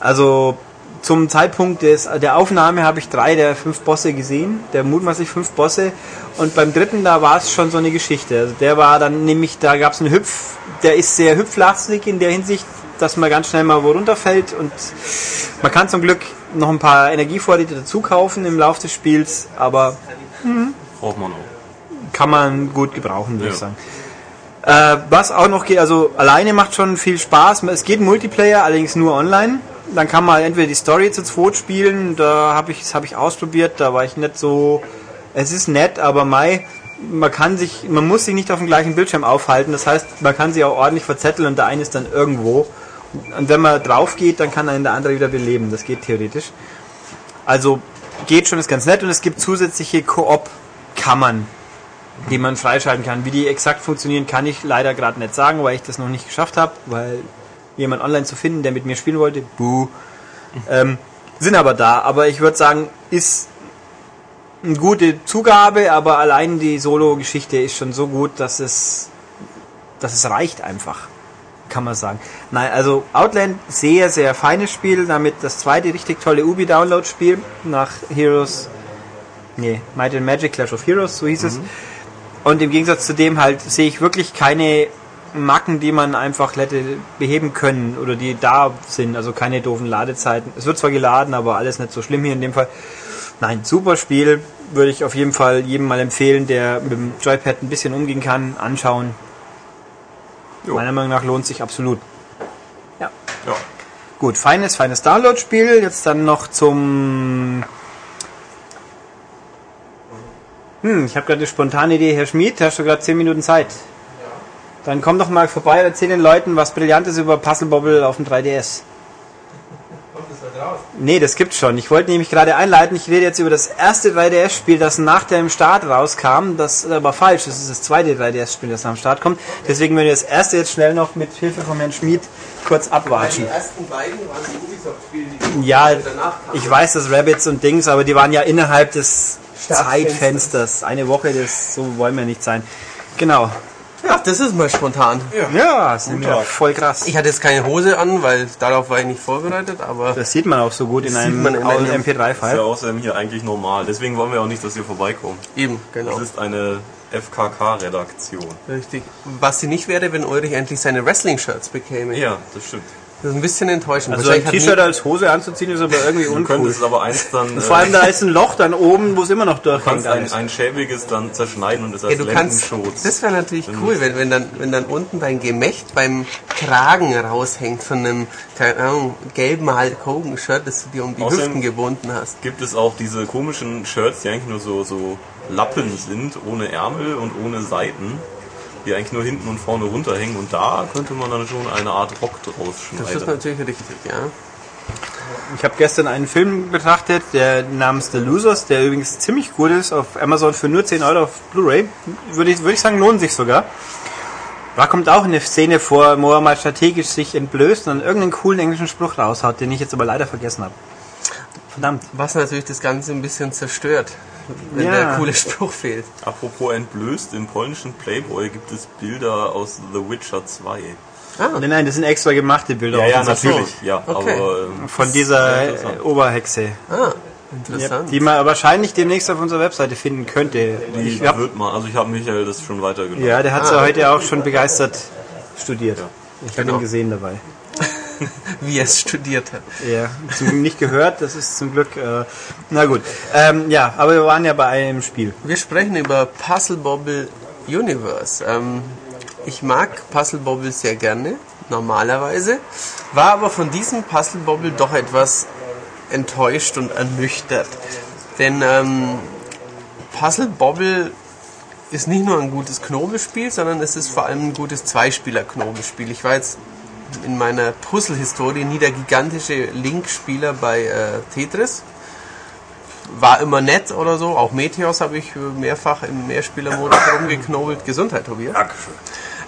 Also zum Zeitpunkt des, der Aufnahme habe ich drei der fünf Bosse gesehen, der mutmaßlich fünf Bosse. Und beim dritten, da war es schon so eine Geschichte. Also der war dann nämlich, da gab es einen Hüpf, der ist sehr hüpflastig in der Hinsicht, dass man ganz schnell mal wo runterfällt. Und man kann zum Glück noch ein paar Energievorräte dazu kaufen im Laufe des Spiels, aber Braucht man auch. kann man gut gebrauchen, würde Ja. ich sagen. Äh, was auch noch geht, also alleine macht schon viel Spaß. Es geht Multiplayer, allerdings nur online. Dann kann man entweder die Story zu zweit spielen, da habe ich, das habe ich ausprobiert, da war ich nicht so. Es ist nett, aber Mai, man kann sich, man muss sich nicht auf dem gleichen Bildschirm aufhalten. Das heißt, man kann sich auch ordentlich verzetteln und der eine ist dann irgendwo. Und wenn man drauf geht, dann kann einen der andere wieder beleben. Das geht theoretisch. Also geht schon, ist ganz nett und es gibt zusätzliche Koop-Kammern, die man freischalten kann. Wie die exakt funktionieren, kann ich leider gerade nicht sagen, weil ich das noch nicht geschafft habe, weil jemand online zu finden, der mit mir spielen wollte, buh. Ähm, sind aber da, aber ich würde sagen, ist eine gute Zugabe, aber allein die Solo-Geschichte ist schon so gut, dass es, dass es reicht einfach, kann man sagen. Nein, also Outland, sehr, sehr feines Spiel, damit das zweite richtig tolle Ubi-Download-Spiel nach Heroes, nee, Might and Magic Clash of Heroes, so hieß es. Und im Gegensatz zu dem halt sehe ich wirklich keine Macken, die man einfach hätte beheben können oder die da sind, also keine doofen Ladezeiten. Es wird zwar geladen, aber alles nicht so schlimm hier in dem Fall. Nein, super Spiel, würde ich auf jeden Fall jedem mal empfehlen, der mit dem Joypad ein bisschen umgehen kann, anschauen. Jo. Meiner Meinung nach lohnt sich absolut. Ja. Ja. Gut, feines, feines Download-Spiel. Jetzt dann noch zum. Hm, ich habe gerade eine spontane Idee, Herr Schmid, hast du gerade 10 Minuten Zeit? Dann komm doch mal vorbei und erzähl den Leuten was Brillantes über Puzzle Bobble auf dem 3DS. Kommt das da raus? Nee, das gibt's schon. Ich wollte nämlich gerade einleiten, ich rede jetzt über das erste 3DS-Spiel, das nach dem Start rauskam. Das ist aber falsch, das ist das zweite 3DS-Spiel, das nach dem Start kommt. Deswegen werden wir das erste jetzt schnell noch mit Hilfe von Herrn Schmid kurz abwatschen. ersten beiden waren die Ubisoft-Spiele, die Ja, danach kamen. ich weiß, dass Rabbits und Dings, aber die waren ja innerhalb des. Zeitfensters. Eine Woche, das so wollen wir nicht sein. Genau. Ja, das ist mal spontan. Ja, sind wir voll krass. Ich hatte jetzt keine Hose an, weil darauf war ich nicht vorbereitet, aber Das sieht man auch so gut in Das einem, in einem- Ist ja MP3-File. außerdem hier eigentlich normal. Deswegen wollen wir auch nicht, dass ihr vorbeikommt. eben, genau. Das ist eine FKK-Redaktion. Richtig. Was sie nicht wäre, wenn Ulrich endlich seine Wrestling-Shirts bekäme. Ja, das stimmt. Das ist ein bisschen enttäuschend. Also ein T-Shirt als Hose anzuziehen ist aber irgendwie Du uncool. könntest aber eins dann. Und vor allem da ist ein Loch dann oben, wo es immer noch du durchhängt. kannst ein, ein schäbiges dann zerschneiden und es Ja, als du kannst, das wäre natürlich cool, wenn, wenn, dann, wenn dann unten dein Gemächt beim Kragen raushängt von einem, keine Ahnung, gelben Hulk Hogan Shirt, das du dir um die Außerdem- Hüften gebunden hast. gibt es auch diese komischen Shirts, die eigentlich nur so, so Lappen sind, ohne Ärmel und ohne Seiten, die eigentlich nur hinten und vorne runterhängen und da könnte man dann schon eine Art Rock draus Das ist schneiden. natürlich richtig, ja. Ich habe gestern einen Film betrachtet, der namens The Losers, der übrigens ziemlich gut ist, auf Amazon für nur 10 Euro auf Blu-ray. Würde ich, würde ich sagen, lohnt sich sogar. Da kommt auch eine Szene vor, wo er mal strategisch sich entblößt und dann irgendeinen coolen englischen Spruch raushaut, den ich jetzt aber leider vergessen habe. Verdammt. Was natürlich das Ganze ein bisschen zerstört, wenn Ja. der coole Spruch fehlt. Apropos entblößt, im polnischen Playboy gibt es Bilder aus The Witcher 2. Nein, nein, das sind extra gemachte Bilder. Ja, ja, natürlich. Ja, Okay. aber ähm, Von dieser äh, Oberhexe. Ah, Ja, interessant. die man wahrscheinlich demnächst auf unserer Webseite finden könnte. Die Ich hab, wird man, also ich habe Michael das schon weitergenommen. ja, der hat sie heute auch schon begeistert studiert. Ich habe Genau. ihn gesehen dabei. Wie er es studiert hat. Ja, zum Glück nicht gehört, das ist zum Glück. Äh, na gut. Ähm, ja, aber wir waren ja bei einem Spiel. Wir sprechen über Puzzle Bobble Universe. Ähm, ich mag Puzzle Bobble sehr gerne, normalerweise, war aber von diesem Puzzle Bobble doch etwas enttäuscht und ernüchtert. Denn ähm, Puzzle Bobble ist nicht nur ein gutes Knobelspiel, sondern es ist vor allem ein gutes Zweispieler-Knobelspiel. Ich war jetzt in meiner Puzzle-Historie nie der gigantische Link-Spieler bei äh, Tetris war immer nett oder so. Auch Meteos habe ich mehrfach im Mehrspielermodus rumgeknobelt. Gesundheit, Tobias. Dankeschön.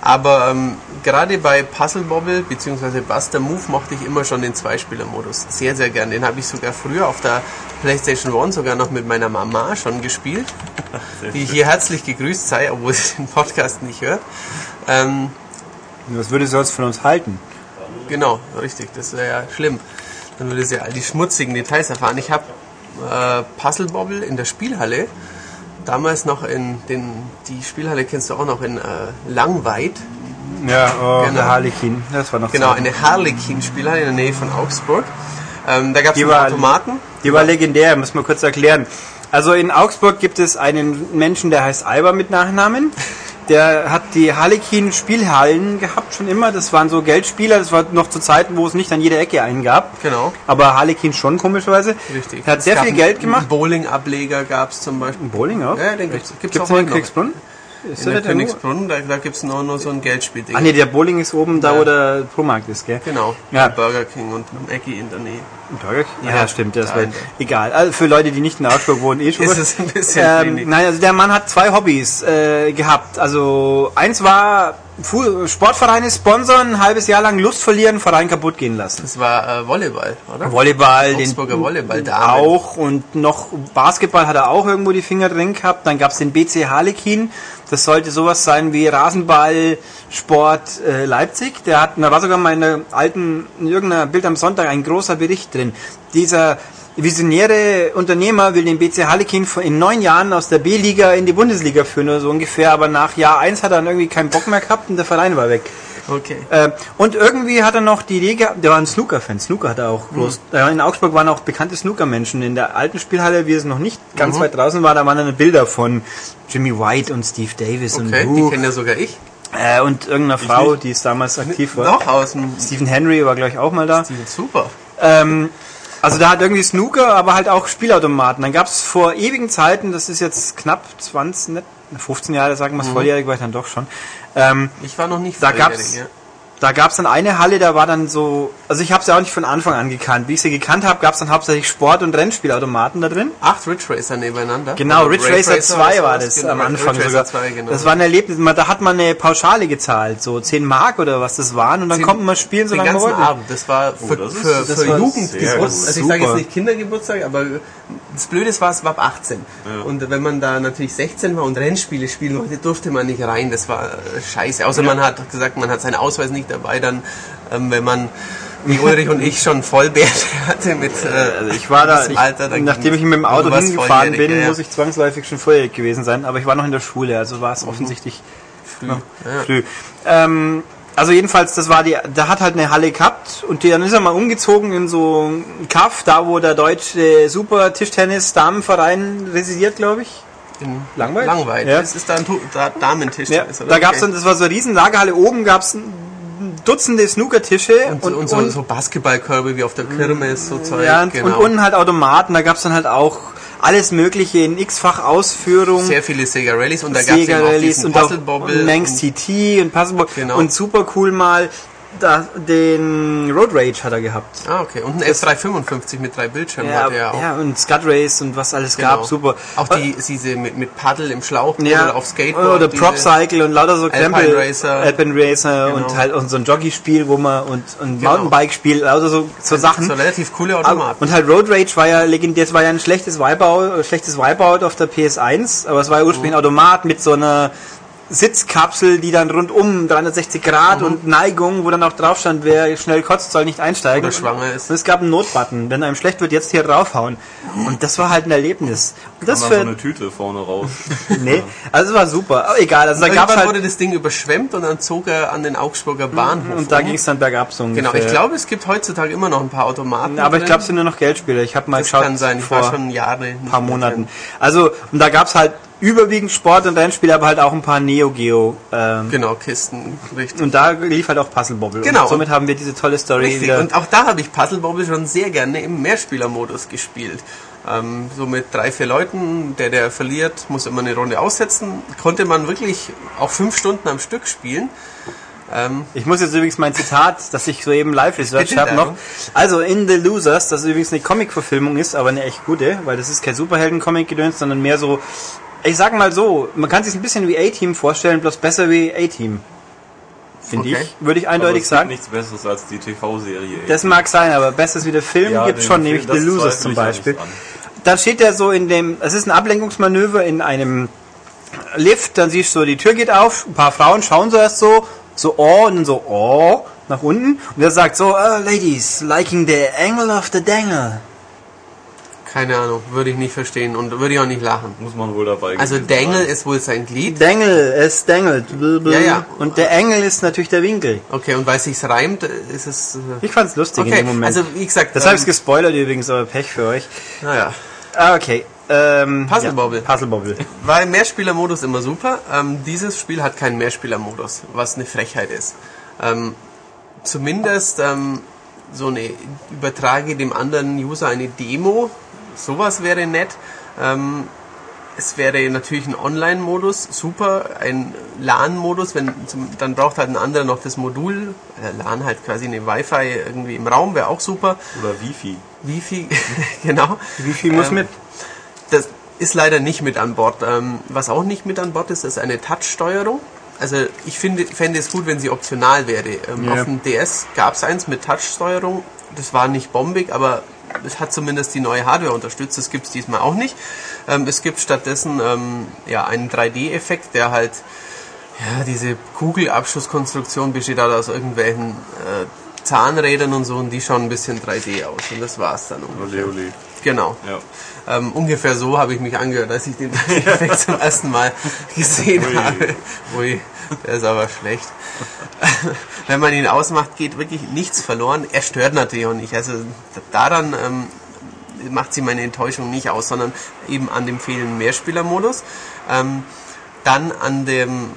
Aber ähm, gerade bei Puzzle Bobble bzw. Buster Move mochte ich immer schon den Zweispielermodus sehr, sehr gern. Den habe ich sogar früher auf der PlayStation 1 sogar noch mit meiner Mama schon gespielt, die hier herzlich gegrüßt sei, obwohl sie den Podcast nicht hört. Ähm, Was würde sie sonst von uns halten? Genau, richtig. Das wäre ja schlimm. Dann würde sie all die schmutzigen Details erfahren. Ich habe äh, Puzzle Bobble in der Spielhalle, damals noch in den, die Spielhalle kennst du auch noch in äh, Langweid, Ja, oh, Genau. der Harlequin. Das war noch genau, Zeit. eine Harlequin-Spielhalle in der Nähe von Augsburg. Ähm, da gab es Die einen war- Automaten. Die war legendär, muss man kurz erklären. Also in Augsburg gibt es einen Menschen, der heißt Alba mit Nachnamen. der hat die Harlequin Spielhallen gehabt schon immer. Das waren so Geldspieler. Das war noch zu Zeiten, wo es nicht an jeder Ecke einen gab. Genau. Aber Harlequin schon komischerweise. Richtig. Er hat sehr Es gab viel Geld gemacht. Bowling-Ableger gab es zum Beispiel. Bowling auch? Ja, den gibt's, gibt's Gibt's auch den noch. Ist In der der der nur? Königsbrunn, da, da gibt es nur, nur so ein Geldspielding. Ah nee, der Bowling ist oben da, Ja. wo der Promarkt ist, gell? Genau, Ja. Burger King und Maggie in der Nähe. Burger King? Ja. Ja, stimmt, das wäre egal. Also für Leute, die nicht in Augsburg wohnen, eh schon. Ist es ein bisschen ähm, wenig. Nein, also der Mann hat zwei Hobbys äh, gehabt. Also eins war Sportvereine sponsern, ein halbes Jahr lang Lust verlieren, Verein kaputt gehen lassen. Das war äh, Volleyball, oder? Volleyball, den Augsburger Volleyball-Damen. auch und noch Basketball hat er auch irgendwo die Finger drin gehabt. Dann gab es den BC Harlekin. Das sollte sowas sein wie Rasenball Sport äh, Leipzig. Der hat, da war sogar mal in der alten, in irgendeiner Bild am Sonntag ein großer Bericht drin. Dieser visionäre Unternehmer will den BC Harlekin vor- in neun Jahren aus der B-Liga in die Bundesliga führen oder so ungefähr. Aber nach Jahr eins hat er dann irgendwie keinen Bock mehr gehabt und der Verein war weg. Okay. Äh, und irgendwie hat er noch die Idee gehabt, der war ein Snooker-Fan, Snooker hat er auch bloß. Äh, in Augsburg waren auch bekannte Snooker-Menschen. In der alten Spielhalle, wie es noch nicht ganz weit draußen war, da waren dann Bilder von Jimmy White und Steve Davis Okay, und die Wu, kenne ja sogar ich. äh, und irgendeiner Frau, die es damals aktiv war. Noch aus dem Stephen Henry war, glaube ich, auch mal da. Super. Ähm, also da hat irgendwie Snooker, aber halt auch Spielautomaten. Dann gab es vor ewigen Zeiten, das ist jetzt knapp 20, nicht, 15 Jahre, sagen wir es, volljährig war ich dann doch schon. Ähm, Ich war noch nicht Da volljährig, gab's- ja. Da gab es dann eine Halle, da war dann so, also ich habe sie auch nicht von Anfang an gekannt. Wie ich sie gekannt habe, gab es dann hauptsächlich Sport- und Rennspielautomaten da drin. Acht Ridge Racer nebeneinander. Genau, Oder Ridge Racer 2 war das genau, am Anfang Ridge sogar. Racer 2, genau. Das war ein Erlebnis, man- da hat man eine Pauschale gezahlt, so 10 Mark oder was das waren und dann Den- konnte man spielen, den solange man ganzen wollte. Abend. Das war für, das ist- für, das für war Jugendgeburtstag. Also ich sage jetzt nicht Kindergeburtstag, aber das Blöde war, es war ab 18. Und wenn man da natürlich 16 war und Rennspiele spielen wollte, durfte man nicht rein. Das war äh, scheiße. Außer man hat gesagt, man hat seinen Ausweis nicht dabei, dann ähm, wenn man wie Ulrich und ich schon Vollbärte hatte mit äh, Also ich war da, ich, Alter, dann nachdem ich mit dem Auto hingefahren bin, ja, muss ich zwangsläufig schon volljährig gewesen sein, aber ich war noch in der Schule, also war es offensichtlich früh. Ja. früh. Ähm, also jedenfalls, das war die, da hat halt eine Halle gehabt und die, dann ist er mal umgezogen in so ein Kaff, da wo der deutsche Super Tischtennis Damenverein residiert, glaube ich. In Langweilig? Langweilig. Ja. Das ist da ein da Damentisch. Ja, da gab's Okay. dann, das war so eine riesen Lagerhalle, oben gab's Dutzende Snookertische und, und, so, so Basketballkörbe wie auf der Kirmes, so Zeug. ja, und, genau. und unten halt Automaten, da gab's dann halt auch alles mögliche in x-fach Ausführung. sehr viele Sega Rallyes und da gab es auch diesen und Puzzle Bobble. Manx und- TT und Puzzle Bobble Genau. und super cool mal da, den Road Rage hat er gehabt. Ah, okay. Und ein F355 mit drei Bildschirmen Ja, hatte er auch. ja, und Scud Race und was alles Genau. gab, super. Auch die, diese mit, mit Paddel im Schlauch ja, oder auf Skateboard. oder Prop Cycle und lauter so Alpine Krempel, Racer. Alpine Racer Genau. und halt auch so ein Jockey-Spiel, wo man und, und Genau. Mountainbike-Spiel, lauter so, so Sachen. So relativ coole Automaten. Und halt Road Rage war ja legendär, es war ja ein schlechtes Wipeout, äh, schlechtes Wipeout auf der PS1, aber es war ja ursprünglich Mhm. ein Automat mit so einer Sitzkapsel, die dann rundum 360 Grad und Neigung, wo dann auch drauf stand, wer schnell kotzt, soll nicht einsteigen. Mhm. Oder schwanger ist. Und es gab einen Notbutton, wenn einem schlecht wird, jetzt hier draufhauen. Und das war halt ein Erlebnis. Und das dann so für, eine Tüte vorne raus. nee, also es war super. Aber egal, also da gab's Irgendwann wurde halt, das Ding überschwemmt und dann zog er an den Augsburger Bahnhof. und da um. ging es dann bergab so ungefähr. Genau, ich glaube, es gibt heutzutage immer noch ein paar Automaten. aber ich glaube, es sind nur noch Geldspiele. Ich habe mal das geschaut kann sein. Ich vor war schon Jahre ein paar Monaten. drin. Also, und da gab's halt überwiegend Sport- und Rennspiele, aber halt auch ein paar Neo Geo. Ähm, Genau, Kisten, richtig. und da lief halt auch Puzzle Bobble. Genau. Und somit haben wir diese tolle Story Richtig. wieder. Und auch da habe ich Puzzle Bobble schon sehr gerne im Mehrspielermodus gespielt. Ähm, so mit drei, vier Leuten, der, der verliert, muss immer eine Runde aussetzen. Konnte man wirklich auch fünf Stunden am Stück spielen. Ähm, Ich muss jetzt übrigens mein Zitat, das ich soeben live researched habe, noch. Also in The Losers, das übrigens eine Comic-Verfilmung ist, aber eine echt gute, weil das ist kein Superhelden-Comic-Gedöns, sondern mehr so, ich sag mal so, man kann sich ein bisschen wie A-Team vorstellen, bloß besser wie A-Team. Finde Okay. ich, würde ich Aber eindeutig es sagen. nichts Besseres als die TV-Serie. Das mag sein, aber besseres wie der Film Ja, gibt schon, Film, nämlich The Losers zum Beispiel. Da steht er so in dem, es ist ein Ablenkungsmanöver in einem Lift, dann siehst du, so, die Tür geht auf, ein paar Frauen schauen so erst so, so oh und dann so oh nach unten und er sagt so, uh, ladies, liking the angle of the dangle. Keine Ahnung, würde ich nicht verstehen und würde ich auch nicht lachen. Muss man wohl dabei Also Dangle sein. ist wohl sein Glied. Dangle, es dangelt. Ja, ja. Und der Engel ist natürlich der Winkel. Okay, und weil es sich reimt, ist es... äh, Ich fand's lustig in Okay, dem Moment. also wie gesagt... das habe ich ähm, gespoilert übrigens, aber Pech für euch. Naja, Ah, okay. Ähm, Puzzle Bobble. Puzzle Bobble. War im Mehrspielermodus immer super. Ähm, dieses Spiel hat keinen Mehrspielermodus, was eine Frechheit ist. Ähm, zumindest ähm, so eine übertrage dem anderen User eine Demo, sowas wäre nett. Ähm, es wäre natürlich ein Online-Modus, super, ein LAN-Modus, wenn zum, dann braucht halt ein anderer noch das Modul, äh, LAN halt quasi eine Wi-Fi irgendwie im Raum, wäre auch super. Oder Wifi. Wifi, genau. Viel muss Ähm, mit? Das ist leider nicht mit an Bord. Ähm, was auch nicht mit an Bord ist, ist eine Touch-Steuerung. Also ich finde, fände es gut, wenn sie optional wäre. Ähm, Ja. Auf dem DS gab es eins mit Touch-Steuerung. Das war nicht bombig, aber hat zumindest die neue Hardware unterstützt. Das gibt es diesmal auch nicht. Ähm, es gibt stattdessen ähm, ja, einen 3D-Effekt, der halt ja, diese Kugelabschusskonstruktion besteht halt aus irgendwelchen äh, Zahnrädern und so und die schauen ein bisschen 3D aus. Und das war's dann ungefähr. Ole, ole. Genau. Ja. Ähm, ungefähr so habe ich mich angehört, als ich den Effekt zum ersten Mal gesehen Ui. habe. Ui, der ist aber schlecht. Wenn man ihn ausmacht, geht wirklich nichts verloren. Er stört natürlich auch nicht. Also daran ähm, macht sie meine Enttäuschung nicht aus, sondern eben an dem fehlenden Mehrspielermodus. Ähm, dann an dem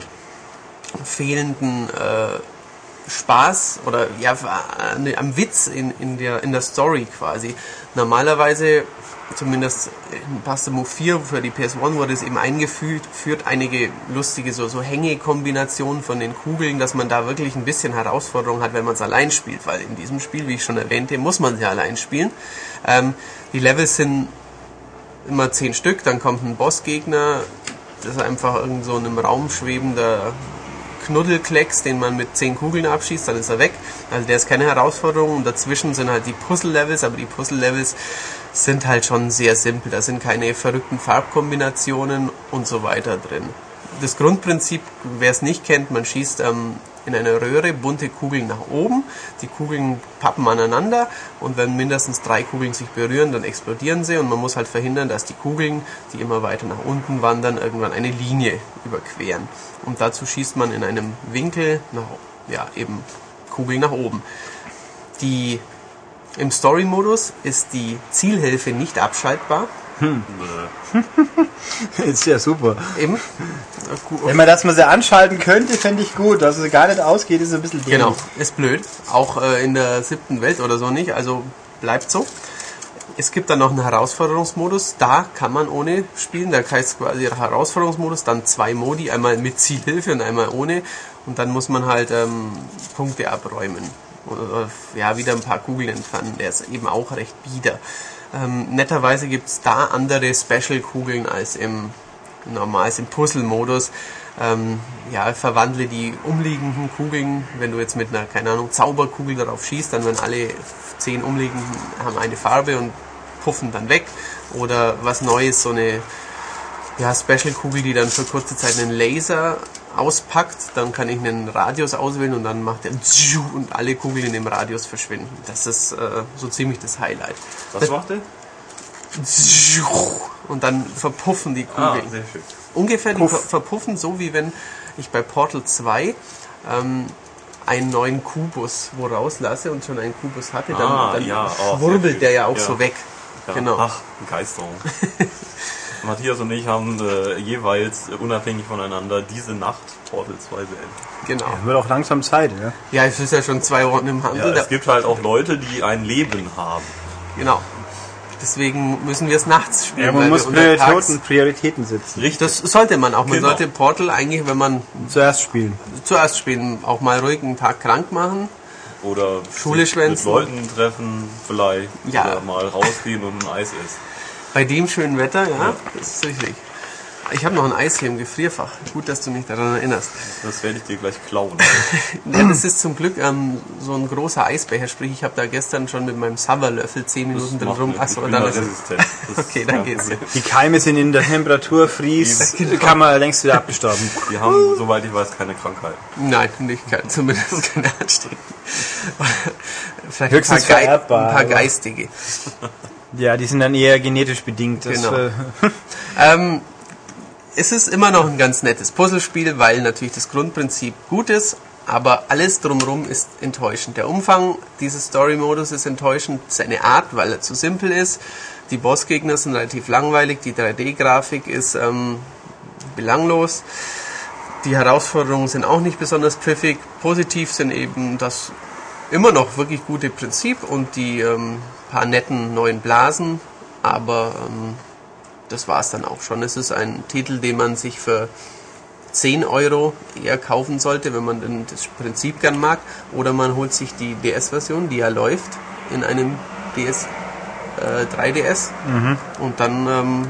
fehlenden äh, Spaß oder ja am Witz in, in, der, in der Story quasi. Normalerweise, zumindest in Pasta Move 4 für die PS1 wurde es eben eingeführt, führt einige lustige so, so Hängekombinationen von den Kugeln, dass man da wirklich ein bisschen Herausforderung hat, wenn man es allein spielt, weil in diesem Spiel, wie ich schon erwähnte, muss man ja allein spielen. Ähm, die Levels sind immer zehn Stück, dann kommt ein Bossgegner, das ist einfach irgend so in einem Raum schwebender Knuddelklecks, den man mit zehn Kugeln abschießt, dann ist er weg. Also der ist keine Herausforderung. Und dazwischen sind halt die Puzzle-Levels, aber die Puzzle-Levels sind halt schon sehr simpel. Da sind keine verrückten Farbkombinationen und so weiter drin. Das Grundprinzip, wer es nicht kennt, man schießt ähm, in einer Röhre bunte Kugeln nach oben. Die Kugeln pappen aneinander und wenn mindestens drei Kugeln sich berühren, dann explodieren sie und man muss halt verhindern, dass die Kugeln, die immer weiter nach unten wandern, irgendwann eine Linie überqueren. Und dazu schießt man in einem Winkel nach, ja, eben Kugeln nach oben. Die, Im Story-Modus ist die Zielhilfe nicht abschaltbar. ist ja super. Eben. Wenn man das mal so anschalten könnte, fände ich gut. Dass es gar nicht ausgeht, ist ein bisschen dämlich. Genau, ist blöd. Auch äh, in der siebten Welt oder so nicht. Also bleibt so. Es gibt dann noch einen Herausforderungsmodus. Da kann man ohne spielen. Da heißt quasi Herausforderungsmodus, dann zwei Modi, einmal mit Zielhilfe und einmal ohne. Und dann muss man halt ähm, Punkte abräumen. Oder ja, wieder ein paar Kugeln entfernen. Der ist eben auch recht bieder. Ähm, netterweise gibt es da andere Special-Kugeln als im normal im Puzzle-Modus. Ähm, ja, verwandle die umliegenden Kugeln. Wenn du jetzt mit einer, keine Ahnung, Zauberkugel darauf schießt, dann werden alle zehn umliegenden haben eine Farbe und puffen dann weg. Oder was Neues, so eine ja, Special-Kugel, die dann für kurze Zeit einen Laser auspackt. Dann kann ich einen Radius auswählen und dann macht er und alle Kugeln in dem Radius verschwinden. Das ist äh, so ziemlich das Highlight. Was macht der? Und dann verpuffen die Ah, Kugeln. sehr schön. Ungefähr, die ver verpuffen so wie wenn ich bei Portal 2 ähm, einen neuen Kubus wo rauslasse und schon einen Kubus hatte, dann, Ah, dann ja, oh, schwurbelt der ja auch Ja. so weg. Ja. Genau. Ach, Begeisterung. Matthias und ich haben äh, jeweils äh, unabhängig voneinander diese Nacht Portal 2 beendet. Genau. Wird auch langsam Zeit, ja. Ja, es ist ja schon zwei Wochen im Ja, Handel. da, es gibt halt auch Leute, die ein Leben haben. genau. Deswegen müssen wir es nachts spielen. Ja, man muss Prioritäten, Prioritäten setzen. Richtig. Das sollte man auch. Man Genau. sollte Portal eigentlich, wenn man Zuerst spielen. zuerst spielen, auch mal ruhig einen Tag krank machen. Oder Schule sich mit. Leuten treffen vielleicht. Ja. Oder mal rausgehen und ein Eis essen. Bei dem schönen Wetter, ja, Ja. das ist richtig. Ich habe noch ein Eis hier im Gefrierfach. Gut, dass du mich daran erinnerst. Das werde ich dir gleich klauen. Ja, das ist zum Glück ähm, so ein großer Eisbecher. Sprich, ich habe da gestern schon mit meinem Sauerlöffel 10 Minuten drin rum. Achso, dann da ist ist Okay, dann geht's. Problem. Die Keime sind in der Temperatur, Fries, kann man längst wieder abgestorben. Die haben, soweit ich weiß, keine Krankheit. Nein, nicht kein, zumindest keine anstecken. Vielleicht Höchstens ein paar, vererbbar, ein paar geistige. Ja, die sind dann eher genetisch bedingt. Genau. äh, Ähm, es ist immer noch ein ganz nettes Puzzlespiel, weil natürlich das Grundprinzip gut ist. aber alles drumherum ist enttäuschend. Der Umfang dieses Story-Modus ist enttäuschend, seine Art, weil er zu simpel ist. Die Bossgegner sind relativ langweilig, die 3D-Grafik ist ähm, belanglos. Die Herausforderungen sind auch nicht besonders pfiffig. Positiv sind eben das immer noch wirklich gute Prinzip und die ähm, paar netten neuen Blasen, aber ähm, das war es dann auch schon. Es ist ein Titel, den man sich für 10 Euro eher kaufen sollte, wenn man denn das Prinzip gern mag, oder man holt sich die DS-Version, die ja läuft in einem DS, äh, 3DS und dann ähm,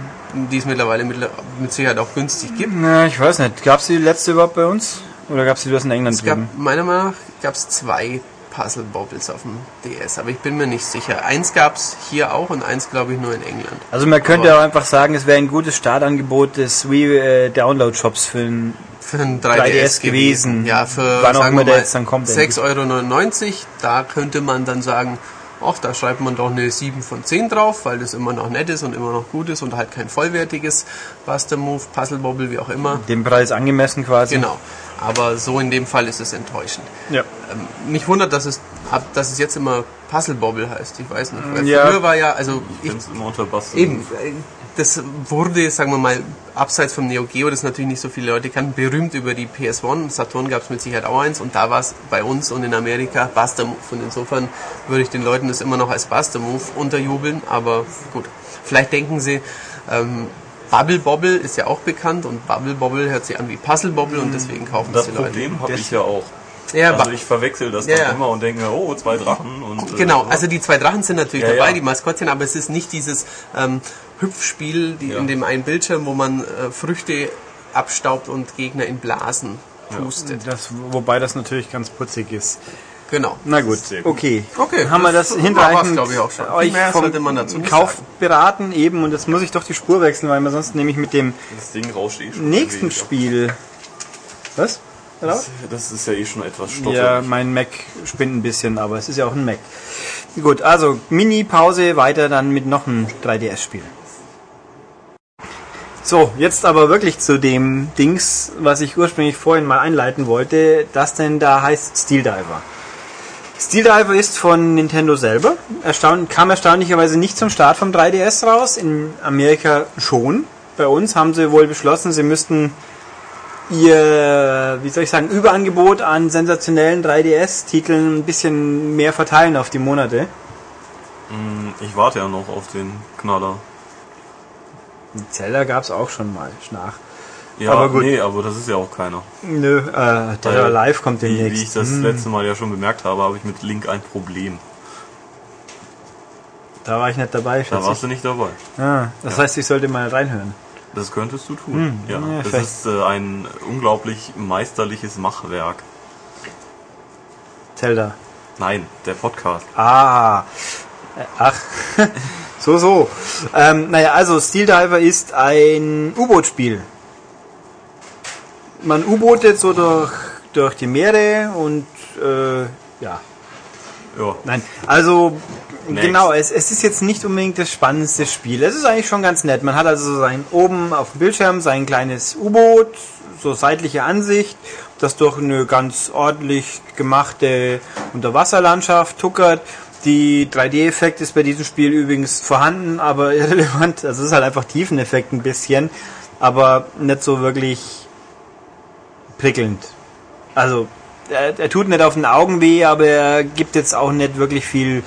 die es mittlerweile mit, mit Sicherheit auch günstig gibt. Na, ich weiß nicht. Gab es die letzte überhaupt bei uns? Oder gab es die bloß in England Es gab, meiner Meinung nach gab es zwei Puzzle Bobbles auf dem DS, aber ich bin mir nicht sicher. Eins gab es hier auch und eins glaube ich nur in England. Also man könnte Aber- auch einfach sagen, es wäre ein gutes Startangebot des Wii äh, Download Shops für ein Für ein 3DS 3DS, gewesen. Ja, für Wann auch sagen immer wir mal, jetzt dann kommt, 6,99 Euro. Da könnte man dann sagen, ach, da schreibt man doch eine 7 von 10 drauf, weil das immer noch nett ist und immer noch gut ist und halt kein vollwertiges Buster Move, Puzzle Bobble, wie auch immer. dem Preis angemessen quasi. Genau. Aber so in dem Fall ist es enttäuschend. Ja. Ähm, mich wundert, dass es, ab- dass es jetzt immer Puzzle Bobble heißt. Ich weiß nicht. Weil Ja. Früher war ja, also Ich ich, immer unter Bass. Eben, äh, das wurde, sagen wir mal, abseits vom Neo Geo, das natürlich nicht so viele Leute kannten, berühmt über die PS1. Saturn gab es mit Sicherheit auch eins und da war es bei uns und in Amerika Buster Move. Und insofern würde ich den Leuten das immer noch als Buster Move unterjubeln, aber gut. Vielleicht denken sie, ähm, Bubble Bobble ist ja auch bekannt und Bubble Bobble hört sich an wie Puzzle Bobble und deswegen kaufen Das es die Leute. Problem habe ich ja auch. Ja, Also ich verwechsel das Ja, dann ja. immer und denke mir, oh, zwei Drachen und äh, Genau, also die zwei Drachen sind natürlich Ja, dabei, ja. die Maskottchen, aber es ist nicht dieses ähm, Hüpfspiel die Ja. in dem einen Bildschirm, wo man äh, Früchte abstaubt und Gegner in Blasen pustet. Das, wobei das natürlich ganz putzig ist. Genau. Na gut, sehr gut. okay. Okay, haben wir das, das hinreichend war's, glaub ich, auch schon. euch Mehr vom man dazu Kauf sagen. beraten eben und jetzt muss ich doch die Spur wechseln, weil wir sonst nämlich mit dem das Ding rauscht eh schon. nächsten. Spiel. Was? Erlaubt? Das ist ja eh schon etwas stoffig. Ja, mein Mac spinnt ein bisschen, aber es ist ja auch ein Mac. Gut, also Mini-Pause, weiter dann mit noch einem 3DS-Spiel. So, jetzt aber wirklich zu dem Dings, was ich ursprünglich vorhin mal einleiten wollte, das denn da heißt Steel Diver. Steel Diver ist von Nintendo selber, Erstaun kam erstaunlicherweise nicht zum Start vom 3DS raus, in Amerika schon. Bei uns haben sie wohl beschlossen, sie müssten ihr, wie soll ich sagen, Überangebot an sensationellen 3DS-Titeln ein bisschen mehr verteilen auf die Monate. Hm, Ich warte ja noch auf den Knaller. Zelda gab es auch schon mal nach. Ja, Aber gut. nee, aber das ist ja auch keiner. Nö, äh, der Live kommt Wie, demnächst. wie ich das letzte Mal ja schon bemerkt habe, habe ich mit Link ein Problem. Da war ich nicht dabei, Da warst ich. du nicht dabei. Ah, das heißt, ich sollte mal reinhören. Das könntest du tun. ja, ja, das vielleicht. ist äh, ein unglaublich meisterliches Machwerk. Zelda. Nein, der Podcast. Ah, äh, ach, so, so. Ähm, naja, also Steel Diver ist ein U-Boot-Spiel. Man U-bootet so durch, durch die Meere und äh, ja, Ja, nein, also Next. genau, es, es ist jetzt nicht unbedingt das spannendste Spiel. Es ist eigentlich schon ganz nett. Man hat also so sein oben auf dem Bildschirm sein kleines U-Boot, so seitliche Ansicht, das durch eine ganz ordentlich gemachte Unterwasserlandschaft tuckert. Die 3D-Effekt ist bei diesem Spiel übrigens vorhanden, aber irrelevant. Also es ist halt einfach Tiefeneffekt ein bisschen, aber nicht so wirklich prickelnd. Also er, er tut nicht auf den Augen weh, aber er gibt jetzt auch nicht wirklich viel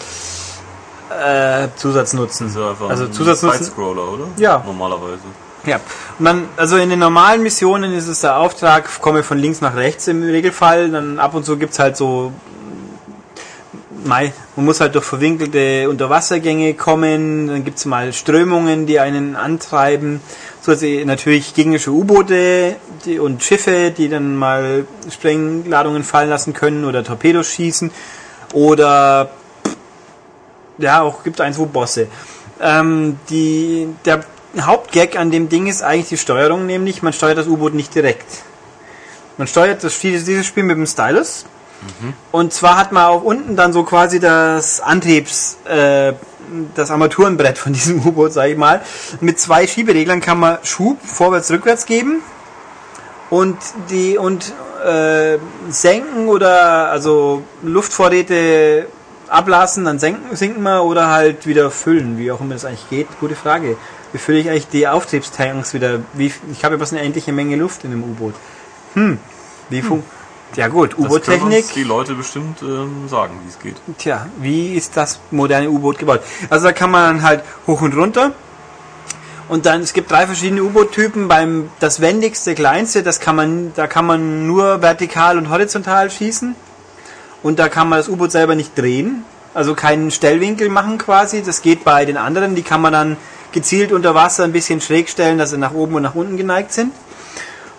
äh, Zusatznutzen. ja einfach also ein Zusatznutzen. Sidescroller, oder? Ja. Normalerweise. Ja, und dann, also in den normalen Missionen ist es der Auftrag, komme von links nach rechts im Regelfall. Dann ab und zu gibt's halt so, mei, man muss halt durch verwinkelte Unterwassergänge kommen. Dann gibt's mal Strömungen, die einen antreiben. So also natürlich gegnerische U-Boote und Schiffe, die dann mal Sprengladungen fallen lassen können oder Torpedos schießen. Oder ja, auch gibt eins, wo Bosse. Ähm, die, der Hauptgag an dem Ding ist eigentlich die Steuerung, nämlich man steuert das U-Boot nicht direkt. Man steuert das Spiel, dieses Spiel mit dem Stylus. Und zwar hat man auch unten dann so quasi das Antriebs, äh, das Armaturenbrett von diesem U-Boot, sag ich mal. Mit zwei Schiebereglern kann man Schub vorwärts, rückwärts geben. Und die, und äh, senken oder also Luftvorräte ablassen, dann senken, sinken wir oder halt wieder füllen, wie auch immer das eigentlich geht. Gute Frage. Wie fülle ich eigentlich die Auftriebstanks wieder? Wie, ich habe ja bloß eine endliche Menge Luft in dem U-Boot. Hm, wie fun Ja gut, U-Boot-Technik. die Leute bestimmt ähm, sagen, wie es geht. Tja, wie ist das moderne U-Boot gebaut? Also da kann man halt hoch und runter. Und dann, es gibt drei verschiedene U-Boot-Typen. Beim, das wendigste, kleinste, das kann man, da kann man nur vertikal und horizontal schießen. Und da kann man das U-Boot selber nicht drehen. Also keinen Stellwinkel machen quasi. Das geht bei den anderen. Die kann man dann gezielt unter Wasser ein bisschen schräg stellen, dass sie nach oben und nach unten geneigt sind.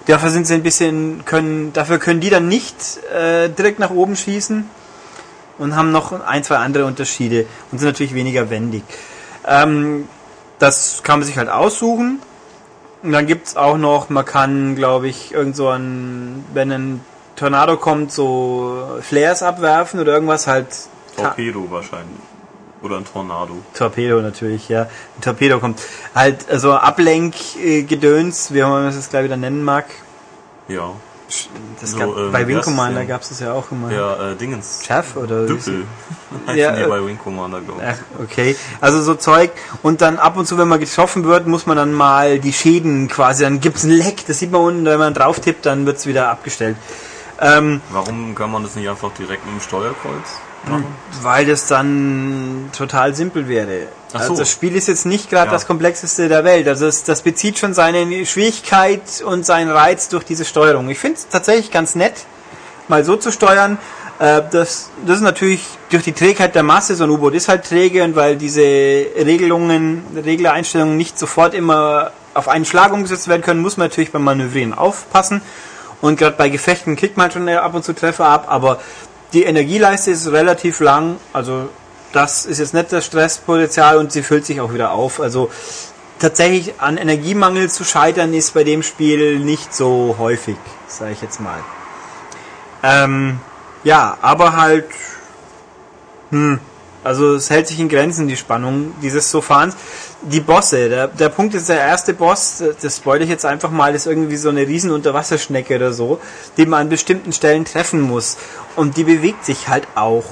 Dafür sind sie ein bisschen, können, dafür können die dann nicht äh, direkt nach oben schießen und haben noch ein, zwei andere Unterschiede und sind natürlich weniger wendig. Ähm, das kann man sich halt aussuchen. Und dann gibt's auch noch, man kann, glaube ich, irgend so ein, wenn ein Tornado kommt, so Flares abwerfen oder irgendwas halt. Torpedo wahrscheinlich. Oder ein Tornado. Torpedo natürlich, ja. Ein Torpedo kommt. Halt, also Ablenkgedöns, wie man das gleich wieder nennen mag. Ja. Das So, gab, ähm, bei Wing es Commander gab es das ja auch immer. Der äh, Dingens. Chaff oder Düppel. Ja, äh, bei Wing Commander, glaube ich. Okay. Also so Zeug. Und dann ab und zu, wenn man getroffen wird, muss man dann mal die Schäden quasi, dann gibt's ein Leck, das sieht man unten, wenn man drauf tippt, dann wird's wieder abgestellt. Ähm, Warum kann man das nicht einfach direkt mit dem Steuerkreuz machen? weil das dann total simpel wäre. Also so. das Spiel ist jetzt nicht gerade Ja. das komplexeste der Welt. Also es, das bezieht schon seine Schwierigkeit und seinen Reiz durch diese Steuerung. Ich finde es tatsächlich ganz nett, mal so zu steuern. Äh, Das, das ist natürlich durch die Trägheit der Masse, so ein U-Boot ist halt träge und weil diese Regelungen, Reglereinstellungen nicht sofort immer auf einen Schlag umgesetzt werden können, muss man natürlich beim Manövrieren aufpassen. Und gerade bei Gefechten kriegt man schon ab und zu Treffer ab, aber die Energieleiste ist relativ lang, also das ist jetzt nicht das Stresspotenzial und sie füllt sich auch wieder auf. Also tatsächlich an Energiemangel zu scheitern ist bei dem Spiel nicht so häufig, sage ich jetzt mal. Ähm, ja, aber halt, hm, also es hält sich in Grenzen, die Spannung dieses Sofans. Die Bosse, der, der Punkt ist, der erste Boss, das spoilere ich jetzt einfach mal, ist irgendwie so eine riesen Unterwasserschnecke oder so, die man an bestimmten Stellen treffen muss. Und die bewegt sich halt auch.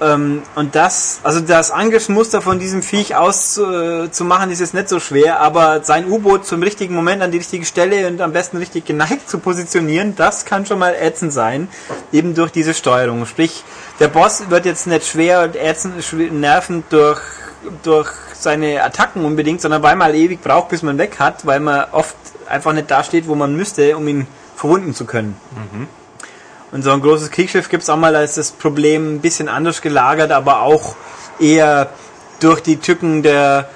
Ähm, und das, also das Angriffsmuster von diesem Viech auszumachen, ist jetzt nicht so schwer, aber sein U-Boot zum richtigen Moment an die richtige Stelle und am besten richtig geneigt zu positionieren, das kann schon mal ätzend sein, eben durch diese Steuerung. Sprich, der Boss wird jetzt nicht schwer und ätzend, nervend durch, durch seine Attacken unbedingt, sondern weil man ewig braucht, bis man weg hat, weil man oft einfach nicht da steht, wo man müsste, um ihn verwunden zu können. Und so ein großes Kriegsschiff gibt es auch mal als das Problem ein bisschen anders gelagert, aber auch eher durch die Tücken der,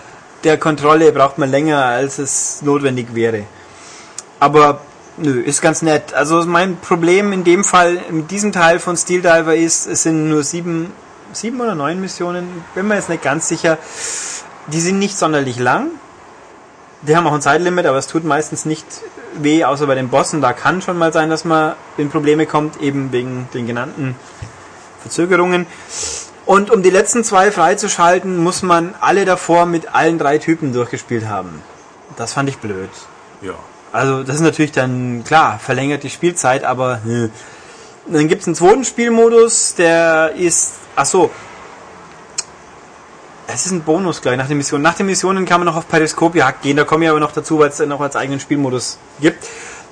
der Kontrolle braucht man länger, als es notwendig wäre. Aber nö, ist ganz nett. Also mein Problem in dem Fall mit diesem Teil von Steel Diver ist, es sind nur sieben, sieben oder neun Missionen, bin mir jetzt nicht ganz sicher. Die sind nicht sonderlich lang. Die haben auch ein Zeitlimit, aber es tut meistens nicht weh, außer bei den Bossen. Da kann schon mal sein, dass man in Probleme kommt, eben wegen den genannten Verzögerungen. Und um die letzten zwei freizuschalten, muss man alle davor mit allen drei Typen durchgespielt haben. Das fand ich blöd. Ja. Also das ist natürlich dann, klar, verlängert die Spielzeit, aber hm. dann gibt es einen zweiten Spielmodus, der ist, ach so, es ist ein Bonus gleich nach den Missionen. Nach den Missionen kann man noch auf Periskopjagd gehen, da komme ich aber noch dazu, weil es dann noch als eigenen Spielmodus gibt.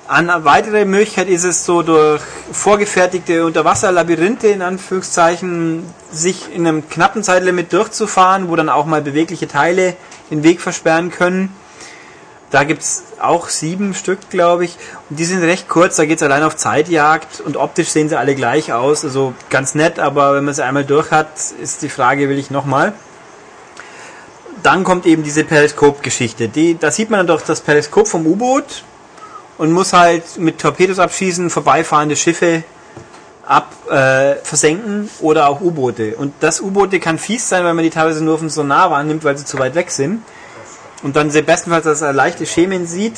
Eine weitere Möglichkeit ist es so durch vorgefertigte Unterwasserlabyrinthe in Anführungszeichen sich in einem knappen Zeitlimit durchzufahren, wo dann auch mal bewegliche Teile den Weg versperren können. Da gibt's auch sieben Stück, glaube ich. Und die sind recht kurz, da geht's allein auf Zeitjagd und optisch sehen sie alle gleich aus. Also ganz nett, aber wenn man sie einmal durch hat, ist die Frage, will ich nochmal. Dann kommt eben diese Periskop-Geschichte. Die, da sieht man dann doch das Periskop vom U-Boot und muss halt mit Torpedos abschießen, vorbeifahrende Schiffe ab äh, versenken oder auch U-Boote. Und das U-Boote kann fies sein, weil man die teilweise nur auf dem Sonar wahrnimmt, weil sie zu weit weg sind. Und dann bestenfalls das leichte Schemen sieht.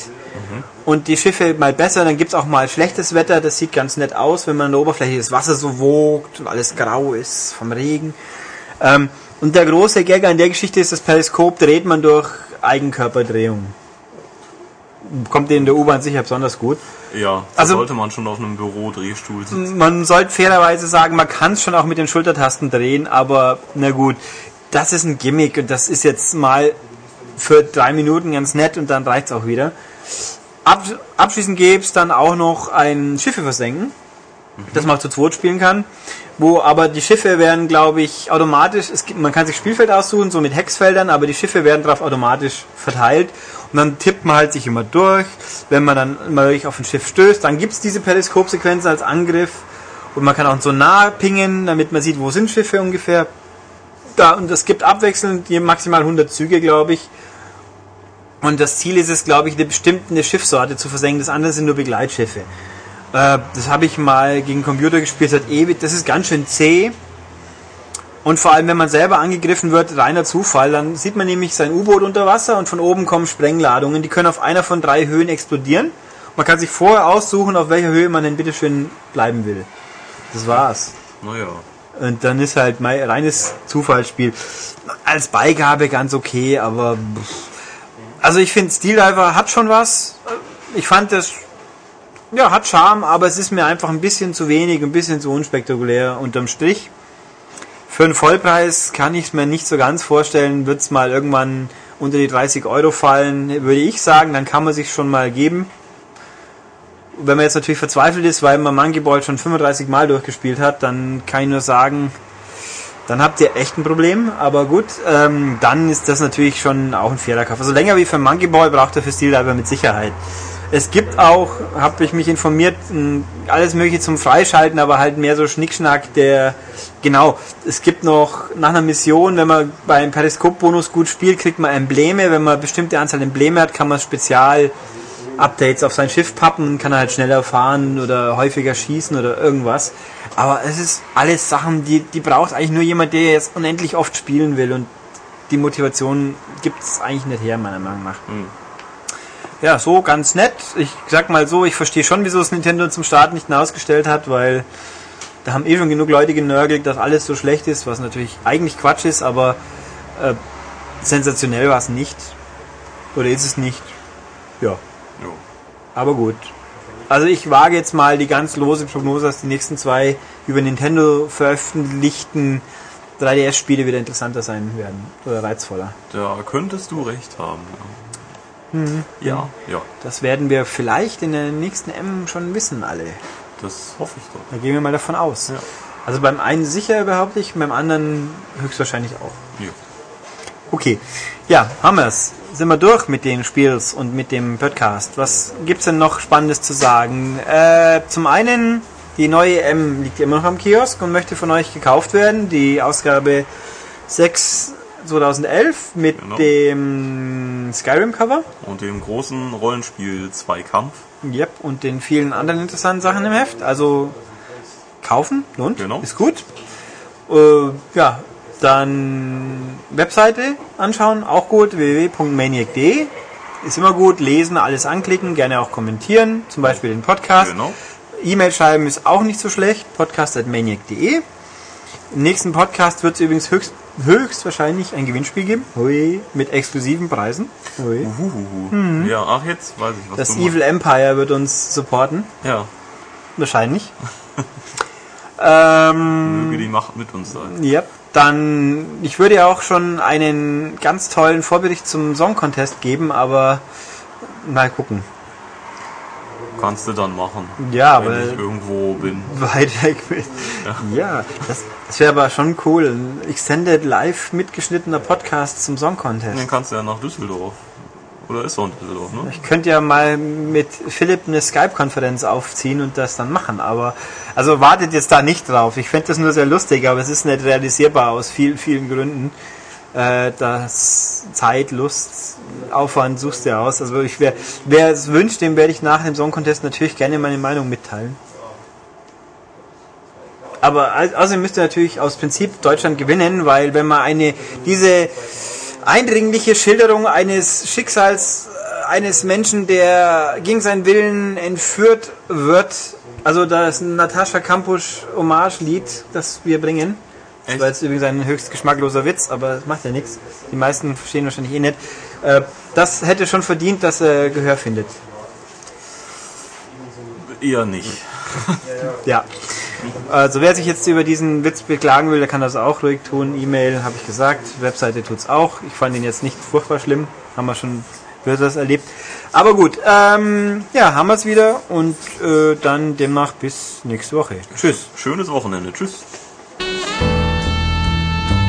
Und die Schiffe mal besser, dann gibt's auch mal schlechtes Wetter, das sieht ganz nett aus, wenn man an der Oberfläche das Wasser so wogt und alles grau ist vom Regen. Ähm, und der große Gag an der Geschichte ist, das Periskop dreht man durch Eigenkörperdrehung. kommt in der U-Bahn sicher besonders gut. Ja, Also- sollte man schon auf einem Büro-Drehstuhl sitzen. Man sollte fairerweise sagen, man kann es schon auch mit den Schultertasten drehen, aber na gut, das ist ein Gimmick und das ist jetzt mal für drei Minuten ganz nett und dann reicht's auch wieder. Ab, abschließend gäbe es dann auch noch ein Schiffe versenken, das man zu zweit spielen kann, wo aber die Schiffe werden, glaube ich, automatisch, es gibt, man kann sich Spielfeld aussuchen, so mit Hexfeldern, aber die Schiffe werden darauf automatisch verteilt und dann tippt man halt sich immer durch. Wenn man dann mal auf ein Schiff stößt, dann gibt's diese Periskopsequenzen als Angriff und man kann auch so nah pingen, damit man sieht, wo sind Schiffe ungefähr. Da, und es gibt abwechselnd maximal 100 Züge, glaube ich. Und das Ziel ist es, glaube ich, eine bestimmte Schiffssorte zu versenken. Das andere sind nur Begleitschiffe. Äh, das habe ich mal gegen Computer gespielt, das hat ewig. Das ist ganz schön zäh. Und vor allem, wenn man selber angegriffen wird, reiner Zufall, dann sieht man nämlich sein U-Boot unter Wasser und von oben kommen Sprengladungen. Die können auf einer von drei Höhen explodieren. Man kann sich vorher aussuchen, auf welcher Höhe man denn bitteschön bleiben will. Das war's. Naja. Und dann ist halt mein reines Zufallsspiel. Als Beigabe ganz okay, aber also ich finde Steel Diver hat schon was. Ich fand das ja hat Charme, aber es ist mir einfach ein bisschen zu wenig, ein bisschen zu unspektakulär unterm Strich. Für einen Vollpreis kann ich es mir nicht so ganz vorstellen. Wird es mal irgendwann unter die 30 Euro fallen, würde ich sagen, dann kann man sich schon mal geben. Wenn man jetzt natürlich verzweifelt ist, weil man Monkey Ball schon 35 Mal durchgespielt hat, dann kann ich nur sagen, dann habt ihr echt ein Problem. Aber gut, ähm, dann ist das natürlich schon auch ein fairer Kauf. Also länger wie für Monkey Ball braucht er für Steel Diver mit Sicherheit. Es gibt auch, habe ich mich informiert, alles mögliche zum Freischalten, aber halt mehr so Schnickschnack, der, genau, es gibt noch nach einer Mission, wenn man beim Periskop-Bonus gut spielt, kriegt man Embleme, wenn man eine bestimmte Anzahl Embleme hat, kann man Spezial Updates auf sein Schiff pappen, kann er halt schneller fahren oder häufiger schießen oder irgendwas. Aber es ist alles Sachen, die, die braucht eigentlich nur jemand, der jetzt unendlich oft spielen will und die Motivation gibt es eigentlich nicht her, meiner Meinung nach. Ja, so ganz nett. Ich sag mal so, ich verstehe schon, wieso es Nintendo zum Start nicht mehr ausgestellt hat, weil da haben eh schon genug Leute genörgelt, dass alles so schlecht ist, was natürlich eigentlich Quatsch ist, aber äh, sensationell war es nicht. Oder ist es nicht? Ja. Jo. Aber gut. Also ich wage jetzt mal die ganz lose Prognose, dass die nächsten zwei über Nintendo veröffentlichten 3DS-Spiele wieder interessanter sein werden. Oder reizvoller. Da könntest du recht haben. Ja, ja, ja Das werden wir vielleicht in der nächsten M schon wissen, alle. das hoffe ich doch. Da gehen wir mal davon aus. Ja. Also beim einen sicher überhaupt nicht, beim anderen höchstwahrscheinlich auch. Ja. Okay, ja, haben wir's. Sind wir durch mit den Spiels und mit dem Podcast. Was gibt's denn noch Spannendes zu sagen? Äh, zum einen, die neue M liegt immer noch am Kiosk und möchte von euch gekauft werden. Die Ausgabe 6 2011 mit Genau. dem Skyrim-Cover. Und dem großen Rollenspiel Zweikampf. Yep, und den vielen anderen interessanten Sachen im Heft. Also kaufen, lohnt, Genau. ist gut. Äh, ja, dann Webseite anschauen, auch gut, www.maniac.de. Ist immer gut, lesen, alles anklicken, gerne auch kommentieren, zum Beispiel den Podcast. Genau. E-Mail schreiben ist auch nicht so schlecht, podcast.maniac.de. Im nächsten Podcast wird es übrigens höchst, höchstwahrscheinlich ein Gewinnspiel geben, Hui, mit exklusiven Preisen. Hui. Uhuhu. Ja, ach, jetzt weiß ich, was Das. Evil Empire wird uns supporten. Ja, Wahrscheinlich. ähm, möge die Macht mit uns sein. ja, dann, ich würde ja auch schon einen ganz tollen Vorbericht zum Song Contest geben, aber mal gucken. Kannst du dann machen. Ja, wenn aber ich irgendwo bin. weit weg bin. Ja, das, das wäre aber schon cool. Ein Extended Live mitgeschnittener Podcast zum Song Contest. Dann kannst du ja nach Düsseldorf. Oder ist er in Düsseldorf, ne? Ich könnte ja mal mit Philipp eine Skype-Konferenz aufziehen und das dann machen, aber also wartet jetzt da nicht drauf. Ich fände das nur sehr lustig, aber es ist nicht realisierbar aus vielen, vielen Gründen. Äh, das Zeit, Lust, Aufwand suchst du aus. Also ich wer, wer es wünscht, dem werde ich nach dem Song Contest natürlich gerne meine Meinung mitteilen. Aber au- außerdem müsste natürlich aus Prinzip Deutschland gewinnen, weil wenn man eine diese eindringliche Schilderung eines Schicksals äh, eines Menschen, der gegen seinen Willen entführt wird, also das Natascha Kampusch Hommage-Lied, das wir bringen. Das Echt? war jetzt übrigens ein höchst geschmackloser Witz, aber das macht ja nichts. Die meisten verstehen wahrscheinlich eh nicht. Äh, das hätte schon verdient, dass er Gehör findet. Eher nicht. Ja. Also wer sich jetzt über diesen Witz beklagen will, der kann das auch ruhig tun. E-Mail habe ich gesagt, Webseite tut's auch. Ich fand ihn jetzt nicht furchtbar schlimm. Haben wir schon das erlebt. Aber gut, ähm, ja, haben wir es wieder und äh, dann demnach bis nächste Woche. Tschüss. Schönes Wochenende. Tschüss.